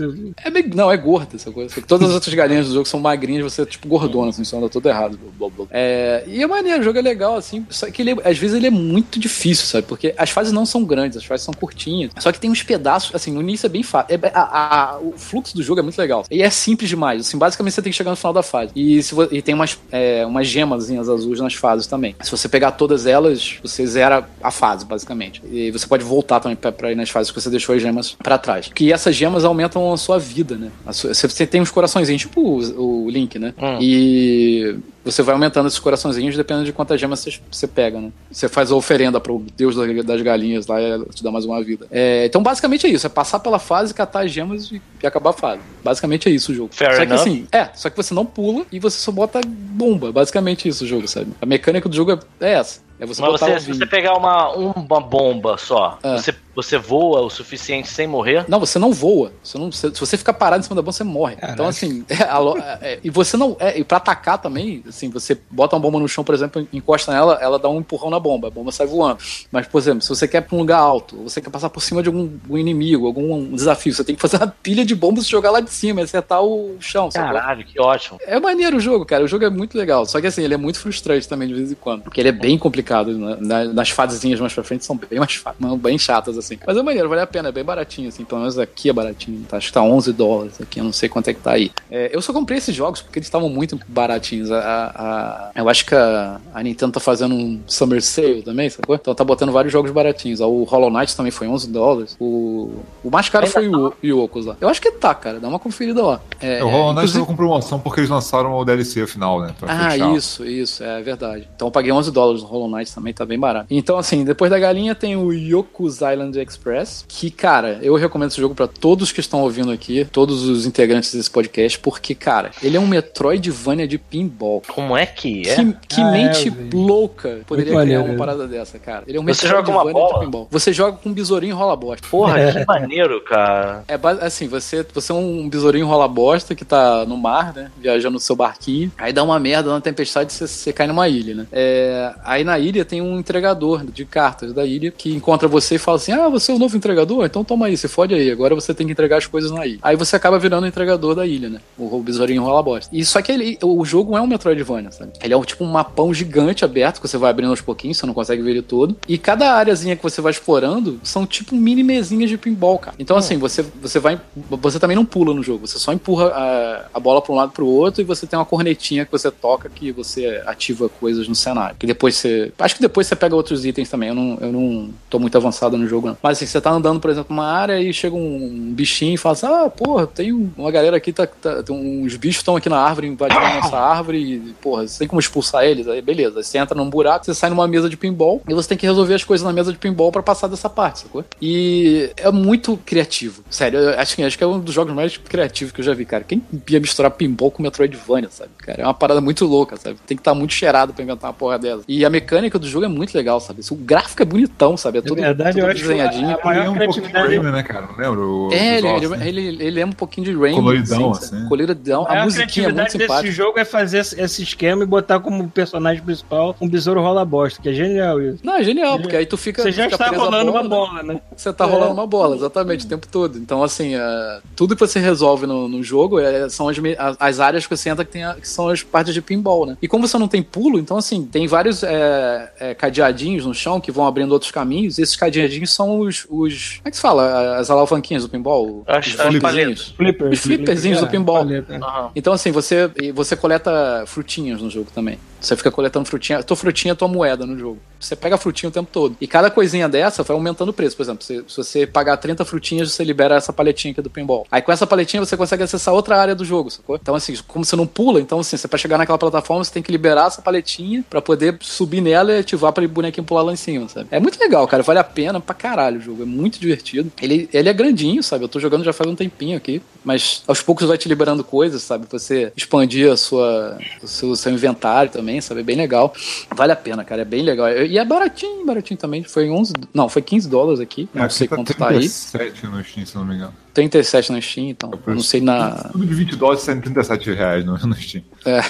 É bem, não, é gorda essa coisa. Todas as outras galinhas do jogo são magrinhas, você é tipo gordona, assim, anda tudo errado. Blá, blá. É, e é maneiro, o jogo é legal, assim. Só que ele, às vezes ele é muito difícil, sabe? Porque as fases não são grandes, as fases são curtinhas. Só que tem uns pedaços, assim, no início é bem fácil. É- a- a- o fluxo do jogo é muito legal. E é simples demais. Assim, basicamente você tem que chegar no final da fase. E, se e tem umas, é, umas gemazinhas azuis nas fases também. Se você pegar todas elas, você zera a fase, basicamente. E você pode voltar também pra, pra ir nas fases que você deixou as gemas pra trás. Que essas gemas aumentam a sua vida, né? Sua- você, tem uns coraçõezinhos, tipo o, o Link, né? Hum. E você vai aumentando esses coraçõezinhos dependendo de quantas gemas você, você pega, né? Você faz a oferenda pro deus da- das galinhas lá e te dá mais uma vida. É, então, basicamente é isso: é passar pela fase, catar as gemas e, e acabar a fase. Basicamente é isso o jogo. Fair só que enough. assim, é, só que você não pula e você só bota bomba. Basicamente isso o jogo, sabe? A mecânica do jogo é, é essa. É você Mas você, o se você pegar uma, uma bomba só, Ah. você, você voa o suficiente sem morrer? Não, você não voa. Você não, se se você ficar parado em cima da bomba, você morre. Então, assim, é, a é, é, e você não. É, e pra atacar também, assim, você bota uma bomba no chão, por exemplo, encosta nela, ela dá um empurrão na bomba, a bomba sai voando. Mas, por exemplo, se você quer ir pra um lugar alto, você quer passar por cima de algum, algum inimigo, algum desafio, você tem que fazer uma pilha de bombas e jogar lá de cima, e acertar o chão. Caralho, que ótimo. É maneiro o jogo, cara. O jogo é muito legal. Só que assim, ele é muito frustrante também de vez em quando. Porque ele é bem complicado. Né? Na- nas fasezinhas mais pra frente são bem mais bem chatas, assim. Mas é maneiro, vale a pena, é bem baratinho, assim. Pelo menos aqui é baratinho. Tá? Acho que tá 11 dólares aqui, eu não sei quanto é que tá aí. É, eu só comprei esses jogos porque eles estavam muito baratinhos. A, a- eu acho que a, a Nintendo tá fazendo um Summer Sale também, sacou? Então tá botando vários jogos baratinhos. O Hollow Knight também foi 11 dólares. O, o mais caro Ainda foi o Yokos lá. Eu acho que tá, cara. Dá uma conferida lá. É, o Hollow Knight inclusive- tava com promoção porque eles lançaram o DLC final, né? Ah, fechar. isso, isso, é verdade. Então eu paguei 11 dólares no Hollow Knight também, tá bem barato. Então, assim, depois da galinha tem o Yoku's Island Express, que, cara, eu recomendo esse jogo pra todos que estão ouvindo aqui, todos os integrantes desse podcast, porque, cara, ele é um Metroidvania de pinball. Como é que é? Que, que Ah, é, mente vi. louca poderia Muito criar maneiro, uma parada dessa, cara. Ele é um Você joga com uma Metroidvania de bola? pinball. Você joga com um besourinho rola bosta. Porra, que maneiro, cara. É assim, você, você é um besourinho rola bosta que tá no mar, né? Viajando no seu barquinho. Aí dá uma merda na tempestade e você, você cai numa ilha, né? É, aí na ilha tem um entregador de cartas da ilha que encontra você e fala assim: Ah, você é o novo entregador? Então toma aí, se fode aí. Agora você tem que entregar as coisas na ilha. Aí você acaba virando o entregador da ilha, né? O, besourinho rola bosta. E só que ele, o jogo é um Metroidvania, sabe? Ele é um, tipo um mapão gigante aberto que você vai abrindo aos pouquinhos, você não consegue ver ele todo. E cada áreazinha que você vai explorando são tipo mini mesinhas de pinball, cara. Então, assim, você, você vai. Você também não pula no jogo, você só empurra a, a bola pra um lado pro outro e você tem uma cornetinha que você toca que você ativa coisas no cenário. Que depois você. Acho que depois você pega outros itens também. Eu não, eu não tô muito avançado no jogo, não. Mas assim, você tá andando, por exemplo, numa área e chega um bichinho e fala assim: Ah, porra, tem um- uma galera aqui, tá, tá- uns bichos estão aqui na árvore, invadindo a nossa árvore, e, porra, você tem como expulsar eles? Aí beleza. Aí você entra num buraco, você sai numa mesa de pinball e você tem que resolver as coisas na mesa de pinball pra passar dessa parte, sacou? E é muito criativo. Sério, eu acho que, acho que é um dos jogos mais criativos que eu já vi, cara. Quem ia misturar pinball com Metroidvania, sabe? Cara, é uma parada muito louca, sabe? Tem que estar muito cheirado pra inventar uma porra dessa. E a mecânica do jogo é muito legal, sabe? O gráfico é bonitão, sabe? É tudo, verdade, tudo eu acho que desenhadinho. a- Ele é um pouquinho de Rayman, né, cara? Não lembra? O É, ele, ele, assim? ele, ele é um pouquinho de Rainbow. Coloridão, assim, assim. Coloridão. A A musiquinha é muito criatividade desse simpática. jogo é fazer esse esquema e botar como personagem principal um besouro rola bosta, que é genial isso. Não, é genial, porque aí tu fica. Você já fica está rolando bola, uma né? bola, né? Você tá É. rolando uma bola, exatamente, o tempo todo. Então, assim, é, tudo que você resolve no, no jogo é- são as, as- as áreas que você entra que, tem a- que são as partes de pinball, né? E como você não tem pulo, então, assim, tem vários é, é, cadeadinhos no chão que vão abrindo outros caminhos. E esses cadeadinhos são os. os como é que se fala? As alavanquinhas do pinball? Acho- Os flipperzinhos. Flipper. Os flipperzinhos do pinball. paleta. Então, assim, você, e você coleta frutinhas no jogo também. Você fica coletando frutinha. Tua frutinha é tua moeda no jogo. Você pega a frutinha o tempo todo. E cada coisinha dessa vai aumentando o preço. Por exemplo, se, se você pagar 30 frutinhas, você libera essa paletinha aqui do pinball. Aí com essa paletinha você consegue acessar outra área do jogo, sacou? Então, assim, como você não pula, então, assim, você pra chegar naquela plataforma, você tem que liberar essa paletinha pra poder subir nela e ativar pra bonequinho pular lá em cima, sabe? É muito legal, cara. Vale a pena pra caralho o jogo. É muito divertido. Ele, ele é grandinho, sabe? Eu tô jogando já faz um tempinho aqui. Mas aos poucos vai te liberando coisas, sabe? Você expandir a sua, o seu, seu inventário também, sabe? É bem legal. Vale a pena, cara. É bem legal. E é baratinho, baratinho também. Foi 11. Não, foi 15 dólares aqui. Não Aqui sei tá quanto tá aí. 37 no Steam, se não me engano. 37 na Steam, então. Eu não sei na. Tudo de 20 dólares em 37 reais no, no Steam. É.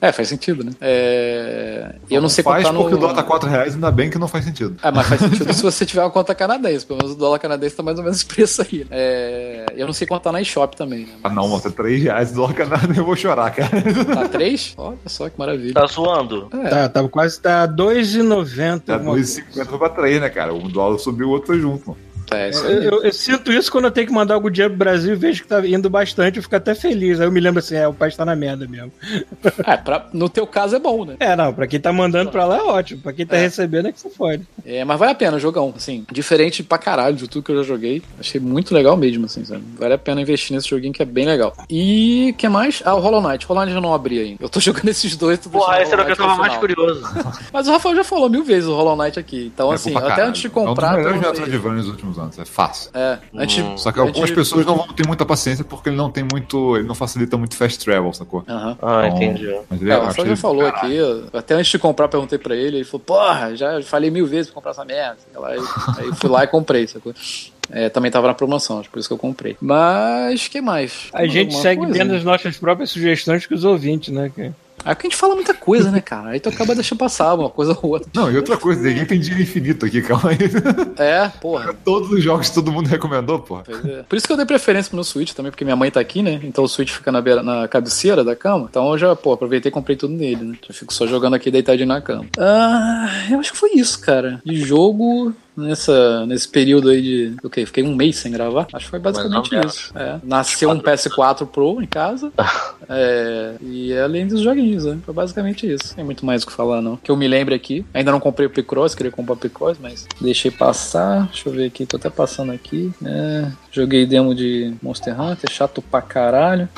É, faz sentido, né? É... Eu não sei faz quanto tá porque no... o dólar tá 4 reais, ainda bem que não faz sentido. É, mas faz sentido se você tiver uma conta canadense. Pelo menos o dólar canadense tá mais ou menos esse preço aí. É... Eu não sei quanto tá na eShop também, né? Ah, não, mano, tá 3 reais, dólar canado, eu vou chorar, cara. Tá 3? Olha só que maravilha. Tá zoando? É. Tá, tava quase tá 2,90. Tá alguma coisa. 2,50 foi pra 3, né, cara? Um dólar subiu, o outro foi junto, mano. Isso Eu, eu- eu sinto isso quando eu tenho que mandar algum dinheiro pro Brasil e vejo que tá indo bastante, eu fico até feliz. Aí eu me lembro assim, é, o país tá na merda mesmo. É, pra- no teu caso é bom, né? É, não, pra quem tá mandando pra lá é ótimo. Pra quem tá É. recebendo é que você fode. É, mas vale a pena, jogão, assim, diferente pra caralho de tudo que eu já joguei. Achei muito legal mesmo, assim, sabe? Vale a pena investir nesse joguinho que é bem legal. E que mais? Ah, o Hollow Knight. Hollow Knight eu não abri ainda. Eu tô jogando esses dois, tô Porra, esse era o que eu tava mais curioso. Mas o Rafael já falou mil vezes o Hollow Knight aqui. Então, É assim, até antes de comprar. É um dos melhores jogos de nos últimos anos, é fácil. É, antes Hum. Só que antes algumas de- pessoas não vão ter muita paciência porque ele não tem muito. Ele não facilita muito fast travel, sacou? Ah, Então, entendi. Mas ele É, o ele- falou caralho. aqui, até antes de comprar, perguntei pra ele, ele falou, porra, já falei mil vezes pra comprar essa merda. Aí, aí fui lá e comprei, sacou? É, também tava na promoção, acho por isso que eu comprei. Mas, que mais? A gente segue coisa? vendo as nossas próprias sugestões que os ouvintes, né? Cara? É porque a gente fala muita coisa, né, cara? Aí tu acaba deixando passar uma coisa ou outra. Não, e outra coisa, ninguém tem dinheiro infinito aqui, calma aí. É, porra. Todos os jogos que todo mundo recomendou, porra. É. Por isso que eu dei preferência pro meu Switch também, porque minha mãe tá aqui, né? Então o Switch fica na, beira, na cabeceira da cama. Então eu já, pô, aproveitei e comprei tudo nele, né? Já fico só jogando aqui deitadinho na cama. Ah, eu acho que foi isso, cara. De jogo nessa, nesse período aí de. O quê? Fiquei um mês sem gravar? Acho que foi basicamente isso. É. Nasceu um PS4 Pro em casa. é, e além dos joguinhos, né? Foi basicamente isso. Tem muito mais o que falar, não. Que eu me lembre aqui. Ainda não comprei o Picross, queria comprar o Picross, mas deixei passar. Deixa eu ver aqui, tô até passando aqui. É, joguei demo de Monster Hunter, chato pra caralho.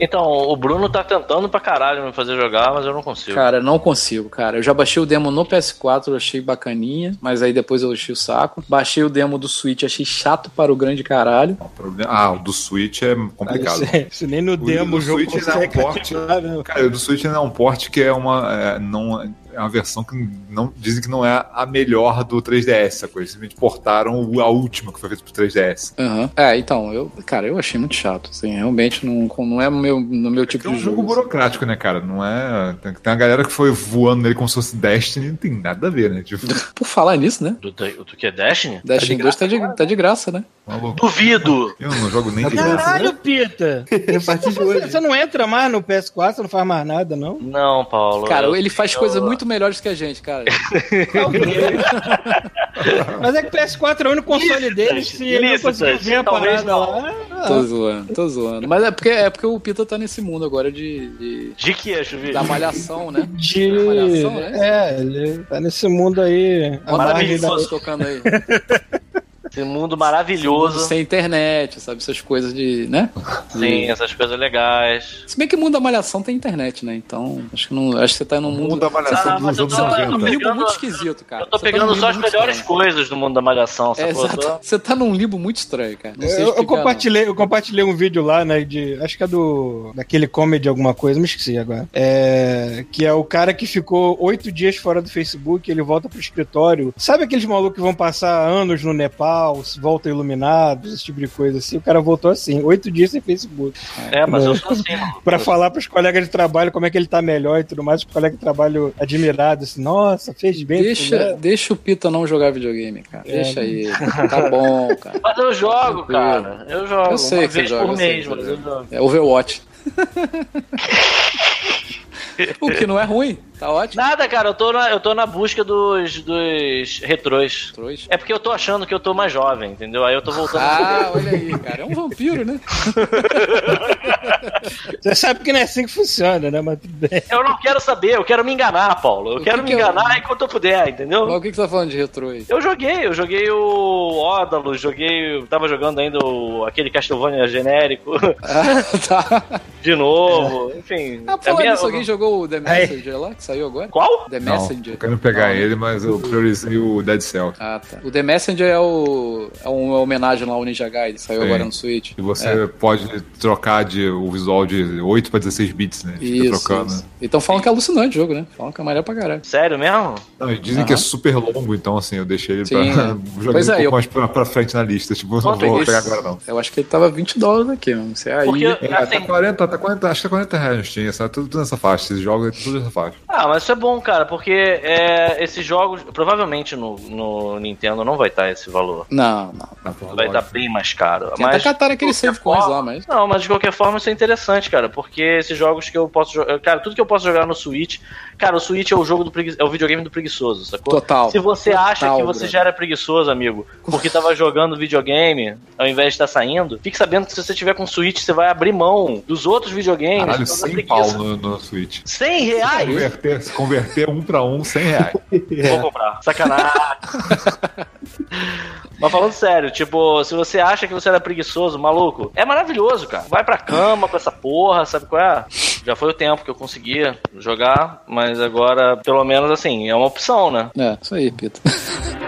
Então, o Bruno tá tentando pra caralho me fazer jogar, mas eu não consigo. Cara, não consigo, cara. Eu já baixei o demo no PS4, eu achei bacaninha, mas aí depois eu achei o saco. Baixei o demo do Switch, achei chato para o grande caralho. O Ah, o do Switch é complicado. Se, se nem no demo do o jogo Switch é um né? Cara, o do Switch ainda é um port que é uma. É, não, é uma versão que não, dizem que não é a melhor do 3DS, sacou? Eles simplesmente portaram a última que foi feita pro 3DS. Aham. É, então, eu, cara, eu achei muito chato. Assim, realmente não, não é no meu, no meu tipo É um de jogo jogo. burocrático, né, cara? Não é. Tem, tem uma galera que foi voando nele como se fosse Destiny, não tem nada a ver, né? Tipo, Por falar nisso, né? Do, do, do que é Destiny? Destiny 2 tá de, tá de graça, né? maluco. Duvido! Eu não jogo nem de graça. Caralho, Pita! A partir de hoje. Você não entra mais no PS4, você não faz mais nada, não? Não, Paulo. Cara, eu- ele faz eu- coisas muito melhores que a gente, cara. Mas é que o PS4 é o único console dele, se ele não conseguir ver a parada não. lá... Tô zoando, tô zoando. Mas é porque, é porque o Pita tá nesse mundo agora de, de- De que, Chuvi? da malhação, né? De... Malhação, né? É, ele tá nesse mundo aí. a da- pessoas tocando aí. Esse mundo maravilhoso. Sem internet, sabe? Essas coisas de, né? Sim, essas coisas legais. Se bem que o mundo da malhação tem internet, né? Então, acho que, não, acho que você tá num mundo. mundo da malhação Ah, dos mas eu anos tô- Você tá 90. muito esquisito, cara. Eu tô Você tá pegando num só as melhores estranho. coisas do mundo da malhação, É, exato. Você tá num limbo muito estranho, cara. Não sei Eu, eu explicar, não. compartilhei, eu compartilhei um vídeo lá, né, de, acho que é do, daquele comedy alguma coisa, me esqueci agora, é, que é o cara que ficou oito dias fora do Facebook, ele volta pro escritório, sabe aqueles malucos que vão passar anos no Nepal, voltam iluminados, esse tipo de coisa assim, o cara voltou assim, oito dias sem Facebook, É, mas Não. eu sou assim, mano. pra falar pros colegas de trabalho como é que ele tá melhor e tudo mais, os colegas de trabalho admirados, assim, nossa, fez bem, Deixa, né? deixa o Pita não jogar videogame, cara. É. Deixa aí. Tá bom, cara. Mas eu jogo, cara. Eu jogo. Eu sei uma que você joga, por eu sei mês, você mas eu jogo. É Overwatch. o que não é ruim, tá ótimo. Nada, cara, eu tô na, eu tô na busca dos, dos retrôs. Trouxa. É porque eu tô achando que eu tô mais jovem, entendeu? Aí eu tô voltando. Ah, olha aí, cara. É um vampiro, né? Você sabe que não é assim que funciona, né, mas tudo bem. Eu não quero saber, eu quero me enganar, Paulo. Eu O quero que me que eu- enganar enquanto eu puder, entendeu? Mas o que, que você tá falando de retrô aí? Eu joguei, eu joguei o Ódalo, joguei. eu Tava jogando ainda o, aquele Castlevania genérico Ah, tá. de novo. Enfim. Ah, a por minha- alguém jogou o The Aí. Messenger lá, que saiu agora? Qual? The Não, Messenger. tô querendo pegar Não. ele, mas eu priorizei o Dead Cell. Ah, tá. O The Messenger é o, é um homenagem lá ao Ninja Gaiden, saiu Sim. agora no Switch. E você pode trocar de, o visual de 8 para 16 bits, né? Fica Isso, trocando. isso. E tão falando que é alucinante o jogo, né? Falam que é maneiro pra caralho. Sério mesmo? Não, dizem que é super longo, então assim, eu deixei ele Sim, pra. é. Pois um é, pouco eu- mais pra, pra frente na lista. Tipo, eu não Quanto vou é pegar agora, não. Eu acho que ele tava 20 dólares aqui, mano. Você aí. Porque, É, assim, tá 40, tá 40, acho que tá 40 reais no Steam, tudo, tudo nessa faixa. Esses jogos é tudo nessa faixa. Ah, mas isso é bom, cara, porque é, esses jogos, provavelmente no, no Nintendo não vai estar esse valor. Não, não. Vai estar bem mais caro. Tem até Mas, catar aquele de save qualquer coins forma- lá, mas. Não, mas de qualquer forma isso é interessante, cara, porque esses jogos que eu posso jogar. Cara, tudo que eu posso jogar no Switch. Cara, o Switch é o jogo do pregui... é o videogame do preguiçoso, sacou? Total. Se você acha Total, que você brother. já era preguiçoso, amigo, porque tava jogando videogame ao invés de estar saindo, fique sabendo que se você tiver com Switch, você vai abrir mão dos outros videogames. Caralho, 100 pau no, no Switch. 100 reais? Converter, se converter um pra um, 100 reais. Vou comprar. Sacanagem. Mas falando sério, tipo, se você acha que você era preguiçoso, maluco, é maravilhoso, cara. Vai pra cama com essa porra, sabe qual é? Já foi o tempo que eu conseguia jogar, mas agora, pelo menos assim, é uma opção, né? É, isso aí, Pita.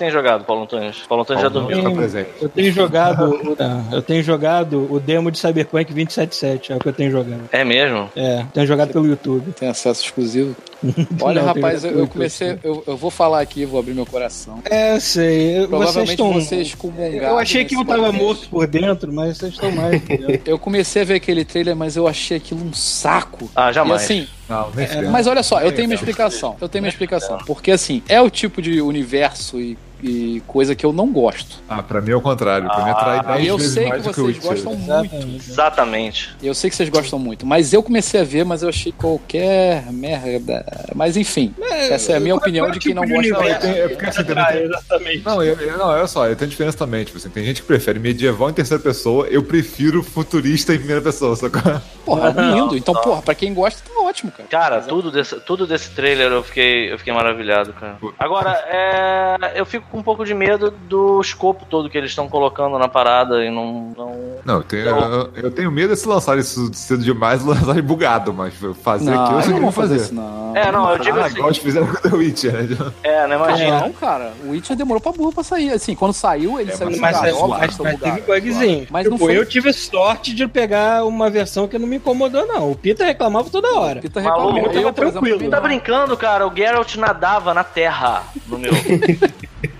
tem jogado, Paulo Antônio? Paulo Antônio já dormiu. Fica presente. Eu tenho jogado. o- eu tenho jogado o demo de Cyberpunk 277, é o que eu tenho jogado. É mesmo? É, tenho jogado pelo YouTube. Tem acesso exclusivo. Olha, Não, rapaz, eu, eu comecei. Eu, eu vou falar aqui, vou abrir meu coração. É, sei. Vocês Provavelmente estão. vocês Eu achei que eu tava morto por dentro, mas vocês estão mais. Eu comecei a ver aquele trailer, mas eu achei aquilo um saco. Ah, E jamais. assim, Não, é, mas olha só, eu tenho minha explicação. Eu tenho minha explicação. Porque assim, é o tipo de universo e, e coisa que eu não gosto. Ah, pra mim é o contrário. Pra mim atrai 10 E eu vezes sei que mais que vocês Witcher. gostam muito. Exatamente. Eu sei que vocês gostam muito, mas eu comecei a ver, mas eu achei qualquer merda. Mas enfim, essa é a minha opinião de quem não gosta Não, é, tem- é porque assim, Ah, tem- exatamente. Não, eu, eu- não, olha só, tem diferença também. Tipo assim, tem gente que prefere medieval em terceira pessoa, eu prefiro futurista em primeira pessoa, sacou? Porra, lindo. Então, porra, pra quem gosta, tá ótimo, cara. Cara, tudo desse, tudo desse trailer eu fiquei, eu fiquei maravilhado, cara. Agora, é, eu fico com um pouco de medo do escopo todo que eles estão colocando na parada e não. não... Não, eu tenho, eu, eu tenho medo de se lançar isso cedo demais, lançar bugado, mas fazer Não, aqui eu sei não que vão vou fazer fazer. isso, não. É, não, eu digo Ah, assim. igual eles fizeram com o The Witcher, né? É, né? Imagina. Não, cara, o Witcher demorou pra burro pra sair. Assim, quando saiu, ele É, saiu mas- Mas, mas, óbvio, mas, mas bugado. teve bugzinho. Mas não Tipo, foi- eu tive sorte de pegar uma versão que não me incomodou, não. O Pita reclamava toda hora. Pita Maluco, reclamou. eu tava Eu, exemplo, tranquilo. também Tá não. brincando, cara? O Geralt nadava na terra no meu.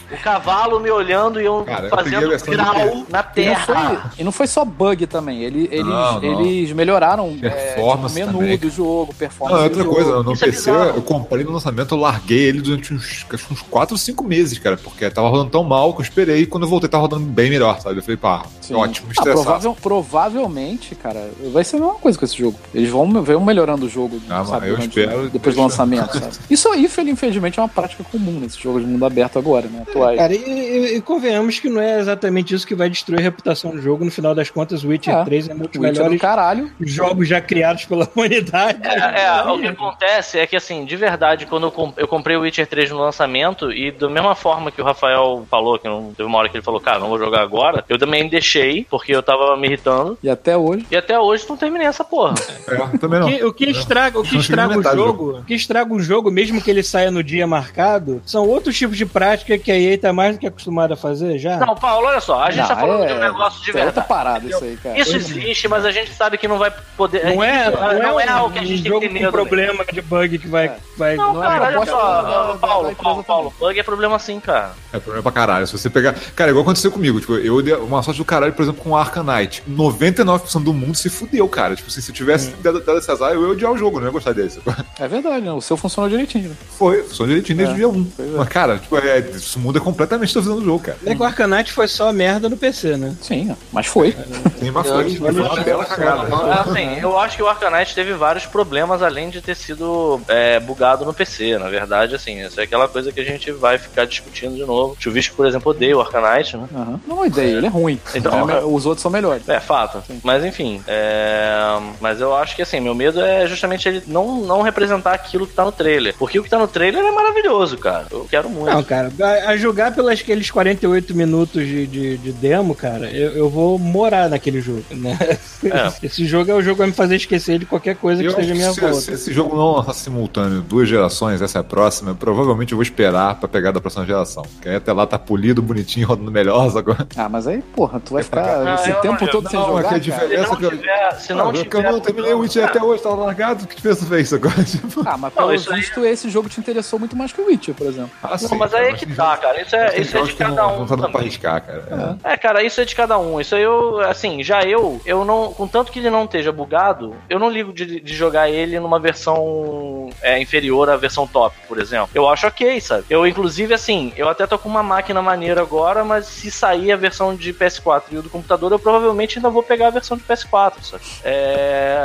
o cavalo me olhando e eu Cara, eu fazendo do grau na E não, foi, terra. e não foi só bug também. Ele, eles, Não, não. eles melhoraram é, Performance tipo, o menu também. do jogo, performance Não, é do outra jogo. coisa, no Isso é PC bizarro. eu comprei no lançamento, eu larguei ele durante uns, acho uns 4 ou 5 meses, cara, porque tava rodando tão mal que eu esperei e quando eu voltei tava rodando bem melhor, sabe? Eu falei, pá, Sim. ótimo, Ah, estressado. provável- provavelmente, cara, vai ser a mesma coisa com esse jogo. Eles vão, vão melhorando o jogo, Ah, sabe, eu durante- espero- depois do lançamento, sabe? Isso aí, infelizmente, é uma prática comum nesse jogo de mundo aberto agora, né? Cara, e, e- e convenhamos que não é exatamente isso que vai destruir a reputação do jogo. No final das contas, o Witcher É. 3 é um dos O melhores caralho. jogos já criados pela humanidade. É, é, o que acontece é que, assim, de verdade, quando eu, com- eu comprei o Witcher 3 no lançamento, e da mesma forma que o Rafael falou, que não teve uma hora que ele falou, cara, não vou jogar agora, eu também deixei, porque eu tava me irritando, E até hoje. e até hoje não terminei essa porra. É, também O não. que, o que estraga, o que estraga o jogo, o que estraga o jogo, mesmo que ele saia no dia marcado, são outros tipos de prática que a EA tá mais do que acostumada a fazer já. Não, Paulo, olha só, a gente Não, tá falando é- de um negócio de é verdade. parada isso aí, cara. Isso existe, mas a gente sabe que não vai poder. Não é, não, não é, é, algo que a um gente tem jogo que ter medo. problema de bug que vai. vai Não, Não é cara, olha só, Paulo, Paulo, Paulo, bug é problema sim, cara. É problema pra caralho. Se você pegar. Cara, igual aconteceu comigo. Tipo, eu dei uma sorte do caralho, por exemplo, com o Arcanite. 99% do mundo se fudeu, cara. Tipo, se, se eu tivesse dado, dado esse azar, eu ia odiar o jogo, não ia gostar desse. É verdade, né? O seu funcionou direitinho, né? Foi, só direitinho desde É, o dia 1. pois é. Mas, cara, tipo, é, isso muda completamente a visão do jogo, cara. É que o Arcanite foi só merda no PC, né? Sim, mas foi. Tem bastante. Foi uma bela cagada. Assim, eu acho que o Arcanite teve vários problemas além de ter sido é, bugado no PC. Na verdade, assim, isso é aquela coisa que a gente vai ficar discutindo de novo. O Chuvisco, por exemplo, odeia o Arcanite, né? Aham. Não é uma ideia, ele é ruim. Então, É, os outros são melhores. É, fato. Mas enfim, é... mas eu acho que assim, meu medo é justamente ele não, não representar aquilo que tá no trailer. Porque o que tá no trailer é maravilhoso, cara. Eu quero muito. Não, cara, a, a jogar pelos aqueles 48 minutos de, de, de demo, cara, eu, eu vou morar naquele jogo, né? É. Esse jogo é o jogo que vai me fazer esquecer de qualquer coisa que Eu, esteja à minha se, volta. se esse jogo não lançar simultâneo duas gerações, essa é a próxima, provavelmente eu vou esperar pra pegar da próxima geração. Que aí até lá tá polido, bonitinho, rodando melhor agora. Ah, mas aí, porra, tu vai ficar Não, esse eu não tempo todo sem Não, é jogar, que a diferença- não que eu- tiver, se não Ah, tiver porque eu não terminei o Witcher até hoje, tava largado, que diferença fez agora? Tipo, Ah, mas Não, pelo isso aí- visto esse jogo te interessou muito mais que o Witcher, por exemplo. ah, Não, mas aí é que tá, cara. Isso é, isso é de cada um. não tá dando pra arriscar, cara. É. É, cara, isso é de cada um. Isso aí eu, assim, já eu, eu não. Contanto que ele não esteja bugado, eu não ligo de, de jogar ele numa versão é, inferior à versão top, por exemplo. Eu acho ok, sabe? Eu, inclusive, assim, eu até tô com uma máquina maneira agora, mas se sair a versão de PS4 e o do computador, eu provavelmente ainda vou pegar a versão de PS4, sabe? É.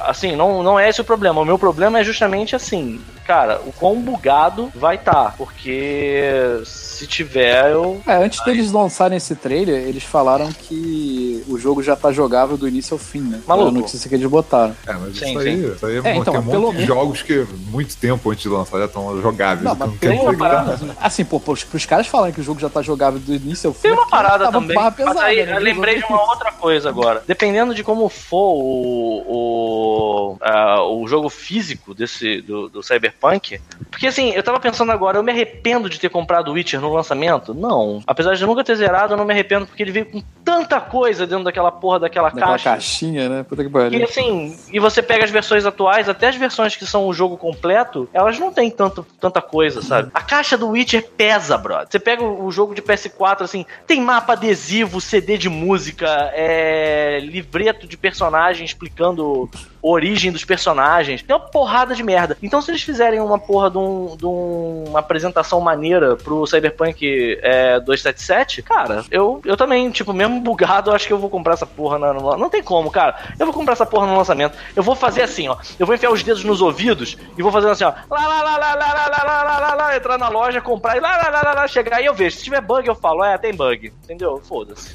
Assim, não, não é esse o problema. O meu problema é justamente assim, cara, o quão bugado vai estar. porque se tiver, eu. É, antes deles lançarem esse trailer, eles falaram que o jogo já tá jogável do início ao fim, né? Maluco. Era a notícia que eles botaram. É, mas Sim, isso aí, isso aí É, então, tem um monte pelo de menos- jogos que muito tempo antes de lançar já estão jogáveis. Não, então mas tem uma parada. Assim, pô, pros, pros caras falarem que o jogo já tá jogável do início ao fim. Tem uma é parada tava também. barra mas pesada, aí né? eu lembrei de uma outra coisa agora. Dependendo de como for o, o, ah, o jogo físico desse do, do Cyberpunk. Porque assim, eu tava pensando agora, eu me arrependo de ter comprado o Witcher no lançamento? Não. Apesar de eu nunca ter zerado, eu não me arrependo porque ele veio com tanta coisa dentro daquela porra daquela Daquela caixa. caixinha, né? Puta que E pariu. assim, e você pega as versões atuais, até as versões que são o jogo completo, elas não tem tanto, tanta coisa, sabe? A caixa do Witcher pesa, brother. Você pega o o jogo de PS4, assim, tem mapa adesivo, CD de música, é, livreto de personagem explicando origem dos personagens. Tem uma porrada de merda. Então, se eles fizerem uma porra de, um- de um- uma apresentação maneira pro Cyberpunk é, 277, cara, eu, eu também, tipo, mesmo bugado, eu acho que eu vou comprar essa porra na, no- Não tem como, cara. Eu vou comprar essa porra no lançamento. Eu vou fazer assim, ó. Eu vou enfiar os dedos nos ouvidos e vou fazer assim, ó. Lá, lá, lá, lá, lá, lá, lá, lá, lá, lá, lá, entrar na loja, comprar e lá, lá, lá, lá, lá, chegar aí eu vejo. Se tiver bug, eu falo, é, tem bug. Entendeu? Foda-se.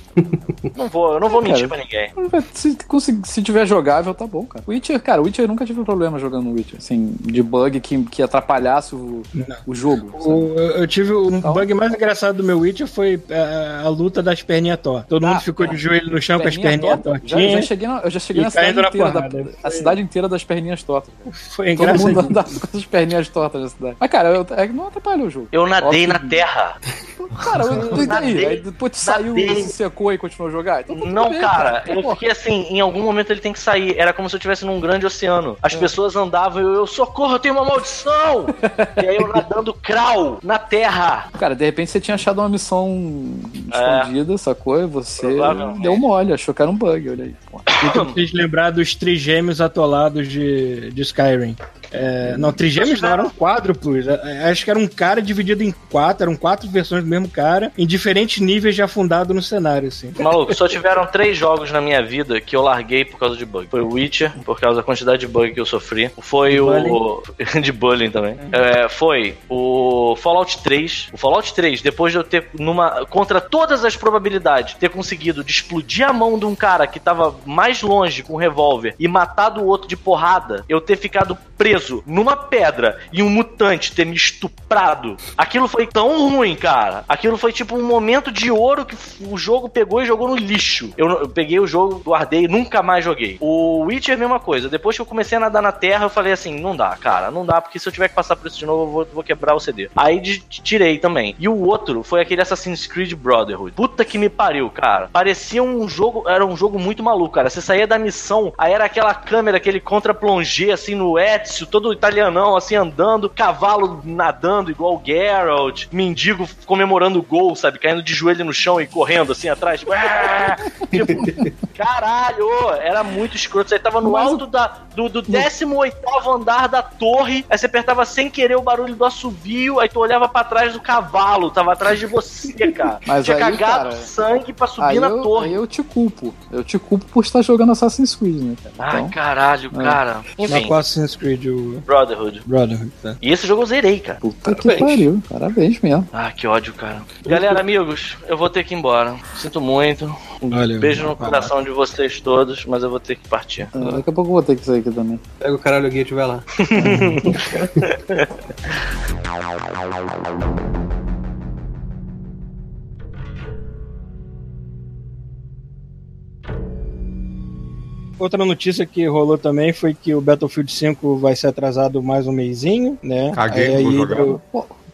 não vou, eu não vou mentir pra ninguém. Se, se tiver jogável, tá bom, cara. Witcher, cara, Witcher eu nunca tive problema jogando Witcher, assim, de bug que, que atrapalhasse o, o jogo. O- eu, eu tive um Então- bug mais engraçado do meu Witcher foi é, a luta das perninhas tortas. Todo mundo Ah, ficou de joelho no chão com as Perninha perninhas torta? já, já tortinhas. cheguei na, eu já cheguei na cidade inteira, da, porrada. a cidade inteira das perninhas tortas. cara. Foi Todo mundo engraçado. andava com as perninhas tortas na cidade. Mas, cara, eu, é, que não atrapalhou o jogo. Eu nadei Óbvio na terra. Cara, eu, e daí? Nadei- Aí depois tu saiu, se secou e continuou a jogar? Então, tá Não, bem, cara, eu Porra. fiquei assim, em algum momento ele tem que sair. Era como se eu num grande oceano. As pessoas andavam e eu, eu, socorro, eu tenho uma maldição! e aí eu nadando crawl na terra. Cara, de repente você tinha achado uma missão escondida, sacou? E você deu mole, achou que era um bug, olha aí. Então, vocês lembrar dos trigêmeos atolados de, de Skyrim. É, não, trigêmeos não, eram quádruplos. É, Acho que era um cara dividido em quatro, eram quatro versões do mesmo cara, em diferentes níveis de afundado no cenário, assim. Maluco, só tiveram três jogos na minha vida que eu larguei por causa de bug. Foi o Witcher, por causa da quantidade de bug que eu sofri. Foi o. de bullying também. É, foi o Fallout 3. O Fallout 3, depois de eu ter, numa. contra todas as probabilidades, ter conseguido de explodir a mão de um cara que tava mais longe com um revólver e matado o outro de porrada, eu ter ficado preso numa pedra e um mutante ter me estuprado. Aquilo foi tão ruim, cara. Aquilo foi tipo um momento de ouro que o jogo pegou e jogou no lixo. Eu, eu peguei o jogo, guardei e nunca mais joguei. O Witcher, mesma coisa. Depois que eu comecei a nadar na terra, eu falei assim: não dá, cara, não dá, porque se eu tiver que passar por isso de novo, eu vou, vou quebrar o CD. Aí de- tirei também. E o outro foi aquele Assassin's Creed Brotherhood. Puta que me pariu, cara. Parecia um jogo, era um jogo muito maluco, cara. Você saía da missão, aí era aquela câmera, aquele contra-plongé, assim, no Ezio, todo italianão, assim, andando, cavalo nadando igual o Geralt, mendigo comemorando o gol, sabe? Caindo de joelho no chão e correndo, assim, atrás. Tipo! Tipo, caralho, era muito escroto. Você tava no Mas alto da, do, do 18 andar da torre, aí você apertava sem querer o barulho do assovio, aí tu olhava pra trás do cavalo, tava atrás de você, cara. Mas Tinha aí, cagado cara, sangue pra subir na eu, torre. aí eu te culpo. Eu te culpo por estar jogando Assassin's Creed, né, cara? Ai, Então, caralho, É. cara. Na Enfim, qual Assassin's Creed, o Brotherhood. Brotherhood, tá? E esse jogo eu zerei, cara. puta que pariu. Parabéns mesmo. Ah, que ódio, cara. Galera, amigos, eu vou ter que ir embora. Sinto muito. Valeu. Beijo no coração de vocês todos, mas eu vou ter que partir. É, daqui a pouco eu vou ter que sair aqui também. Pega o caralho guia, vai lá. Outra notícia que rolou também foi que o Battlefield 5 vai ser atrasado mais um mêsinho, né? Caguei, aí, aí, jogar. Eu...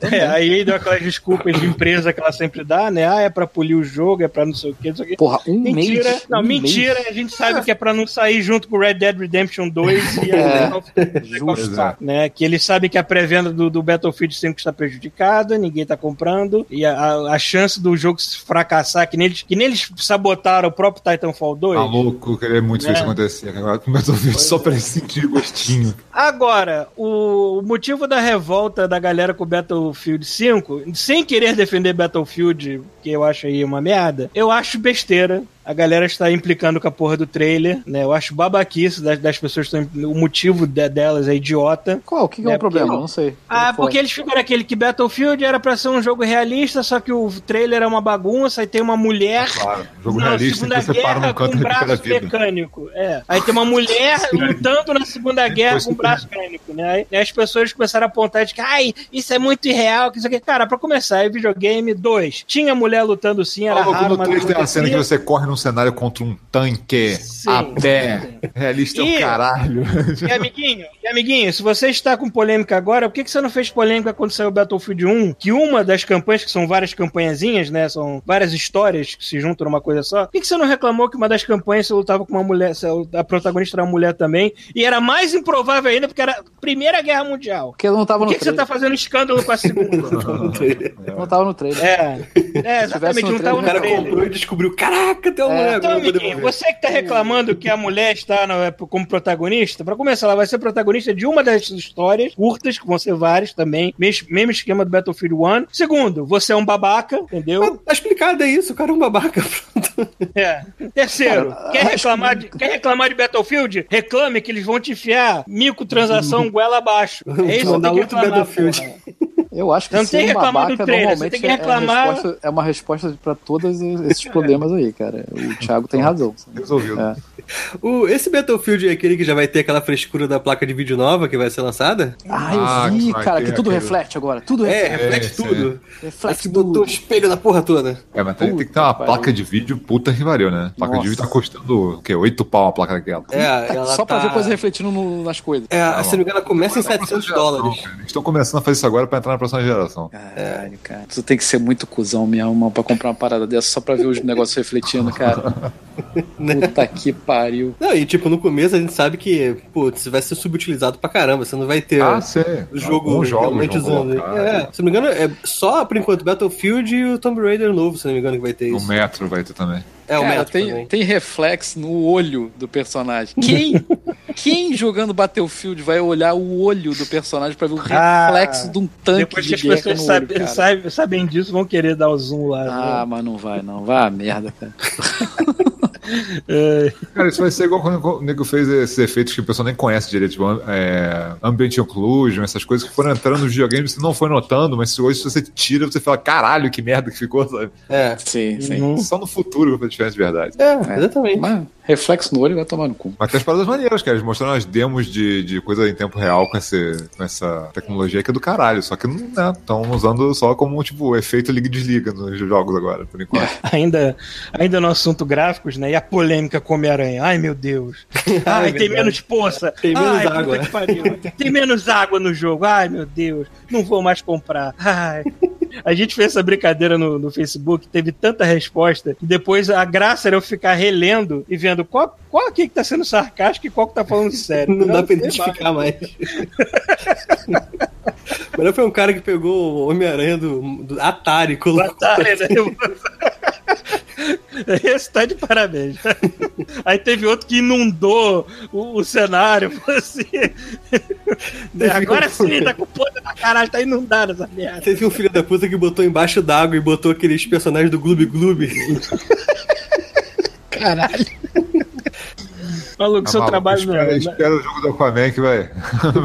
É, aí deu aquelas desculpas de empresa que ela sempre dá, né? Ah, é pra polir o jogo, é pra não sei o que, não sei o que. Porra, um Mentira, mês. não, um mentira, a gente sabe que é pra não sair junto com Red Dead Redemption 2 e É, Justo. Exato. né? Que eles sabem que a pré-venda do, do Battlefield 5 está prejudicada, ninguém tá comprando, e a, a- a chance do jogo se fracassar, que nem, eles, que nem eles sabotaram o próprio Titanfall 2. Tá louco, eu queria muito ver É. isso acontecer. Agora começou a ver só pra ele sentir gostinho. Agora, o, o motivo da revolta da galera com o Battlefield 5, sem querer defender Battlefield, que eu acho aí uma merda, eu acho besteira. A galera está implicando com a porra do trailer, né? Eu acho babaquice das, das pessoas que estão. O motivo de- delas é idiota. Qual? O que, que é, É, o problema? porque- Não sei. Ah, porque eles ficam naquele que Battlefield era pra ser um jogo realista, só que o trailer é uma bagunça e tem uma mulher Claro, jogo na realista Segunda que você para Guerra canto com um braço mecânico. É. Aí tem uma mulher lutando na Segunda Guerra com um braço mecânico, né? Aí, aí as pessoas começaram a apontar de que, ai, isso é muito irreal, que isso aqui. Cara, pra começar, é videogame. Dois, tinha mulher lutando sim, era Falou raro, no mas 3 tem a cena que você corre num cenário contra um tanque Sim. a pé. Realista é E- o caralho. E amiguinho, e amiguinho, se você está com polêmica agora, por que, que você não fez polêmica quando saiu o Battlefield 1? Que uma das campanhas, que são várias campanhazinhas, né? São várias histórias que se juntam numa coisa só. Por que, que você não reclamou que uma das campanhas você lutava com uma mulher, a protagonista era uma mulher também? E era mais improvável ainda, porque era a Primeira Guerra Mundial. Porque não tava Por no que, que você tá fazendo escândalo com a segunda? Não tava no trailer. é, é, exatamente, não tava O no cara trailer. comprou e descobriu, caraca, uma mulher Então, amiguinho, você que tá reclamando que a mulher está é, como protagonista, pra começar, ela vai ser protagonista de uma das histórias curtas, que vão ser várias também, mes- mesmo esquema do Battlefield 1. Segundo, você é um babaca, entendeu? Tá explicado, é isso, o cara é um babaca. É. Terceiro, quer, reclamar de, quer reclamar de Battlefield? Reclame que eles vão te enfiar microtransação goela abaixo. É isso que tem que reclamar. Battlefield. Eu acho que Não tem reclamar do babaca trailer, você normalmente tem que é- reclamar- É, resposta, é uma resposta pra todos esses problemas aí, cara. O Thiago tem razão. Resolvido. É. O, esse Battlefield é aquele que já vai ter aquela frescura da placa de vídeo nova que vai ser lançada? Ah, eu Ah, vi, que vai cara, que tudo aquele- reflete agora. Tudo É, reflete. reflete sim. tudo. reflete Parece que botou o tudo. espelho na porra toda. É, mas tem, tem que ter uma placa pariu. de vídeo puta que valeu, né? Placa Nossa. de vídeo tá custando o quê? 8 pau a placa daquela. É, ela Só pra tá- ver coisa refletindo no- nas coisas. É, Tá se não me engano, ela começa em Próxima 700 geração, dólares. cara. Eles estão começando a fazer isso agora pra entrar na próxima geração. Caralho, cara. Tu tem que ser muito cuzão mesmo mano, pra comprar uma parada dessa só pra ver os negócios refletindo, cara. Puta que pariu. Não, e tipo, no começo a gente sabe que, putz, vai ser subutilizado pra caramba. Você não vai ter Ah, sim. o jogo realmente usando. É, se não me engano, é só por enquanto Battlefield e o Tomb Raider novo, se não me engano, que vai ter O isso. Metro vai ter também. É, o Cara, Metro tem, também. tem reflexo no olho do personagem. Quem, quem jogando Battlefield vai olhar o olho do personagem pra ver o Ah, reflexo de um tanque Depois que as pessoas no sabem, olho, cara. sabem, disso, vão querer dar o zoom lá. Ah, né? mas não vai, não. Vai a merda, cara. É, Cara, isso vai ser igual quando o nego fez esses efeitos que o pessoal nem conhece direito, tipo, é, ambient occlusion, essas coisas que foram entrando nos videogames, você não foi notando, mas hoje se você tira, você fala, caralho, que merda que ficou, sabe? É, Sim, sim. Uhum. Só no futuro vai fazer diferença de verdade. é, exatamente. Mas reflexo no olho vai tomar no cu. Mas tem as paradas maneiras, cara. Eles mostraram as demos de, de coisa em tempo real com, esse, com essa tecnologia que é do caralho. Só que não né, estão usando só como, tipo, efeito liga e desliga nos jogos agora, por enquanto. ainda, ainda no assunto gráficos, né? E a polêmica com Homem-Aranha. Ai, meu Deus. Ai, tem menos poça. Tem menos Ai, água. Tem menos água no jogo. Ai, meu Deus. Não vou mais comprar. Ai. A gente fez essa brincadeira no, no Facebook, teve tanta resposta, que depois a graça era eu ficar relendo e vendo qual, qual aqui que tá sendo sarcástico e qual que tá falando sério. Não dá pra identificar mais. Melhor foi um cara que pegou o Homem-Aranha do, do Atari colocou. Atari, né? Esse tá de parabéns. Aí teve outro que inundou o, o cenário. Assim, agora sim, tá com podre na caralho, tá inundado essa merda. Teve um filho da puta que botou embaixo d'água e botou aqueles personagens do Gloob Gloob. Caralho. Maluco, seu Tá maluco, trabalho espera, não. espera o jogo do Aquaman que vai.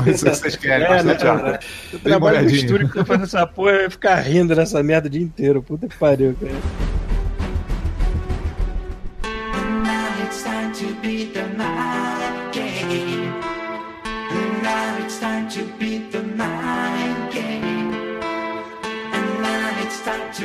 vai ser o que vocês querem. É, bastante né? Dê O uma trabalho do olhadinha. estúdio que tá fazendo essa porra é ficar rindo dessa merda o dia inteiro. Puta que pariu, cara.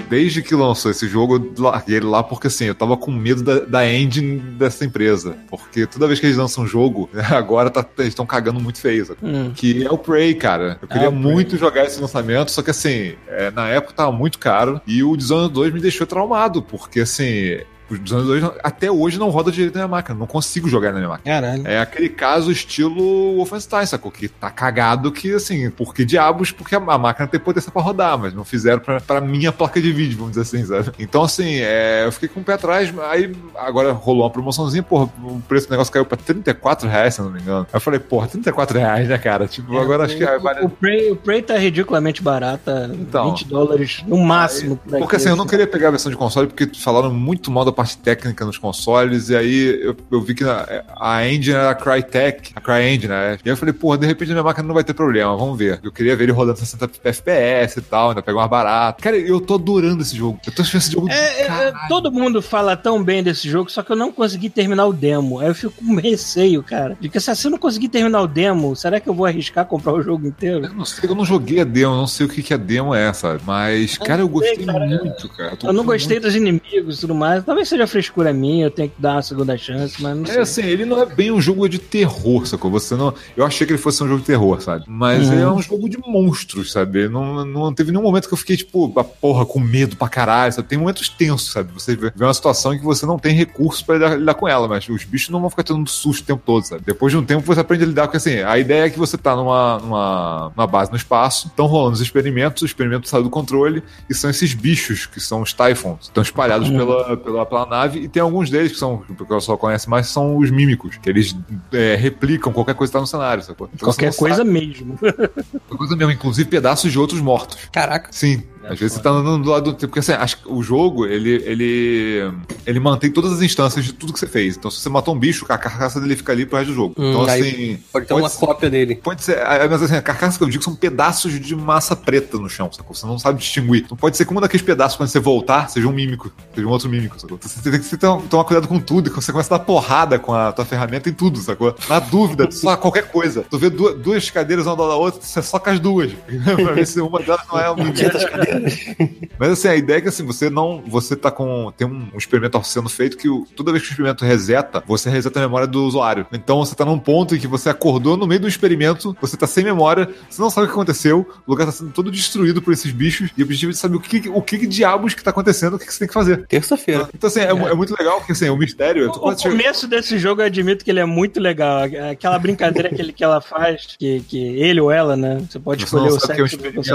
Desde que lançou esse jogo, eu larguei ele lá porque assim, eu tava com medo da, da engine dessa empresa. Porque toda vez que eles lançam um jogo, agora tá- eles estão cagando muito feio. Hum. Que é o Prey, cara. Eu queria Prey. muito jogar esse lançamento, só que assim, é, na época tava muito caro e o Dishonored 2 me deixou traumado, porque assim. O Dishonored 2 não- até hoje não roda direito na minha máquina, não consigo jogar na minha máquina. Caralho. É aquele caso estilo Wolfenstein, sacou? Que tá cagado que, assim, por que diabos? Porque a, máquina tem potência pra rodar, mas não fizeram pra, pra minha placa de vídeo, vamos dizer assim, sabe? Então, assim, é, eu fiquei com o pé atrás, aí agora rolou uma promoçãozinha, porra, o preço do negócio caiu pra 34 reais, se não me engano. Aí eu falei, porra, 34 reais, né, cara? Tipo, agora acho que o, vale... o, Prey, o Prey tá ridiculamente barata. Então. 20 dólares no máximo. por Porque assim, eu não queria pegar a versão de console porque falaram muito mal da parte técnica nos consoles, e aí eu, eu vi que a, a engine era a Crytek, a CryEngine, né? E aí eu falei, porra, de repente a minha máquina não vai ter problema, vamos ver. Eu queria ver ele rodando 60 FPS e tal, ainda pegar mais barato. Cara, eu tô adorando esse jogo. Eu tô achando esse jogo É, é, caralho. todo mundo fala tão bem desse jogo, só que eu não consegui terminar o demo. Aí eu fico com receio, cara. De que se eu não conseguir terminar o demo, será que eu vou arriscar comprar o jogo inteiro? Eu não sei, eu não joguei a demo, eu não sei o que, que a demo é, sabe? Mas, cara, eu gostei sei, cara. muito, cara. tô Eu não muito gostei dos inimigos e tudo mais. Talvez seja frescura minha, eu tenho que dar uma segunda chance, mas não sei. É assim, ele não é bem um jogo de terror, sacou? Você não. Eu achei que ele fosse um jogo de terror, sabe? Mas Uhum. ele é um jogo de monstros, sabe? Não, não teve nenhum momento que eu fiquei, tipo, a porra, com medo pra caralho, sabe? Tem momentos tensos, sabe? Você vê uma situação em que você não tem recursos pra lidar, lidar com ela, mas os bichos não vão ficar tendo susto o tempo todo, sabe? Depois de um tempo você aprende a lidar com assim. A ideia é que você tá numa, numa, numa base no espaço, estão rolando os experimentos, o experimento saiu do controle, e são esses bichos que são os Typhons, estão espalhados pela, pela, pela nave, e tem alguns deles que são, que o pessoal conhece mais, são os mímicos, que eles é, replicam qualquer coisa que tá no cenário, sacou? Então, Qualquer coisa mesmo. sabe- qualquer coisa mesmo, inclusive pedaços de outros mortos. Caraca. Sim. Às vezes você tá andando do lado do. Porque assim, acho que o jogo, ele, ele. Ele mantém todas as instâncias de tudo que você fez. Então, se você matou um bicho, a carcaça dele fica ali pro resto do jogo. Hum, então, assim. Pode ter uma ser- cópia dele. Pode ser, é, mas assim, a carcaça que eu digo são pedaços de massa preta no chão, sacou? Você não sabe distinguir. Não pode ser que um daqueles pedaços, quando você voltar, seja um mímico, seja um outro mímico, sacou? Você tem que tomar, cuidado com tudo, que você começa a dar porrada com a tua ferramenta em tudo, sacou? Na dúvida, só qualquer coisa. Tu vê duas, duas cadeiras uma do lado da outra, você soca as duas, pra ver se uma delas não é um mímico. Mas assim, a ideia é que assim, você não. Você tá com. Tem um, um experimento sendo feito que o- toda vez que o experimento reseta, você reseta a memória do usuário. Então você tá num ponto em que você acordou no meio do experimento, você tá sem memória, você não sabe o que aconteceu, o lugar tá sendo todo destruído por esses bichos, e o objetivo é saber o que, o que diabos que tá acontecendo, o que, que você tem que fazer. Terça-feira. Então, assim, é, é muito legal, porque assim, o mistério. O pode chegar- começo desse jogo eu admito que ele é muito legal. Aquela brincadeira que ele, que ela faz, que, que ele ou ela, né? Você pode você escolher não o sabe o que é um sexo do experimento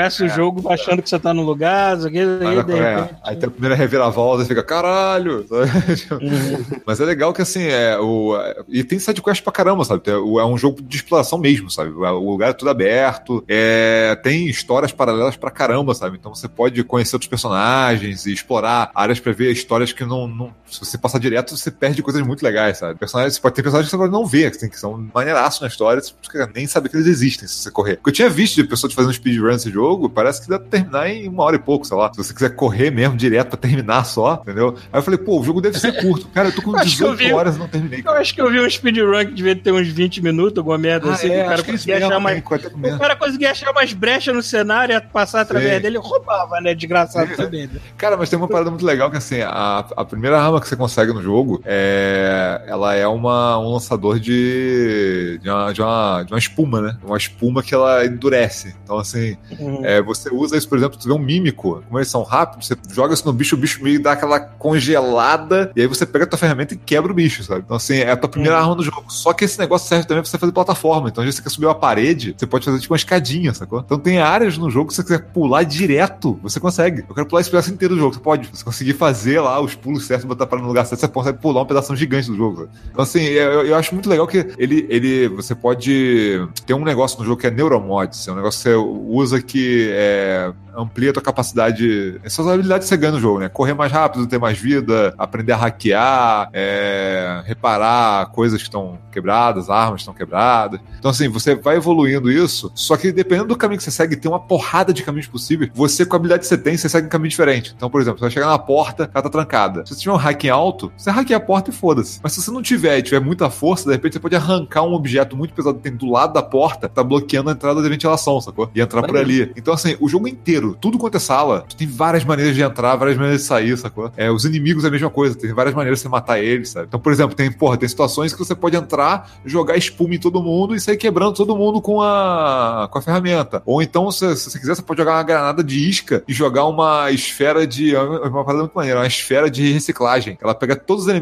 aí. É, começa o jogo achando que você tá no lugar, Mas, de é, repente. aí tem a primeira reviravolta e fica, caralho! sabe? Uhum. Mas é legal que assim, é, o, e tem sidequest pra caramba, sabe? É, é um jogo de exploração mesmo, sabe? O lugar é tudo aberto, é, tem histórias paralelas pra caramba, sabe? Então você pode conhecer outros personagens e explorar áreas pra ver histórias que não. não- se você passar direto, você perde coisas muito legais, sabe? Personagens, você pode ter personagens que você pode não ver, que, tem, que são maneiraços na história, você nem saber que eles existem se você correr. Porque eu tinha visto de pessoas fazendo speedrun nesse jogo, parece que dá pra terminar em uma hora e pouco, sei lá. Se você quiser correr mesmo direto pra terminar só, entendeu? Aí eu falei, pô, o jogo deve ser curto. Cara, eu tô com Acho que eu 18 vi. horas e não terminei. Eu acho que eu vi um speedrun que devia ter uns 20 minutos, alguma merda Ah, assim, que é, o cara que eles conseguia achar mesmo, mais. O cara conseguia achar umas brechas no cenário e passar através Sei. dele roubava, né? Desgraçado Sim. também. né? Cara, mas tem uma parada muito legal que assim, a, a primeira arma que você consegue no jogo é. Ela é uma, um lançador de. De uma, de, uma, de uma espuma, né? Uma espuma que ela endurece. Então, assim, Uhum. É, você usa isso, por exemplo, tu vê um mímico, como eles são rápidos, você joga isso no bicho, o bicho meio dá aquela congelada, e aí você pega a tua ferramenta e quebra o bicho, sabe? Então, assim, é a tua primeira arma no jogo. Só que esse negócio serve também pra você fazer plataforma. Então, às vezes você quer subir uma parede, você pode fazer tipo uma escadinha, sacou? Então tem áreas no jogo que você quiser pular direto, você consegue. Eu quero pular esse pedaço inteiro do jogo, você pode. Você conseguir fazer lá os pulos certos, botar para no lugar certo, você consegue pular um pedaço gigante do jogo. sabe? Então, assim, eu, eu acho muito legal que ele, ele, você pode ter um negócio no jogo que é neuromods, é um negócio que você usa que é, amplia a tua capacidade, essas habilidades que você ganha no jogo, né? Correr mais rápido, ter mais vida, aprender a hackear, é, reparar coisas que estão quebradas, armas que estão quebradas. Então, assim, você vai evoluindo isso, só que dependendo do caminho que você segue, tem uma porrada de caminhos possíveis. Você, com a habilidade que você tem, você segue um caminho diferente. Então, por exemplo, você vai chegar na porta, ela tá trancada. Se você tiver um hacking alto, você hackeia a porta e foda-se. Mas se você não tiver e tiver muita força, de repente você pode arrancar um objeto muito pesado que tem do lado da porta, tá bloqueando a entrada da ventilação, sacou? E entrar por ali. Então, assim, o jogo inteiro, Tudo quanto é sala. Tu tem várias maneiras de entrar, várias maneiras de sair, sacou? É, os inimigos é a mesma coisa. Tem várias maneiras de você matar eles, sabe? Então, por exemplo, tem, porra, tem situações que você pode entrar, jogar espuma em todo mundo e sair quebrando todo mundo com a, com a ferramenta. Ou então, se, se você quiser, você pode jogar uma granada de isca e jogar uma esfera de. é Uma parada muito maneira, uma esfera de reciclagem. Ela pega todos os,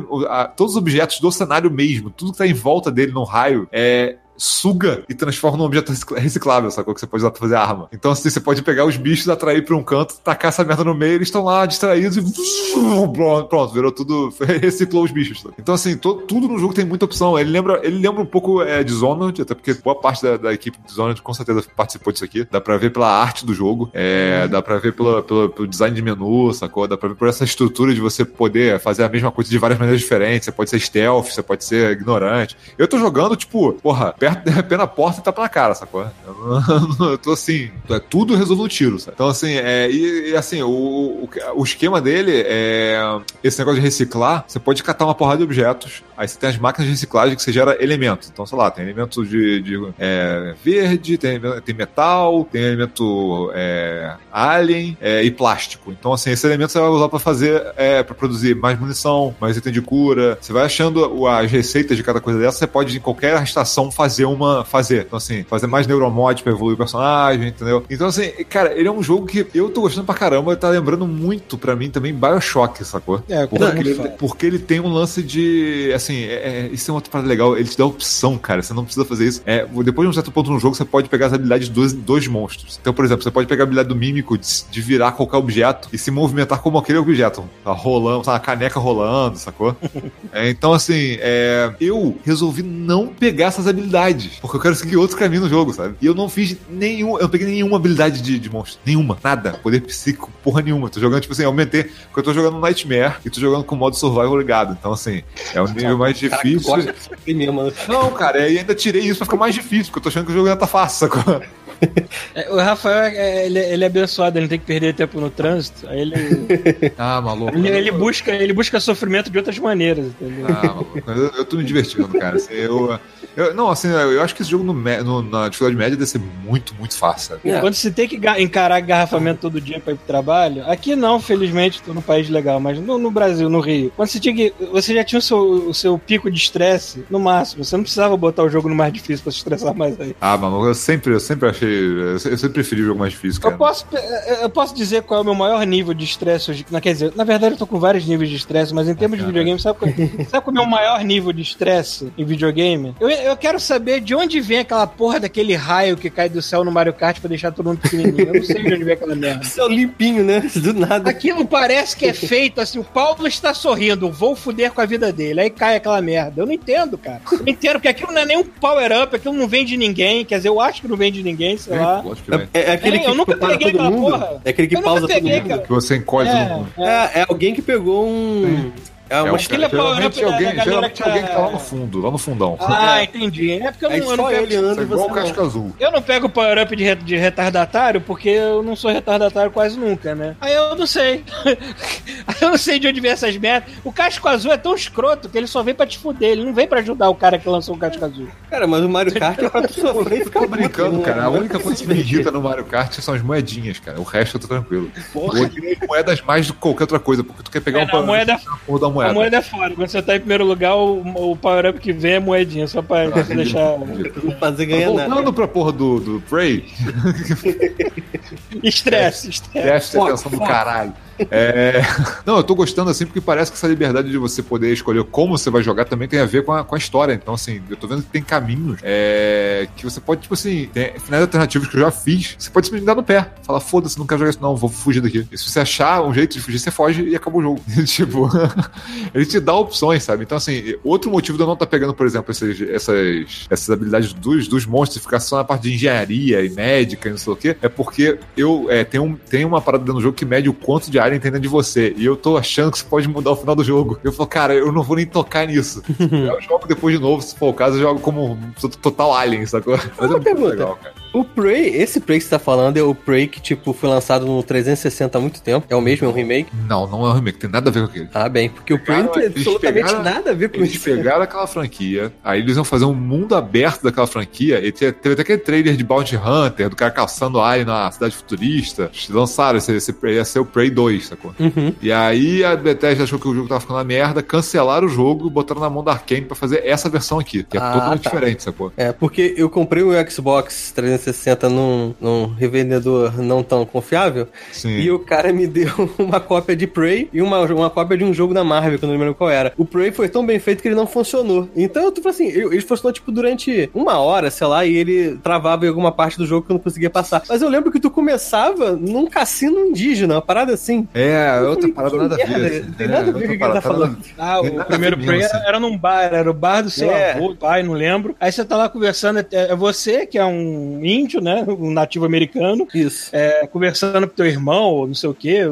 todos os objetos do cenário mesmo, tudo que tá em volta dele num raio, é suga e transforma num objeto reciclável, sacou? Que você pode usar pra fazer arma. Então, assim, você pode pegar os bichos, atrair pra um canto, tacar essa merda no meio, eles estão lá distraídos e pronto, virou tudo, reciclou os bichos. sabe? Então, assim, to- tudo no jogo tem muita opção. Ele lembra, ele lembra um pouco é, Dishonored, até porque boa parte da, da equipe de Dishonored com certeza participou disso aqui. Dá pra ver pela arte do jogo, é, dá pra ver pela, pela- pelo design de menu, sacou? Dá pra ver por essa estrutura de você poder fazer a mesma coisa de várias maneiras diferentes. Você pode ser stealth, você pode ser ignorante. Eu tô jogando, tipo, porra, perto, pé na porta e tapa na cara, sacou? Eu, não- eu tô assim, é tudo resolve no tiro, sabe? Então, assim, é, e, e, assim, o, o, o esquema dele é esse negócio de reciclar, você pode catar uma porrada de objetos, aí você tem as máquinas de reciclagem que você gera elementos. Então, sei lá, tem elementos de, de, é, verde, tem, tem metal, tem elemento é, alien é, e plástico. Então, assim, esse elemento você vai usar pra fazer, é, pra produzir mais munição, mais item de cura. Você vai achando as receitas de cada coisa dessa, você pode em qualquer estação fazer uma. fazer. Então, assim, fazer mais neuromod pra evoluir o personagem, entendeu? Então, assim, cara, ele é um jogo que eu tô gostando pra caramba, tá lembrando muito pra mim também Bioshock, sacou? É, Porque ele, fala. porque ele tem um lance de. Assim, é, é- isso é uma outra parada legal. Ele te dá opção, cara. Você não precisa fazer isso. É, depois de um certo ponto no jogo, você pode pegar as habilidades dos dois monstros. Então, por exemplo, você pode pegar a habilidade do mímico de, de virar qualquer objeto e se movimentar como aquele objeto. Tá rolando, tá uma caneca rolando, sacou? É, então, assim, é, eu resolvi não pegar essas habilidades. Porque eu quero seguir outro caminho no jogo, sabe? E eu não fiz nenhum. Eu não peguei nenhuma habilidade de, de monstro. Nenhuma. Nada. Poder psíquico, porra nenhuma. Tô jogando, tipo assim, aumentei. Porque eu tô jogando Nightmare e tô jogando com modo survival ligado. Então, assim, é um nível mais Caraca, difícil. aqui mesmo, né? Não, cara, e ainda tirei isso pra ficar mais difícil, porque eu tô achando que o jogo ainda tá fácil, sacou? É, O Rafael, é, ele, ele é abençoado, ele não tem que perder tempo no trânsito. Aí ele, Ah, maluco. ele, ele busca, ele busca sofrimento de outras maneiras, entendeu? Ah, maluco. Eu, eu tô me divertindo, cara. Assim, eu, eu- não, assim, eu acho que esse jogo no, no- na dificuldade média deve ser muito, muito fácil. É. Quando você tem que encarar garrafamento todo dia pra ir pro trabalho, aqui não, felizmente, tô num país legal, mas no, no Brasil, no Rio, quando você tinha que. Você já tinha o seu, o seu pico de estresse no máximo. Você não precisava botar o jogo no mais difícil pra se estressar mais aí. Ah, maluco, eu sempre, eu sempre achei. Eu se- eu sempre preferi o jogo mais difícil, cara. Eu posso, eu posso dizer qual é o meu maior nível de estresse hoje. Quer dizer, na verdade eu tô com vários níveis de estresse, mas em termos de videogame, sabe qual, sabe qual é o meu maior nível de estresse em videogame? Eu, eu quero saber de onde vem aquela porra daquele raio que cai do céu no Mario Kart pra deixar todo mundo pequenininho. Eu não sei de onde vem aquela merda. Isso é o limpinho, né? Do nada. Aquilo parece que é feito assim, o Paulo está sorrindo, vou fuder com a vida dele. Aí cai aquela merda. Eu não entendo, cara. Eu não entendo, porque aquilo não é nem um power-up, aquilo não vem de ninguém. Quer dizer, eu acho que não vem de ninguém, sei É, lá. É, é aquele É, que eu nunca peguei todo aquela mundo. porra. É aquele que Eu pausa todo peguei, mundo. cara. Que você encolhe É, todo mundo. É, é alguém que pegou um. É É uma um, Aquilo é geralmente power-up da- alguém, da geralmente que tá- alguém que tá lá no fundo, lá no fundão. Ah, entendi. É porque eu não, eu não pego, ele é igual o azul. eu não pego power-up de, re- de retardatário porque eu não sou retardatário quase nunca, né? Aí eu não sei. Aí eu não sei de onde vem essas merdas. O casco azul é tão escroto que ele só vem pra te fuder. Ele não vem pra ajudar o cara que lançou o casco azul. Cara, mas o Mario Kart é pra tu sofrer e ficar Tô brincando, cara. A né? única coisa que me irrita no Mario Kart são as moedinhas, cara. O resto eu tô tranquilo. Porra. Eu odeio moedas mais do que qualquer outra coisa, porque tu quer pegar É, um não, a moeda- a porra da A moeda. moeda é fora. Quando você tá em primeiro lugar, o, o power-up que vem é moedinha, só pra, pra deixar. Não fazer ganhar nada. Voltando pra porra do, do Prey, Estresse, estresse. presta atenção no caralho. É... Não, eu tô gostando assim porque parece que essa liberdade de você poder escolher como você vai jogar também tem a ver com a, com a história. Então, assim, eu tô vendo que tem caminhos é, que você pode, tipo assim, tem finais alternativos que eu já fiz, você pode simplesmente dar no pé. Falar, foda-se, não quero jogar isso, não, vou fugir daqui. E se você achar um jeito de fugir, você foge e acabou o jogo. tipo, ele te dá opções, sabe? Então, assim, outro motivo de eu não estar pegando, por exemplo, esses- essas, essas habilidades dos, dos monstros e ficar só na parte de engenharia e médica e não sei o quê, é porque eu é, tem, um, uma parada do jogo que mede o quanto de Alien tem dentro de você. E eu tô achando que você pode mudar o final do jogo. Eu falo, cara, eu não vou nem tocar nisso. eu jogo depois de novo, se for o caso, eu jogo como um total Alien, sacou? Mas é muito pergunta. legal, cara. O Prey, esse Prey que você tá falando é o Prey que, tipo, foi lançado no 360 há muito tempo. É o mesmo, é um remake? Não, não é um remake, tem nada a ver com aquele. Ah, bem, porque o Prey não tem Eles absolutamente pegaram- nada a ver com Eles isso. pegaram aquela franquia, aí eles iam fazer um mundo aberto daquela franquia, e tinha- teve até aquele trailer de Bounty Hunter, do cara caçando alien na cidade futurista. Eles lançaram, esse, esse Prey- ia ser o Prey 2, sacou? Uhum. E aí a Bethesda achou que o jogo tava ficando uma merda, cancelaram o jogo e botaram na mão da Arkane pra fazer essa versão aqui, que é Ah, totalmente tá. diferente, sacou? É, porque eu comprei o Xbox 360 num, num revendedor não tão confiável Sim. e o cara me deu uma cópia de Prey e uma, uma cópia de um jogo da Marvel, que eu não lembro qual era. O Prey foi tão bem feito que ele não funcionou. Então eu tô falando assim, ele funcionou tipo durante uma hora, sei lá, e ele travava em alguma parte do jogo que eu não conseguia passar. Mas eu lembro que tu começava num cassino indígena, uma parada assim. É, Eu outra falei, parada nada a ver. merda, não tem nada a ver com o que ele tá falando. Ah, o primeiro Prey mesmo, era, num bar, era o bar do seu É. avô, pai, não lembro. Aí você tá lá conversando, é, é você, que é um índio, né? Um nativo americano, Isso. é, conversando com teu irmão, ou não sei o quê,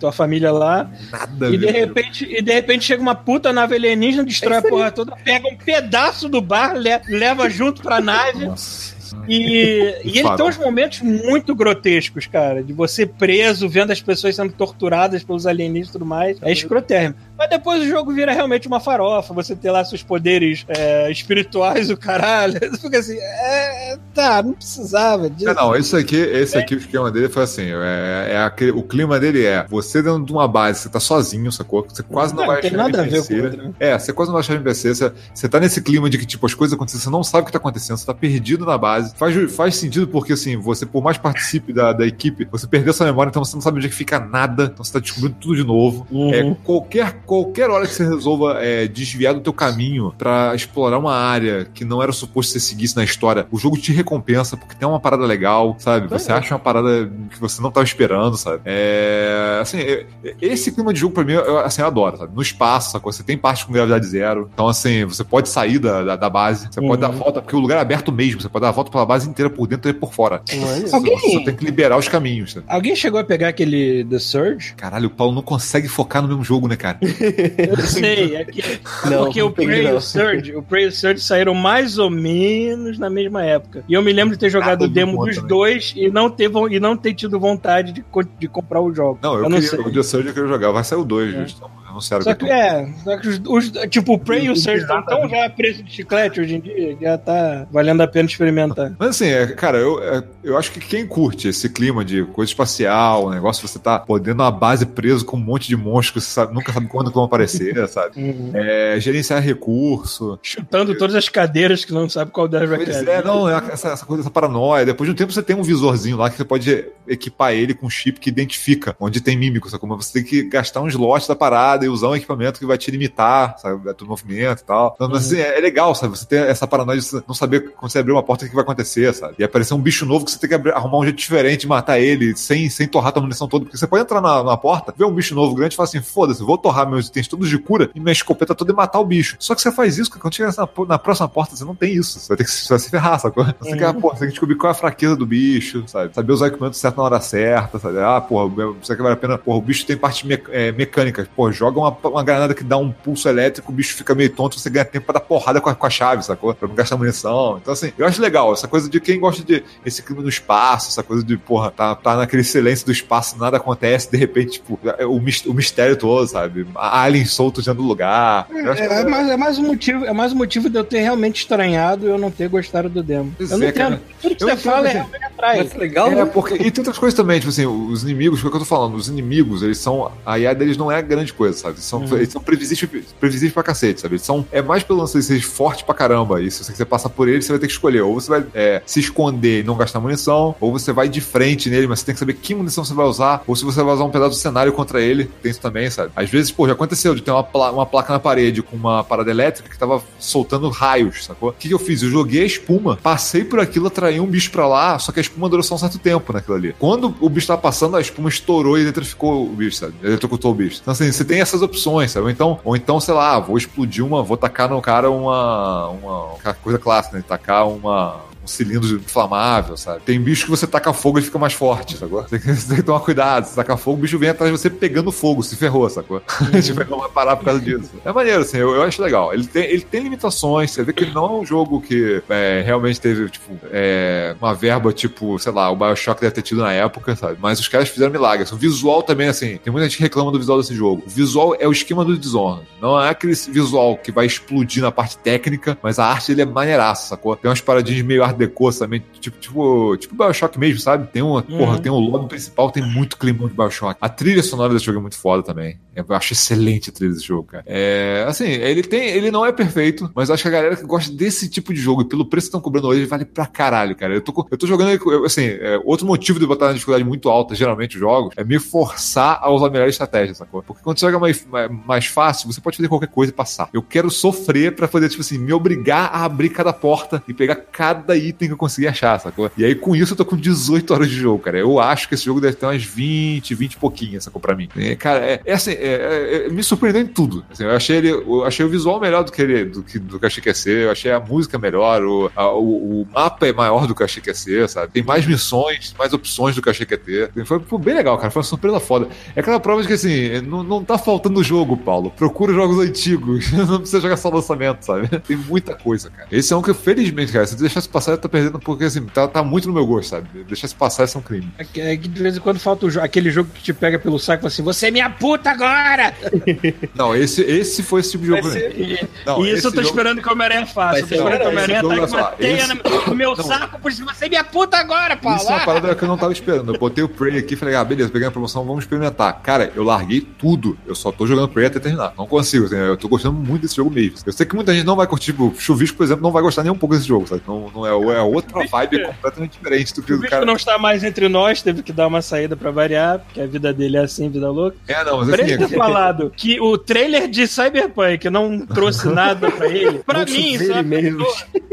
tua família lá. Nada a E de, repente, e de repente chega uma puta nave alienígena, destrói É a porra toda, pega um pedaço do bar, le- leva junto pra nave. Nossa. E, e ele tem uns momentos muito grotescos, cara, de você preso, vendo as pessoas sendo torturadas pelos alienígenas e tudo mais. É escrotérrimo. Mas depois o jogo vira realmente uma farofa, você ter lá seus poderes é, espirituais, o caralho. Você fica assim, é, tá, não precisava disso. É, não, esse aqui, esse aqui, o esquema dele foi assim: é, é aquele- o clima dele é você dentro de uma base, você tá sozinho, sacou? Você quase não, Não, vai não tem achar nada a ver com o outro, né? É, você quase não vai achar NPC. Você, você tá nesse clima de que, tipo, as coisas acontecem, você não sabe o que tá acontecendo, você tá perdido na base. Faz, faz sentido porque, assim, você, por mais participe da, da equipe, você perdeu sua memória, então você não sabe onde é que fica nada, então você tá descobrindo tudo de novo. Uhum. É, qualquer, qualquer hora que você resolva é, desviar do teu caminho pra explorar uma área que não era suposto que você seguisse na história, o jogo te recompensa porque tem uma parada legal, sabe? Você É. acha uma parada que você não tava esperando, sabe? É, assim, é- esse clima de jogo pra mim, eu, assim, eu adoro, sabe? No espaço, sacou? Você tem parte com gravidade zero, então assim, você pode sair da, da, da base, você pode dar a volta, porque o lugar é aberto mesmo, você pode dar a volta pela base inteira por dentro e por fora. Maneiro. Alguém- Você só tem que liberar os caminhos, sabe? Alguém chegou a pegar aquele The Surge? Caralho, o Paulo não consegue focar no mesmo jogo, né, cara? Eu sei, é que, Não, porque não o Prey e não. o Surge, o Prey e o Surge saíram mais ou menos na mesma época. E eu me lembro de ter jogado o demo dos também. dois e não ter, e não ter tido vontade de, de comprar o jogo. Não, eu, não queria, sei. o The Surge eu queria jogar, vai sair o 2, É. justo. Anunciaram Só que que, é, só que os, os- tipo, o Prey e o Surge estão tão já a preço de chiclete hoje em dia, que já tá valendo a pena experimentar. Mas assim, é, cara, eu, é, eu acho que quem curte esse clima de coisa espacial, o negócio de você tá podendo uma base preso com um monte de monstros que você sabe- nunca sabe quando vão aparecer, sabe? Uhum. É, gerenciar recurso. Chutando todas as cadeiras que não sabe qual delas vai Pois cair. é, não, é essa, essa coisa, essa paranoia. Depois de um tempo você tem um visorzinho lá que você pode equipar ele com um chip que identifica onde tem mímico, sabe? Mas você tem que gastar um slot da parada e usar um equipamento que vai te limitar, sabe? Do movimento e tal. Então, mas, assim, é, é legal, sabe? Você ter essa paranoia de não saber quando você abrir uma porta o que vai acontecer, sabe? E aparecer um bicho novo que você tem que abrir- arrumar um jeito diferente de matar ele sem, sem torrar tua munição toda. Porque você pode entrar na, na porta, ver um bicho novo grande e falar assim: foda-se, vou torrar meus itens todos de cura e minha escopeta toda e matar o bicho. Só que você faz isso, quando chega na, na próxima porta, você não tem isso. Você vai ter que você vai se ferrar, sacou? Você, tem que, ah, porra, você tem que descobrir qual é a fraqueza do bicho, sabe? Saber usar o equipamento certo na hora certa, sabe? Ah, porra, será que vale a pena? Porra, o bicho tem partes me- é, mecânicas. Pô, joga uma, uma granada que dá um pulso elétrico, o bicho fica meio tonto, você ganha tempo pra dar porrada com a, com a chave, sacou? Pra não gastar munição. Então, assim, eu acho legal essa coisa de quem gosta de esse clima no espaço, essa coisa de, porra, tá, tá naquele silêncio do espaço, nada acontece, de repente, tipo, é o, mis- o mistério todo, sabe? Alien solto dentro do lugar. Que É, é mais, é mais um motivo, é mais um motivo de eu ter realmente estranhado e eu não ter gostado do demo. Pois eu não é, cara. entendo. Tudo que Eu você entendo, fala é assim, atrai. Mas legal, É, né? porque. E tem outras coisas também, tipo assim, os inimigos, o que eu tô falando, os inimigos, eles são. A IA deles não é grande coisa, sabe? Eles são, eles são previsíveis, previsíveis pra cacete, sabe? Eles são. É mais pelo lance de ser forte pra caramba. E se você quiser passar por eles, você vai ter que escolher. Ou você vai é, se esconder e não gastar munição, ou você vai de frente nele, mas você tem que saber que munição você vai usar, ou se você vai usar um pedaço do cenário contra ele. Tem isso também, sabe? Às vezes, pô, já aconteceu de ter uma, pla- uma placa na parede com uma parada elétrica que tava soltando raios, sacou? O que, que eu fiz? Eu joguei a espuma, passei por aquilo, atraí um bicho pra lá, só que a espuma durou só um certo tempo naquilo ali. Quando o bicho tava passando, a espuma estourou e eletrificou o bicho, sabe? Eletrocutou o bicho. Então, assim, você tem essas opções, sabe? Ou então, ou então sei lá, vou explodir uma, vou tacar no cara uma, uma, uma coisa clássica, né? Tacar uma. Cilindro inflamável, sabe? Tem bicho que você taca fogo e fica mais forte, sacou? Tem que, você tem que tomar cuidado. Se tacar fogo, o bicho vem atrás de você pegando fogo, se ferrou, sacou? ele não vai parar por causa disso. É maneiro, assim, eu, eu acho legal. Ele tem, ele tem limitações, você vê que ele não é um jogo que é, realmente teve, tipo, é, uma verba, tipo, sei lá, o Bioshock deve ter tido na época, sabe? Mas os caras fizeram milagres. O visual também, assim, tem muita gente que reclama do visual desse jogo. O visual é o esquema do Dishonored. Não é aquele visual que vai explodir na parte técnica, mas a arte ele é maneiraça, sacou? Tem umas paradinhas meio art deco também, tipo, tipo, tipo Bioshock mesmo, sabe? Tem uma, porra, tem um lobby principal, tem muito clima de Bioshock. A trilha sonora desse jogo é muito foda também. Eu acho excelente a trilha desse jogo, cara. É, assim, ele tem, ele não é perfeito, mas acho que a galera que gosta desse tipo de jogo e pelo preço que estão cobrando hoje, vale pra caralho, cara. Eu tô, eu tô jogando, eu, assim, é, outro motivo de eu botar na dificuldade muito alta, geralmente, os jogos, é me forçar a usar a melhor estratégia, sacou? Porque quando você joga mais, mais, mais fácil, você pode fazer qualquer coisa e passar. Eu quero sofrer pra poder, tipo assim, me obrigar a abrir cada porta e pegar cada item que eu conseguir achar, sacou? E aí, com isso, eu tô com 18 horas de jogo, cara. Eu acho que esse jogo deve ter umas 20, 20 e pouquinhos, sacou? Pra mim. É, cara, é, é assim, é- é- é- me surpreendeu em tudo. Assim, eu achei ele, eu achei o visual melhor do que ele, do que, do que eu achei que ia ser. Eu achei a música melhor, o, a- o, o mapa é maior do que eu achei que ia ser, sabe? Tem mais missões, mais opções do que eu achei que ia ter. Foi, foi bem legal, cara. Foi uma surpresa foda. É aquela prova de que, assim, não, não tá faltando jogo, Paulo. Procura jogos antigos. não precisa jogar só lançamento, sabe? Tem muita coisa, cara. Esse é um que, felizmente, cara, se deixasse passar, tá perdendo, porque, assim, tá, tá muito no meu gosto, sabe? Deixasse passar, isso é um crime. É que, é que de vez em quando falta jo- aquele jogo que te pega pelo saco e fala assim: Você é minha puta agora! Não, esse, esse foi esse tipo de jogo. E, Não, e isso eu tô jogo- esperando que o Homem-Aranha faça. Eu tô ser- esperando que o Homem-Aranha taque olha uma teia esse- no- no meu Não. saco, por isso você é minha puta agora, Paulo! Isso é uma parada que eu não tava esperando. Eu botei o Prey aqui e falei, ah, beleza, peguei a promoção, vamos experimentar. Cara, eu larguei tudo. Eu só tô jogando Prey até terminar. Não consigo, assim, eu tô gostando muito desse jogo mesmo. Eu sei que muita gente não vai curtir, tipo, Chuvisco, por exemplo, não vai gostar nem um pouco desse jogo, sabe? Não, não é, é outra vibe completamente diferente do que O o cara. não está mais entre nós, teve que dar uma saída pra variar, porque a vida dele é assim, vida louca. É, não, mas Pra assim, ele ter falado que o trailer de Cyberpunk não trouxe nada pra ele, pra Vou mim, chover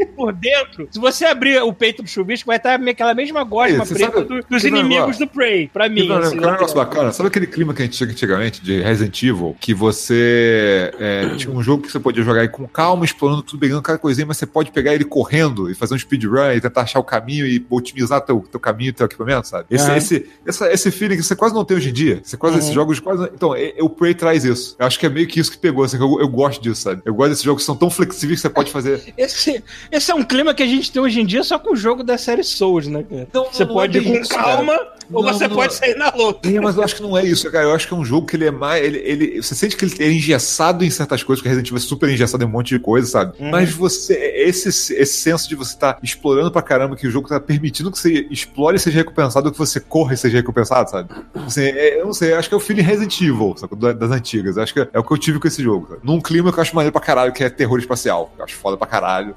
por dentro. Se você abrir o peito do chuvisco, vai estar aquela mesma gosma você preta do- dos inimigos do Prey, pra mim. Não, assim, que é um negócio bacana. Sabe aquele clima que a gente tinha antigamente de Resident Evil? Que você é, tinha um jogo que você podia jogar aí com calma, explorando tudo, pegando cada coisinha, mas você pode pegar ele correndo e fazer um speedrun e tentar achar o caminho e otimizar teu, teu caminho e teu equipamento, sabe? Esse, Aham. esse, essa- esse feeling que você quase não tem hoje em dia. Você quase, esses jogos quase. Então, é- é- o Prey traz isso. Eu acho que é meio que isso que pegou. Assim, que eu, eu gosto disso, sabe? Eu gosto desses jogos que são tão flexíveis que você pode fazer. Esse, esse é um clima que a gente tem hoje em dia só com o jogo da série Souls, né, cara? Não, você não pode é ir com isso, calma ou Não, você pode é. sair na luta. É, mas eu acho que não é isso, cara. Eu acho que é um jogo que ele é mais. Ele, ele, você sente que ele é engessado em certas coisas, porque Resident Evil é super engessado em um monte de coisa, sabe? Mas você. Esse, esse senso de você estar explorando pra caramba, que o jogo tá permitindo que você explore e seja recompensado, que você corra e seja recompensado, sabe? Assim, é, eu não sei, acho que é o feeling Resident Evil, sabe? Da- Das antigas. Eu acho que é o que eu tive com esse jogo. Sabe? Num clima que eu acho maneiro pra caralho, que é terror espacial. Eu acho foda pra caralho.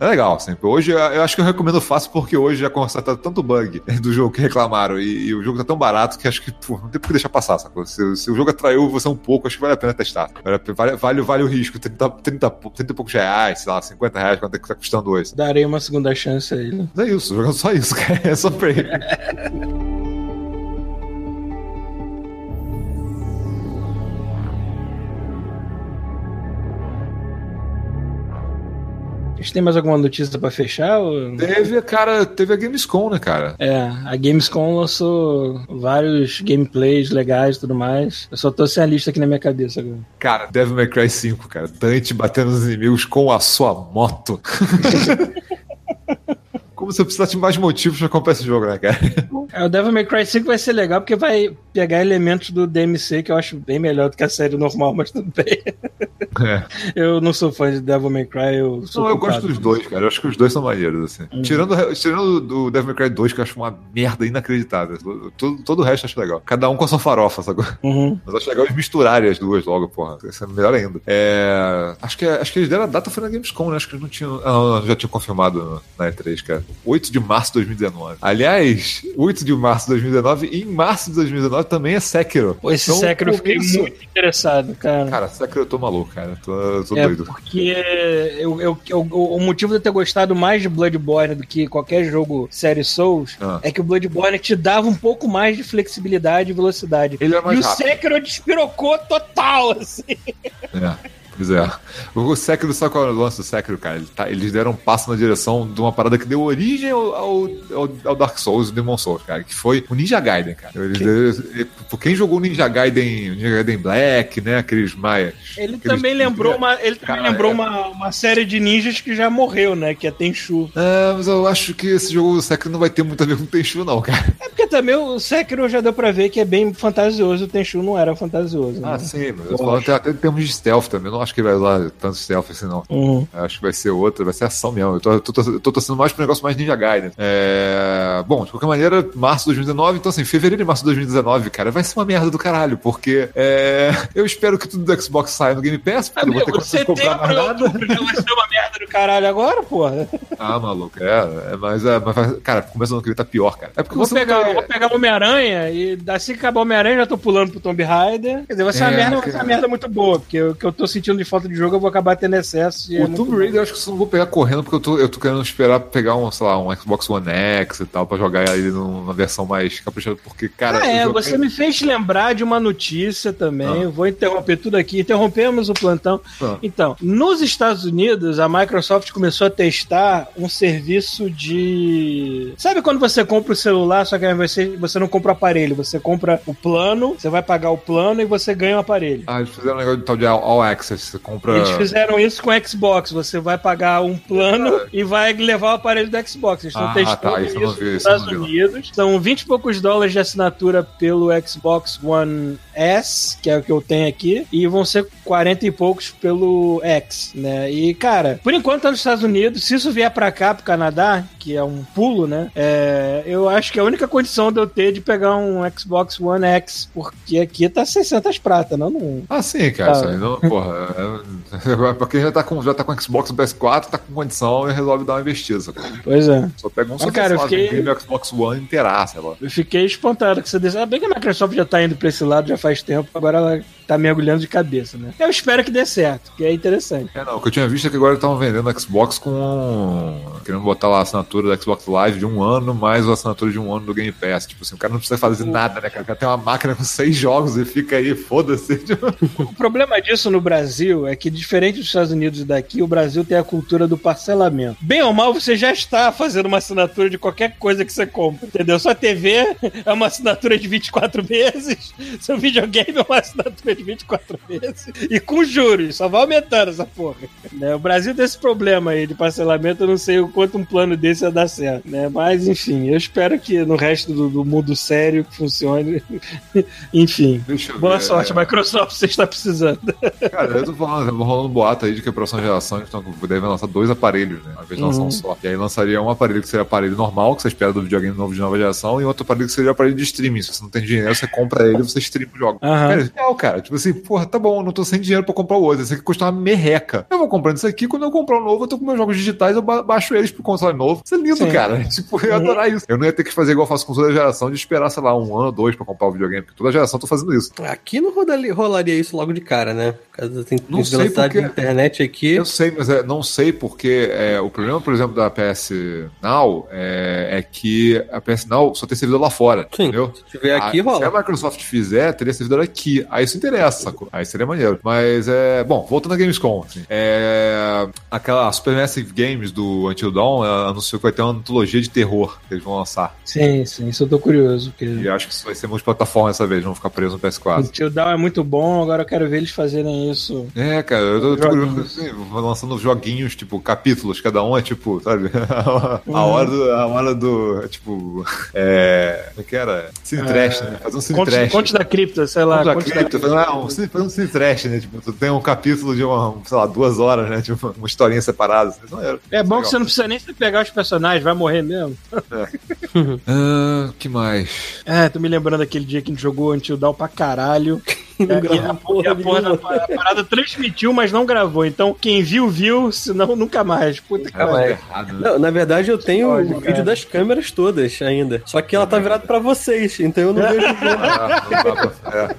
É legal, assim. Hoje eu acho que eu recomendo fácil porque hoje já constatado tanto bug do jogo que reclamaram e, e o jogo tá tão barato que acho que pô, não tem por que deixar passar, sacou? Se, se o jogo atraiu você um pouco, acho que vale a pena testar. Vale, vale, vale, o risco. 30, 30, 30 e poucos reais, sei lá, 50 reais, quanto é que tá custando hoje. Darei uma segunda chance a ele. Mas é isso, jogando só isso, cara. É só pra ele. A gente tem mais alguma notícia pra fechar? ou- Teve, cara, teve a Gamescom, né, cara? É, a Gamescom lançou vários gameplays legais e tudo mais. Eu só tô sem a lista aqui na minha cabeça agora. Cara, Devil May Cry 5, cara. Dante batendo nos inimigos com a sua moto. Eu precisasse de mais motivos pra comprar esse jogo, né, cara? É, o Devil May Cry 5 vai ser legal porque vai pegar elementos do DMC que eu acho bem melhor do que a série normal, mas tudo bem. É. Eu não sou fã de Devil May Cry, eu sou Não, eu culpado. gosto dos dois, cara. Eu acho que os dois são maneiros, assim. Tirando, tirando do Devil May Cry 2, que eu acho uma merda inacreditável. Todo, todo o resto eu acho legal. Cada um com a sua farofa, sacou? Uhum. Mas eu acho legal eles misturarem as duas logo, porra. Isso é melhor ainda. É... Acho, que, acho que eles deram a data foi na Gamescom, né? Acho que eles não tinham. Ah, não, não, já tinham confirmado na E3, cara. 8 de março de 2019. Aliás, 8 de março de 2019 e em março de 2019 também é Sekiro. Pô, esse Então, Sekiro eu fiquei muito interessado, cara. Cara, Sekiro eu tô maluco, cara. Tô, tô É doido. porque eu, eu, eu- o motivo de eu ter gostado mais de Bloodborne do que qualquer jogo série Souls Ah. é que o Bloodborne te dava um pouco mais de flexibilidade e velocidade. Ele é mais e o rápido. Sekiro despirocou total, assim. É. É. O Sekiro, sabe qual é o lance do Sekiro, cara? Ele tá- eles deram um passo na direção de uma parada que deu origem ao, ao, ao- Dark Souls e Demon Souls, cara. Que foi o Ninja Gaiden, cara. Eles, quem jogou o Ninja Gaiden, Ninja Gaiden Black, né? Aqueles mais... Ele aqueles- também lembrou, uma, ele também Cara, lembrou é. uma, uma série de ninjas que já morreu, né? Que é Tenchu. É, mas eu acho que esse jogo do Sekiro não vai ter muito a ver com o Tenchu, não, cara. É porque também o Sekiro já deu pra ver que é bem fantasioso, o Tenchu não era fantasioso. Né? Ah, sim, mas eu tô falando até, até em termos de stealth também. Não acho que ele vai usar tanto stealth assim, não. Uhum. Eu Acho que vai ser outra, vai ser ação mesmo. Eu tô, eu tô, eu tô torcendo mais pro negócio mais Ninja Gaiden. É... Bom, de qualquer maneira, março de 2019, então assim, fevereiro e março de 2019, cara, vai ser uma merda do caralho, porque é... eu espero que tudo do Xbox saia no Game Pass, porque eu não vou ter Amigo, de comprar mais nada. outubro vai ser uma merda do caralho agora, porra. Ah, maluco, é, é mas, é, mas, cara, começa ano que vem tá pior, cara. É porque Eu vou pegar, eu vou pegar o Homem-Aranha e assim que acabar Homem-Aranha já tô pulando pro Tomb Raider. Quer dizer, vai ser, uma, É, merda, vai ser uma merda muito boa, porque o que eu tô sentindo de falta de jogo eu vou acabar tendo excesso. e é O muito Tomb. Raider eu acho que eu não vou pegar correndo porque eu tô, eu tô querendo esperar pegar um, sei lá, um Xbox One X e tal, pra jogar ele numa versão mais caprichada, porque, cara. Ah, é, você me fez lembrar de uma notícia também. Ah. Eu vou interromper tudo aqui. Interrompemos o plantão. Ah. Então, nos Estados Unidos, a Microsoft começou a testar um serviço de. Sabe quando você compra o celular, só que você, você não compra o aparelho, você compra o plano, você vai pagar o plano e você ganha o aparelho. Ah, eles fizeram um negócio de tal de All Access. Você compra. Eles fizeram isso com o Xbox. Você vai pagar um plano e vai levar o aparelho do Xbox. Eles estão Ah, testando tá, isso nos Estados. Unidos. São 20 e poucos dólares de assinatura pelo Xbox One S, que é o que eu tenho aqui, e vão ser 40 e poucos pelo X, né? E, cara, por enquanto tá nos Estados Unidos. Se isso vier pra cá, pro Canadá, que é um pulo, né? É, eu acho que a única condição de eu ter de pegar um Xbox One X, porque aqui tá 600 prata, não? não Ah, sim, cara. Tá. Isso aí não, porra. É, pra quem já tá com, já tá com Xbox PS4, tá com condição e resolve dar uma investida. Só, pois é. só pega um Mas, cara, eu só, fiquei- do Xbox One inteiraço, sei lá. Eu fiquei espantado que você disse. Ah, bem que a Microsoft já tá indo pra esse lado já faz tempo, agora ela tá mergulhando de cabeça, né? Eu espero que dê certo, que é interessante. É, não, o que eu tinha visto é que agora estavam vendendo Xbox com. querendo botar lá a assinatura do Xbox Live de um ano, mais a assinatura de um ano do Game Pass. Tipo assim, o cara não precisa fazer nada, né, cara? O cara tem uma máquina com seis jogos e fica aí, foda-se. O problema disso no Brasil é que, diferente dos Estados Unidos e daqui, o Brasil tem a cultura do parcelamento. Bem ou mal, você já está fazendo uma assinatura de qualquer coisa que você compra, entendeu? Sua TV é uma assinatura de 24 meses, seu videogame é uma assinatura de 24 meses, e com juros, só vai aumentando essa porra. né? O Brasil tem esse problema aí de parcelamento, eu não sei o quanto um plano desse ia dar certo, né? Mas, enfim, eu espero que no resto do, do mundo sério que funcione. enfim. Boa ver. sorte, Microsoft, você está precisando. Cara, eu tô falando, rolando um boato aí de que a próxima geração eles tão- devem lançar dois aparelhos, né? Ao invés de lançar Uhum. um só. E aí lançaria um aparelho que seria aparelho normal, que você espera do videogame novo de nova geração, e outro aparelho que seria aparelho de streaming. Se você não tem dinheiro, você compra ele e você streama o jogo. Aham. Cara, legal, cara. Tipo assim, porra, tá bom, não tô sem dinheiro pra comprar o outro. Esse aqui custa uma merreca. Eu vou comprando isso aqui, quando eu comprar o novo, eu tô com meus jogos digitais, eu ba- baixo eles pro console novo. Isso é lindo, Sim. cara. Tipo, eu ia adorar isso. Eu não ia ter que fazer igual eu faço com toda a geração, de esperar, sei lá, um ano ou dois pra comprar o videogame, porque toda a geração eu tô fazendo isso. Aqui não rolaria, rolaria isso logo de cara, né? Por causa tem Não sei velocidade de porque- internet aqui. Eu sei, mas é, não sei porque é, o problema, por exemplo, da PS Now é, é que a PS Now só tem servidor lá fora, Sim, entendeu? se tiver aqui, Ah, rola. Se a Microsoft fizer, teria servidor aqui. Aí isso interessa, sacou? Aí seria maneiro. Mas é. Bom, voltando a Gamescom, assim, é, aquela Supermassive Games do Until Dawn anunciou que vai ter uma antologia de terror que eles vão lançar. Sim, sim, isso eu tô curioso. Porque E acho que isso vai ser multiplataforma dessa vez, não vão ficar presos no o PS4. Tio Down é muito bom, agora eu quero ver eles fazerem isso. É, cara, eu tô, tô curioso assim, lançando joguinhos, tipo, capítulos, cada um é tipo, sabe? a hora do. A hora do. é, Tipo. É. Como é que era? Cine Trash, né? Fazer um Cine Conte. Conte da cripta, sei lá. Conte da cripta, um, cine- fazer um Trash, né? Tipo, tu tem um capítulo de uma, sei lá, duas horas, né? Tipo, uma historinha separada. Não era. É bom Legal. que você não precisa nem se pegar os personagens, vai morrer mesmo. Ah, que mais? É, tô me lembrando daquele dia que a gente jogou Until Down pra caralho. Não É, e gravou a, porra e a porra da a parada transmitiu, mas não gravou. Então, quem viu, viu, senão nunca mais. Puta que pariu. errado, né? Não, na verdade eu tenho o vídeo das câmeras todas ainda. Só que ela tá virada pra vocês, então eu não vejo. Ah, não é.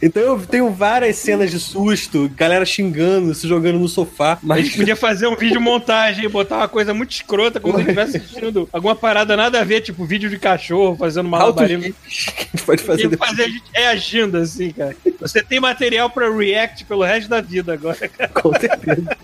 Então eu tenho várias cenas de susto, galera xingando, se jogando no sofá. A Mas gente podia fazer um vídeo montagem, botar uma coisa muito escrota, como se a estivesse assistindo alguma parada nada a ver, tipo vídeo de cachorro fazendo malabarismo. A gente pode fazer E fazer a gente reagindo assim, cara. Você tem material pra react pelo resto da vida agora, cara. Com certeza.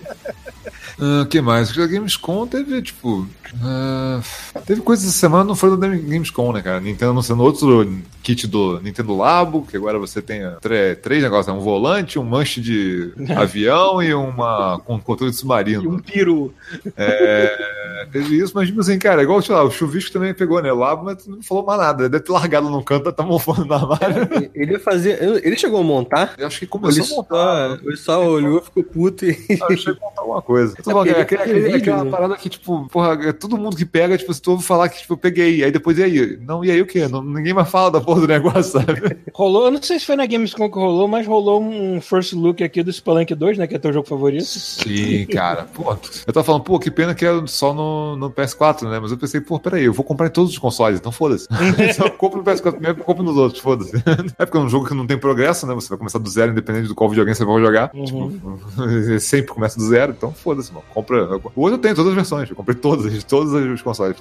O que mais? A Gamescom teve, tipo. ah, teve coisas essa semana, não foi da Gamescom, né, cara? Nintendo anunciando outro kit do Nintendo Labo, que agora você tem ah, três negócios: né? um volante, um manche de avião e uma com controle de E submarino. um peru. É, teve isso, mas tipo assim, cara, igual, lá, o Chuvisco também pegou, né? Labo, mas não falou mais nada. Deve ter largado no canto, tá mofando na armário. Ele ia fazer. Ele chegou a montar? Eu acho que Ele começou a só, montar. ele só olhou, ficou puto e. Ah, Eu achei que montar alguma coisa. Eu É é, aquela né? parada que, tipo, porra, é todo mundo que pega, tipo, se tu ouve falar que, tipo, eu peguei, aí depois e aí? Não, e aí o quê? Não, ninguém mais fala da porra do negócio, sabe? Rolou, eu não sei se foi na Gamescom que rolou, mas rolou um first look aqui do Spelunk 2, né? Que é teu jogo favorito. Sim, cara. Pô, eu tava falando, pô, que pena que é só no, no PS4, né? Mas eu pensei, pô, peraí, eu vou comprar em todos os consoles, então foda-se. Só compro no PS4 primeiro, eu compro nos outros, foda-se. É porque é um jogo que não tem progresso, né? Você vai começar do zero, independente do qual videogame você vai jogar. Tipo, sempre começa do zero, então foda-se, mano. Compra. Hoje eu tenho todas as versões, eu comprei todas, todos os consoles.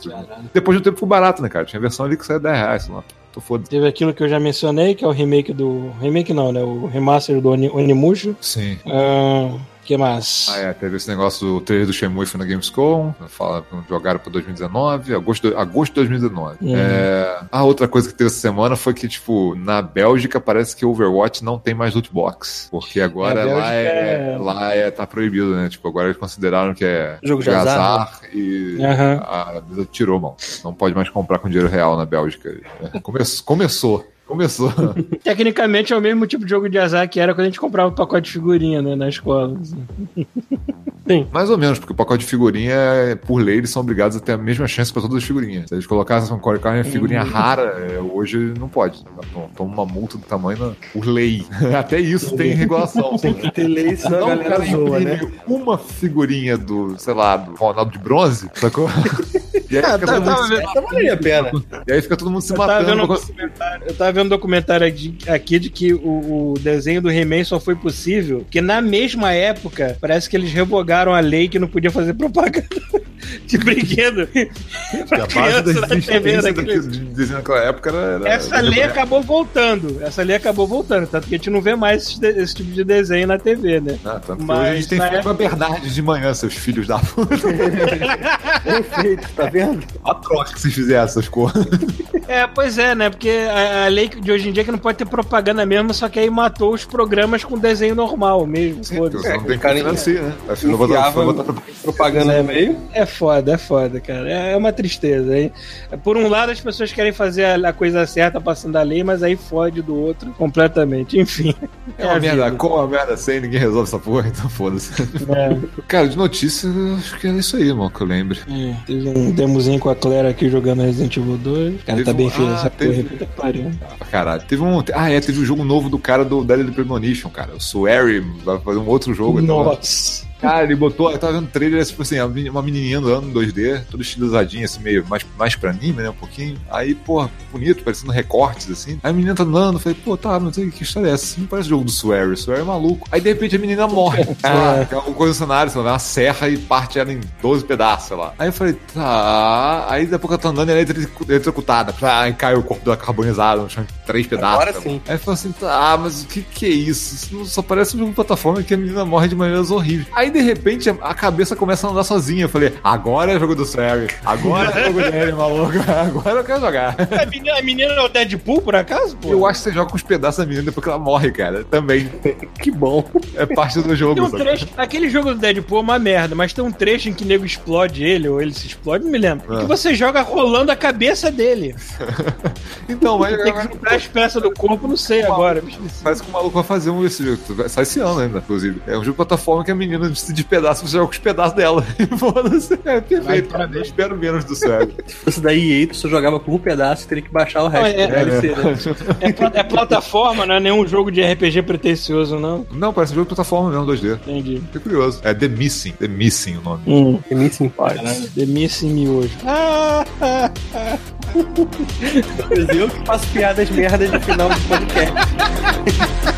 Depois de um tempo ficou barato, né, cara? Tinha versão ali que saia 10 reais, sei lá. Tô foda-se. Teve aquilo que eu já mencionei, que é o remake do. Remake não, né? O remaster do Oni- Onimusha. Sim. O que mais? Ah, é, teve esse negócio do trailer do Shenmue foi na Gamescom, fala, jogaram pra 2019, agosto, agosto de 2019. Uhum. É, a outra coisa que teve essa semana foi que, tipo, na Bélgica parece que Overwatch não tem mais loot box, porque agora É, a lá, é, é- lá é, tá proibido, né? Tipo, agora eles consideraram que é Jogo de azar, e Aham. a Blizzard tirou, mano. Não pode mais comprar com dinheiro real na Bélgica. Come- começou. Começou. Tecnicamente é o mesmo tipo de jogo de azar que era quando a gente comprava o pacote de figurinha, né? Na escola. assim. Mais ou menos, porque o pacote de figurinha, é, por lei, eles são obrigados a ter a mesma chance pra todas as figurinhas. Se eles colocassem colocarem a figurinha rara, é, hoje não pode. Toma- Toma uma multa do tamanho na- por lei. Até isso tem regulação. Tem que ter lei, senão a Não, galera cara, zoa, né? uma figurinha do, sei lá, do Ronaldo de bronze, sacou? E aí, Ah, fica tá, todo mundo se- valeria a pena. e aí fica todo mundo se Eu tava, vendo um matando. documentário, eu tava vendo um documentário aqui, aqui de que o, o desenho do He-Man só foi possível porque na mesma época parece que eles revogaram a lei que não podia fazer propaganda de brinquedo pra A base da TV existência daquele... daquele de desenho naquela época era. era Essa lei acabou voltando. Essa lei acabou voltando. Tanto que a gente não vê mais esse, esse tipo de desenho na TV, né? Ah, tanto que Mas hoje a gente tem filme época- Bernardes de manhã, seus filhos da puta. Perfeito, tá vendo? A troca que vocês fizeram essas coisas. É, pois é, né? Porque a, a lei de hoje em dia é que não pode ter propaganda mesmo, só que aí matou os programas com desenho normal mesmo. foda-se. Você não tem o cara que financiar, né? Aí você não vai botar- propaganda no meio. É foda, é foda, cara. É uma tristeza, hein? Por um lado, as pessoas querem fazer a, coisa certa passando a lei, mas aí fode do outro completamente. Enfim. É uma a merda, vida. com uma merda sem, ninguém resolve essa porra, então foda-se. É, Cara, de notícia, acho que era isso aí, mano, que eu lembro. é. Teve um demozinho com a Claire aqui jogando Resident Evil 2. O cara Teve tá bem um- feio ah, essa teve- porra. Pariu. Ah, Caralho, teve um. Ah, é, teve um jogo novo do cara do Deadly Premonition, cara. O Sueri vai fazer um outro jogo. então, Nossa. Cara, ele botou, eu tava vendo o trailer, tipo assim, uma meni- uma menininha andando em 2D, toda estilizadinha, assim, meio mais, mais pra anime, né, um pouquinho. Aí, porra, bonito, parecendo recortes, assim. Aí a menina tá andando, falei, pô, tá, não sei que história é essa, não parece jogo do Swear, o Swear é maluco. Aí, de repente, a menina morre, lá, tem alguma coisa no cenário, sei lá, uma serra e parte ela em 12 pedaços, sei lá. Aí eu falei, tá, aí daqui a pouco ela tá andando e ela é eletrocutada, aí cai o corpo dela carbonizado no chão em três pedaços. Agora tá sim. Aí eu falei assim, tá, mas o que que é isso? Isso só parece um jogo de plataforma que a menina morre de maneiras horríveis. Aí, de repente, a cabeça começa a andar sozinha. Eu falei, agora é jogo do Sherry. Agora é jogo dele, maluco. Agora eu quero jogar. A menina, a menina é o Deadpool, por acaso? Pô? Eu acho que você joga com os pedaços da menina depois que ela morre, cara. Também. Que bom. É parte do Tem jogo. um sabe? trecho. Aquele jogo do Deadpool é uma merda, mas tem um trecho em que o nego explode ele, ou ele se explode, não me lembro. Ah. Que você joga rolando a cabeça dele. Então, mas Tem que juntar as peças do corpo, não sei agora. Parece que o maluco vai fazer um esse jogo. Sai esse ano ainda, inclusive. É um jogo de plataforma que a menina se despedaça e você joga com os pedaços dela. Foda-se. É perfeito. parabéns. Eu espero menos do Sérgio. Se fosse da EA, tu só jogava com um pedaço e teria que baixar o resto. É, é, do DLC, né? É, pla- é plataforma, não é nenhum jogo de RPG pretencioso, não. Não, parece um jogo de plataforma mesmo, 2D. Entendi. Fiquei curioso. É The Missing. The Missing o nome. Hum. É Missing Parts. Caralho, The Missing Miojo. Ah, ah, ah. Eu que faço piadas merdas de final de podcast.